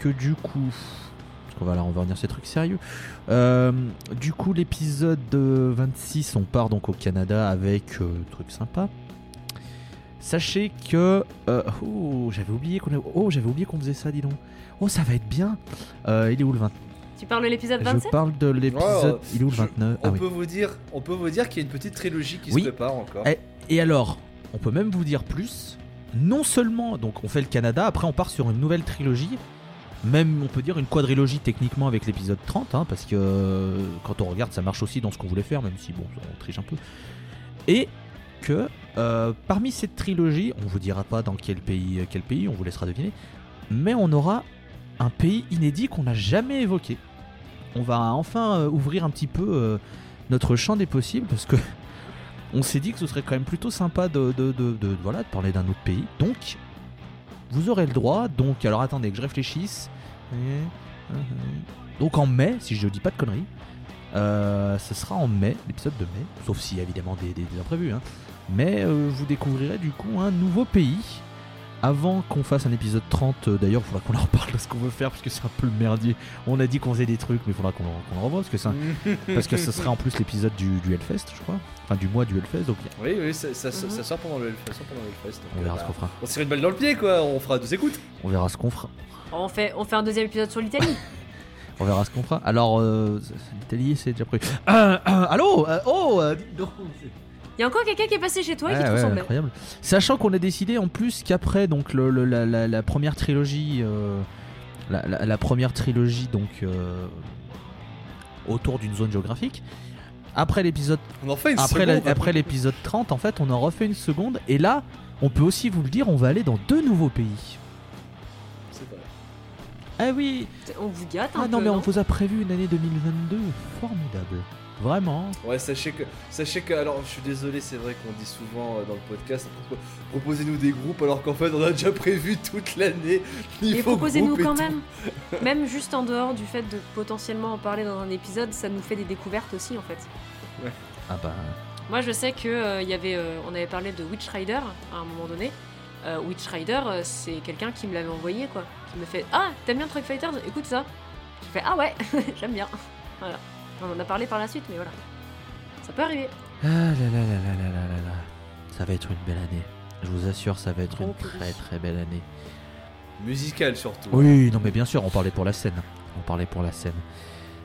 que du coup parce qu'on va là on va revenir sur ces trucs sérieux euh, du coup l'épisode euh, 26 on part donc au Canada avec euh, truc sympa sachez que euh, oh j'avais oublié qu'on oh j'avais oublié qu'on faisait ça dis donc oh ça va être bien Euh, il est où le 20 Tu parles de l'épisode je 27 parle de l'épisode Oh, il est où le je- 29 On ah oui peut vous dire, on peut vous dire qu'il y a une petite trilogie qui Oui. se prépare encore. Eh, Et alors, on peut même vous dire plus. Non seulement, donc on fait le Canada, après on part sur une nouvelle trilogie. Même, on peut dire une quadrilogie techniquement avec l'épisode 30, hein, parce que euh, quand on regarde, ça marche aussi dans ce qu'on voulait faire, même si bon, on triche un peu. Et que euh, parmi cette trilogie, on vous dira pas dans quel pays, euh, quel pays, on vous laissera deviner, mais on aura un pays inédit qu'on n'a jamais évoqué. On va enfin euh, ouvrir un petit peu notre champ des possibles, parce que on s'est dit que ce serait quand même plutôt sympa de, de, de- parler d'un autre pays. Donc, vous aurez le droit. Donc, alors attendez que je réfléchisse. Donc en mai, si je dis pas de conneries, ce sera en mai, l'épisode de mai, sauf s'il y a évidemment des, des- des imprévus. hein. Mais euh, vous découvrirez du coup un nouveau pays. Avant qu'on fasse un épisode 30, euh, d'ailleurs, il faudra qu'on en reparle de ce qu'on veut faire parce que c'est un peu le merdier. On a dit qu'on faisait des trucs, mais il faudra qu'on en revoie parce que, c'est un- parce que ce sera en plus l'épisode du, du Hellfest, je crois. Enfin, du mois du Hellfest, donc Oui, oui, ça, ça, Mhm. ça sort pendant le Hellfest. ça sort pendant le Hellfest, donc, on euh, verra bah, ce qu'on fera. On se tire une balle dans le pied, quoi. On fera deux écoutes. On verra ce qu'on fera. on fait, on fait un deuxième épisode sur l'Italie. On verra ce qu'on fera. Alors, euh, l'Italie, c'est déjà prévu. Euh, euh, allô euh, Oh euh. Il y a encore quelqu'un qui est passé chez toi et qui te ouais, ressemblait. incroyable. Sachant qu'on a décidé en plus qu'après donc le, le- la, la- la première trilogie, euh, la, la- la première trilogie donc euh, autour d'une zone géographique. Après l'épisode, On en fait une après après l'épisode 30, en fait, on en refait une seconde. Et là, on peut aussi vous le dire, on va aller dans deux nouveaux pays. C'est vrai. Ah oui On vous gâte un Ah peu. non, mais on vous a prévu une année 2022 formidable. Vraiment. Ouais, sachez que, sachez que, alors je suis désolé, c'est vrai qu'on dit souvent euh, dans le podcast, propo- proposez-nous des groupes alors qu'en fait on a déjà prévu toute l'année. Et proposez-nous et quand tout. même, même juste en dehors du fait de potentiellement en parler dans un épisode, ça nous fait des découvertes aussi en fait. Ah bah. Moi je sais que euh, il y avait, euh, on avait parlé de Witch Rider à un moment donné. Euh, Witch Rider, euh, c'est quelqu'un qui me l'avait envoyé quoi, qui me fait Ah t'aimes bien Truck Fighters? Écoute ça. Je fais Ah ouais, j'aime bien. Voilà. On en a parlé par la suite, mais voilà. Ça peut arriver. Ah là là là là là là là là. Ça va être une belle année. Je vous assure, ça va être une très très belle année. Musical surtout. Oui, non mais bien sûr, on parlait pour la scène. On parlait pour la scène.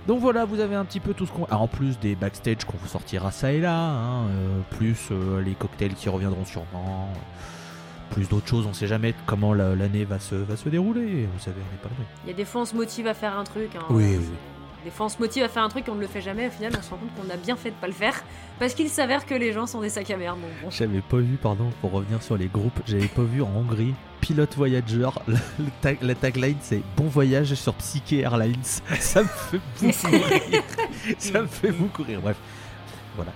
Donc voilà, vous avez un petit peu tout ce qu'on... Ah, en plus des backstage qu'on vous sortira ça et là, hein, euh, plus euh, les cocktails qui reviendront sûrement, euh, plus d'autres choses, on sait jamais comment la- l'année va se, va se dérouler, vous savez, on n'est pas loin. Il y a des fois on se motive à faire un truc. hein. Oui, oui. Des fois on se motive à faire un truc et on ne le fait jamais. Au final on se rend compte qu'on a bien fait de pas le faire parce qu'il s'avère que les gens sont des sacs à merde. Donc bon. J'avais pas vu, pardon, pour revenir sur les groupes, j'avais pas vu en Hongrie, Pilote Voyager, le tag- la tagline c'est Bon voyage sur Psyche Airlines. Ça me fait beaucoup rire. Ça me fait beaucoup rire, bref. Voilà.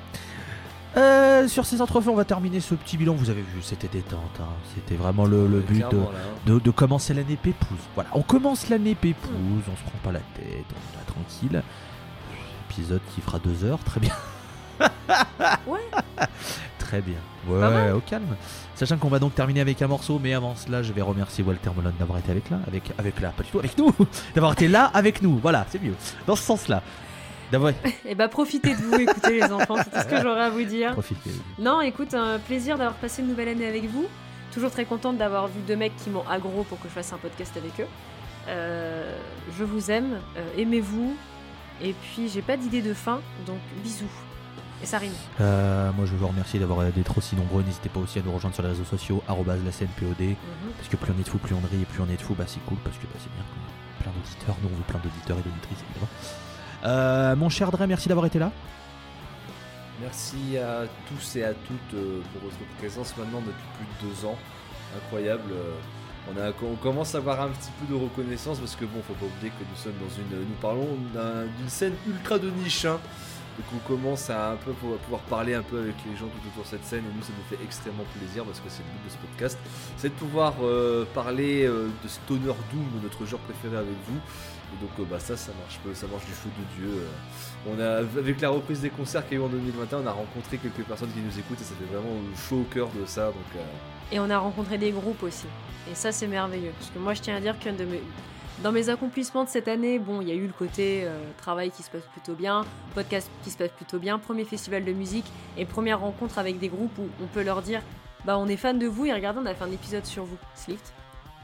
Euh, sur ces entrefaits, on va terminer ce petit bilan. Vous avez vu, c'était détente. hein. C'était vraiment le, but de, clairement, là, hein. de, de commencer l'année pépouse. Voilà, on commence l'année pépouse, on se prend pas la tête, on tranquille. Épisode qui fera deux heures, très bien. Ouais. Très bien. Ouais, au calme. Sachant qu'on va donc terminer avec un morceau, mais avant cela, je vais remercier Walter Melon d'avoir été avec là, avec, avec là, pas du tout avec nous, d'avoir été là avec nous. Voilà, c'est mieux. Dans ce sens-là. D'avoir Et bah profitez de vous, écoutez les enfants, c'est tout ce que j'aurais à vous dire. profité. Non, écoute, un plaisir d'avoir passé une nouvelle année avec vous. Toujours très contente d'avoir vu deux mecs qui m'ont aggro pour que je fasse un podcast avec eux. Euh, je vous aime, euh, aimez-vous. Et puis j'ai pas d'idée de fin, donc bisous. Et ça rime. Euh, moi, je veux vous remercier d'avoir d'être aussi nombreux. N'hésitez pas aussi à nous rejoindre sur les réseaux sociaux, arrobase la scène POD. Mhm. Parce que plus on est de fous, plus on rit, et plus on est de fous, bah c'est cool, parce que bah, c'est bien plein d'auditeurs. Nous, on veut plein d'auditeurs et d'auditrices, évidemment. Euh, mon cher Dre, merci d'avoir été là. Merci à tous et à toutes pour votre présence maintenant depuis plus de deux ans. Incroyable. On, commence à avoir un petit peu de reconnaissance parce que bon, faut pas oublier que nous sommes dans une, nous parlons d'un- d'une scène ultra de niche. hein. Donc on commence à un peu pouvoir, parler un peu avec les gens tout autour de cette scène et nous ça nous fait extrêmement plaisir parce que c'est le but de ce podcast, c'est de pouvoir euh, parler euh, de Stoner Doom, notre genre préféré avec vous. Et donc euh, bah ça, ça marche, peu- ça marche du feu de dieu. On a, avec la reprise des concerts qu'il y a eu en 2021, on a rencontré quelques personnes qui nous écoutent et ça fait vraiment chaud au cœur de ça. Et on a rencontré des groupes aussi. Et ça, c'est merveilleux. Parce que moi, je tiens à dire qu'un de mes... Dans mes accomplissements de cette année, bon, il y a eu le côté euh, travail qui se passe plutôt bien, podcast qui se passe plutôt bien, premier festival de musique et première rencontre avec des groupes où on peut leur dire Bah, on est fan de vous et regardez, on a fait un épisode sur vous. Slift.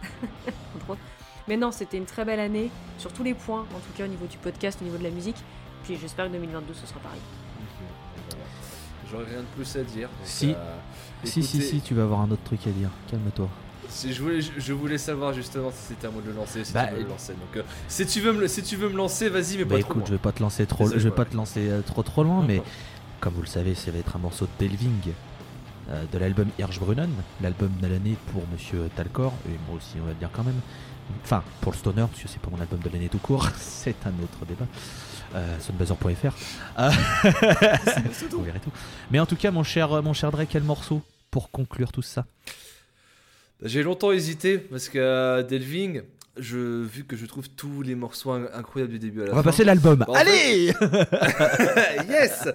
Mais non, c'était une très belle année sur tous les points, en tout cas au niveau du podcast, au niveau de la musique. Puis j'espère que 2022 ce sera pareil. J'aurais rien de plus à dire. donc, Si. euh, Si, si, écoutez, si, tu vas avoir un autre truc à dire. Calme-toi. Je, voulais, je voulais savoir justement si c'était à moi de le lancer, si Bah, tu veux le lancer. Donc, euh, si, tu veux me, si tu veux me lancer, vas-y, mais Bah pas trop écoute, je loin. vais pas te lancer trop, je vais pas te lancer euh, trop trop loin, mais comme vous le savez, ça va être un morceau de Delving euh, de l'album Hirschbrunnen, l'album de l'année pour Monsieur Talcor et moi aussi on va le dire quand même. Enfin, pour le stoner, parce que c'est pas mon album de l'année tout court, c'est un autre débat. Euh, Sunbuzzer.fr. Vous verrez tout. Mais en tout cas, mon cher, mon cher Drake, quel morceau pour conclure tout ça? J'ai longtemps hésité parce que euh, Delving, je, vu que je trouve tous les morceaux in- incroyables du début à la On va fin. passer l'album. Bah, en Allez yes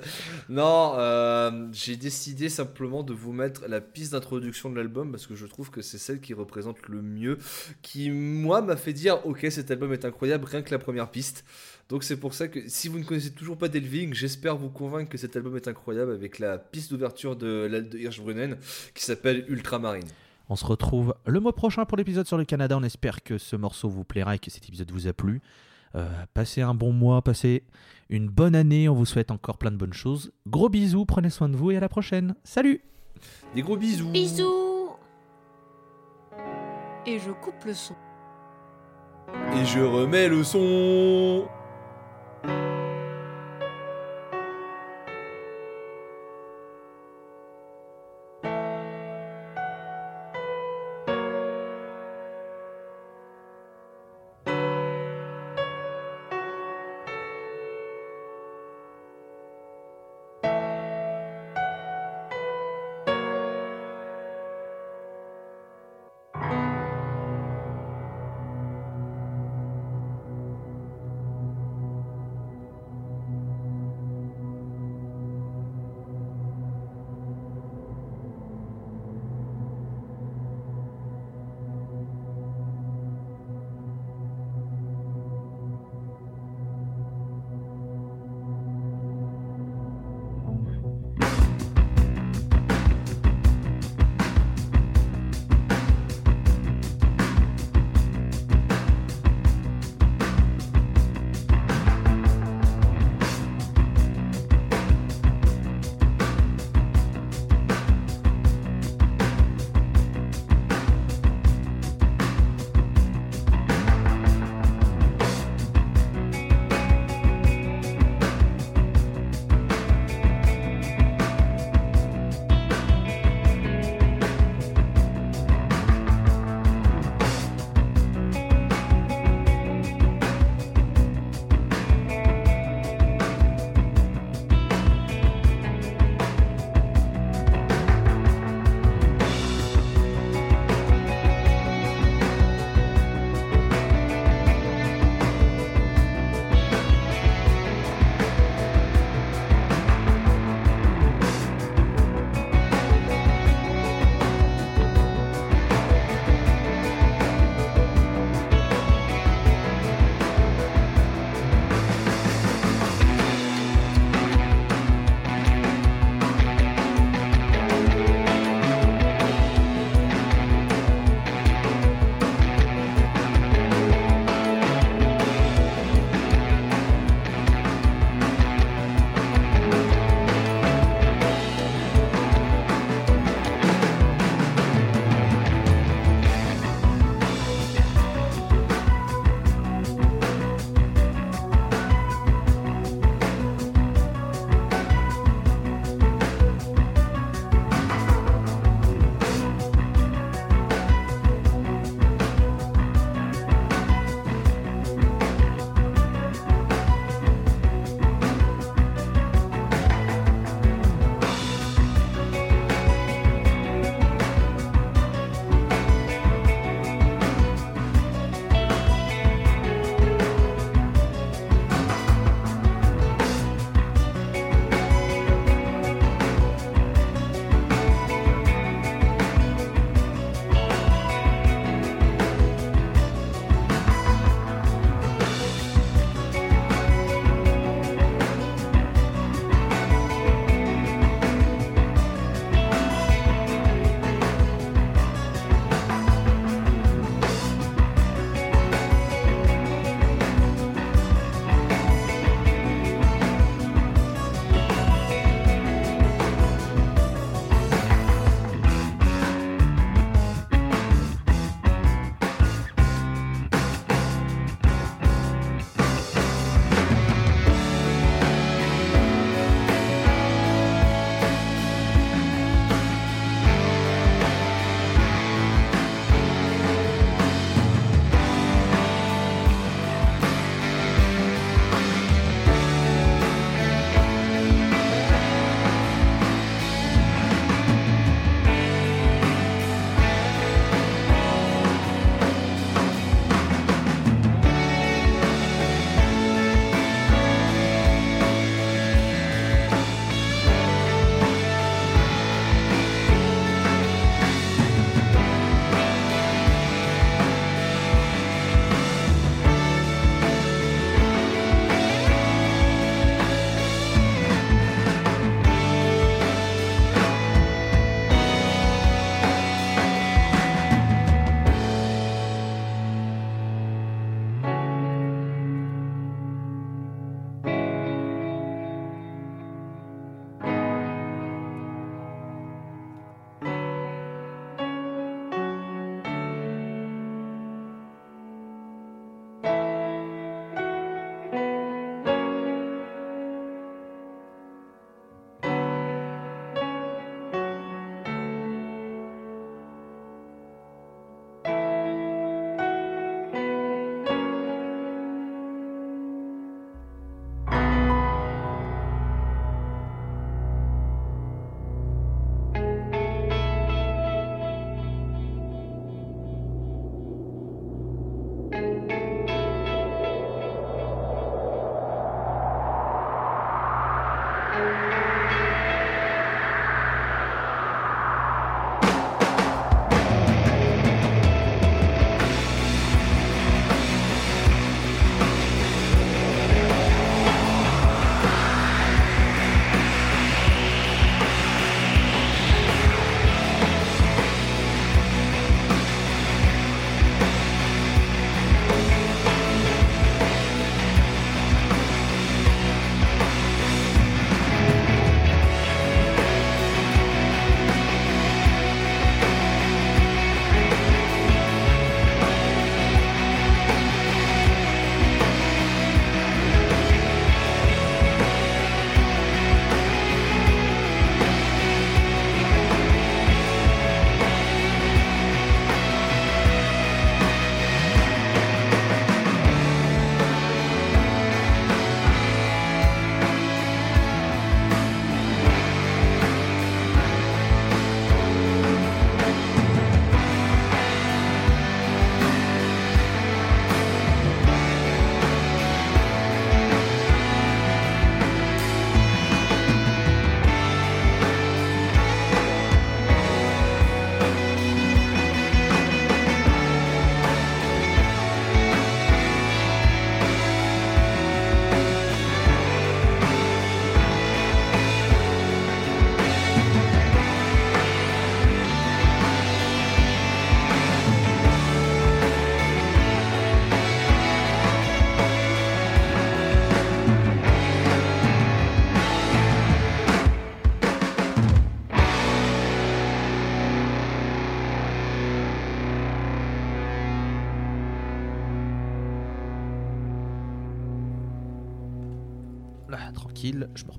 Non, euh, j'ai décidé simplement de vous mettre la piste d'introduction de l'album parce que je trouve que c'est celle qui représente le mieux, qui moi m'a fait dire ok cet album est incroyable rien que la première piste. Donc c'est pour ça que si vous ne connaissez toujours pas Delving, j'espère vous convaincre que cet album est incroyable avec la piste d'ouverture de, de Hirschbrunnen qui s'appelle Ultramarine. On se retrouve le mois prochain pour l'épisode sur le Canada. On espère que ce morceau vous plaira et que cet épisode vous a plu. Euh, passez un bon mois, passez une bonne année. On vous souhaite encore plein de bonnes choses. Gros bisous, prenez soin de vous et à la prochaine. Salut Des gros bisous Bisous Et je coupe le son. Et je remets le son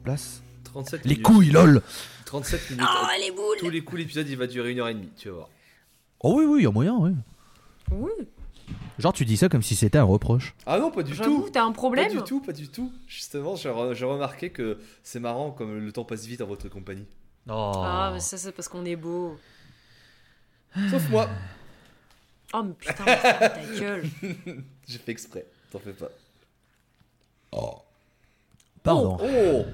tranquille, je me replace. 37 Les minutes. couilles, lol 37 minutes. Oh, les boules Tous les coups, l'épisode il va durer une heure et demie, tu vas voir. Oh oui, oui, y a moyen, oui. Oui, Genre, tu dis ça comme si c'était un reproche. Ah non, pas du j'avoue, tout. t'as un Pas problème du tout, pas du tout. Justement, j'ai re- j'ai remarqué que c'est marrant comme le temps passe vite en votre compagnie. Oh. Ah, mais ça, c'est parce qu'on est beau. Sauf moi. Oh, mais putain, mais ferme ta gueule. J'ai fait exprès, t'en fais pas. Pardon. Oh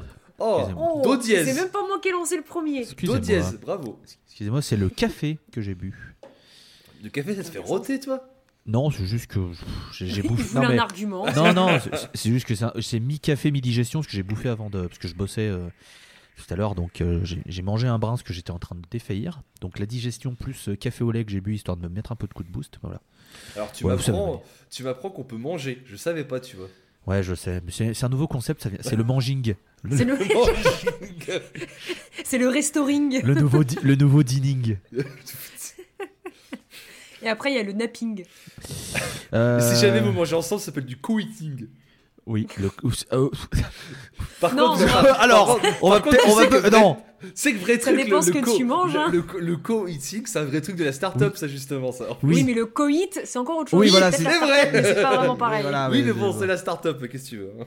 Oh. Oh, Do dièse. C'est même pas moi qui ai lancé le premier. Do dièse, bravo. Excusez-moi, c'est le café que j'ai bu. Le café, ça te fait roter, toi Non, c'est juste que j'ai bouffé. Non, mais... un argument. non, non, c'est- juste que c'est mi-café, mi-digestion, parce que j'ai bouffé avant de. Parce que je bossais euh, tout à l'heure, donc euh, j'ai mangé un brin, parce que j'étais en train de défaillir. Donc la digestion plus euh, café au lait que j'ai bu, histoire de me mettre un peu de coup de boost. Voilà. Alors, Ouais, tu m'apprends qu'on peut manger. Je savais pas, tu vois. Ouais, je sais. mais C'est un nouveau concept, ça vient- c'est le manging. Le, C'est le, c'est le restoring. le nouveau, di- le nouveau dining. Et après, il y a le napping. Euh, Si jamais vous mangez ensemble, ça s'appelle du co-eating. Oui, le. euh, Par Non, contre, non. Alors, on va peut-être. On va peut- non C'est que vrai Ça truc. dépend le, ce le que co- tu manges, Le, hein. le le co-eating, c'est un vrai truc de la start-up, ça, justement, ça. Oui, Oui. mais le coït, c'est encore autre chose. Oui, voilà, c'est vrai. C'est pas vraiment Oui, pareil. voilà. Oui, mais mais bon, c'est la start-up, qu'est-ce que tu veux. hein.